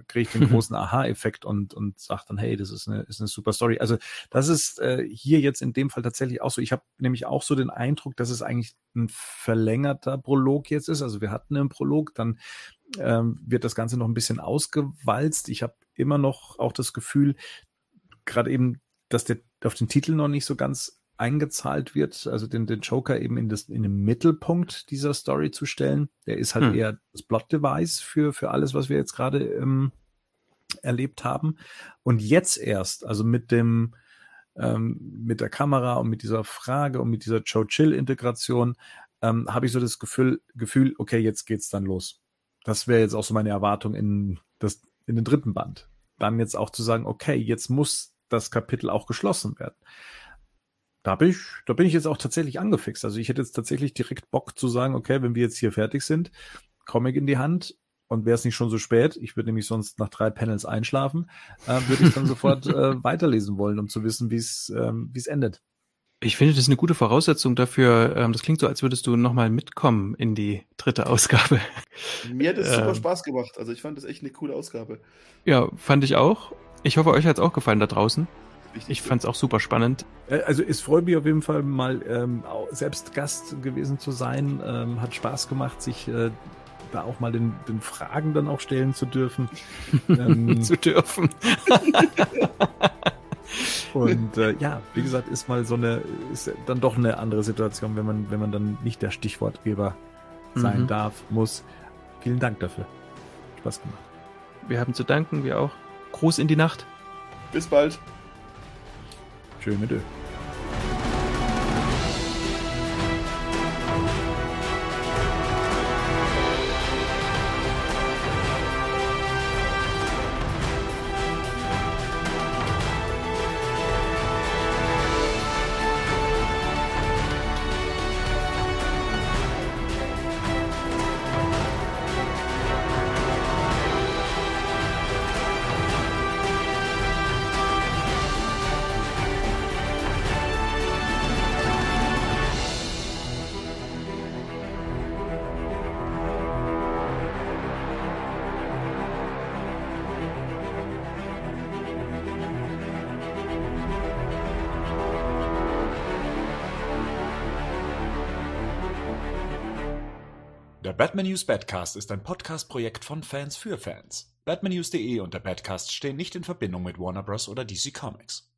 S3: kriege ich den [LAUGHS] großen Aha-Effekt und, und sage dann, hey, das ist eine, ist eine super Story. Also das ist äh, hier jetzt in dem Fall tatsächlich auch so. Ich habe nämlich auch so den Eindruck, dass es eigentlich ein verlängerter Prolog jetzt ist. Also wir hatten einen Prolog, dann ähm, wird das Ganze noch ein bisschen ausgewalzt. Ich habe immer noch auch das Gefühl, gerade eben dass der auf den Titel noch nicht so ganz eingezahlt wird, also den, den Joker eben in, das, in den Mittelpunkt dieser Story zu stellen. Der ist halt hm. eher das Plot-Device für, für alles, was wir jetzt gerade ähm, erlebt haben. Und jetzt erst, also mit dem, ähm, mit der Kamera und mit dieser Frage und mit dieser Joe Chill-Integration, ähm, habe ich so das Gefühl, Gefühl, okay, jetzt geht's dann los. Das wäre jetzt auch so meine Erwartung in, das, in den dritten Band. Dann jetzt auch zu sagen, okay, jetzt muss das Kapitel auch geschlossen werden. Da bin ich, da bin ich jetzt auch tatsächlich angefixt. Also ich hätte jetzt tatsächlich direkt Bock zu sagen, okay, wenn wir jetzt hier fertig sind, Comic in die Hand und wäre es nicht schon so spät, ich würde nämlich sonst nach drei Panels einschlafen, äh, würde ich dann sofort [LAUGHS] äh, weiterlesen wollen, um zu wissen, wie es ähm, wie es endet.
S1: Ich finde, das ist eine gute Voraussetzung dafür. Ähm, das klingt so, als würdest du nochmal mitkommen in die dritte Ausgabe.
S2: Mir hat es ähm, super Spaß gemacht. Also ich fand das echt eine coole Ausgabe.
S1: Ja, fand ich auch. Ich hoffe, euch hat es auch gefallen da draußen. Ich fand es auch super spannend.
S3: Äh, also es freut mich auf jeden Fall mal ähm, selbst Gast gewesen zu sein. Ähm, hat Spaß gemacht, sich äh, da auch mal den, den Fragen dann auch stellen zu dürfen. [LAUGHS]
S1: ähm, zu dürfen. [LAUGHS]
S3: Und äh, ja, wie gesagt, ist mal so eine, ist dann doch eine andere Situation, wenn man, wenn man dann nicht der Stichwortgeber sein mhm. darf, muss. Vielen Dank dafür. Spaß gemacht.
S1: Wir haben zu danken, wir auch. Gruß in die Nacht.
S2: Bis bald.
S3: Tschö mit Ö. News Badcast ist ein Podcast-Projekt von Fans für Fans. Batmannews.de und der Badcast stehen nicht in Verbindung mit Warner Bros. oder DC Comics.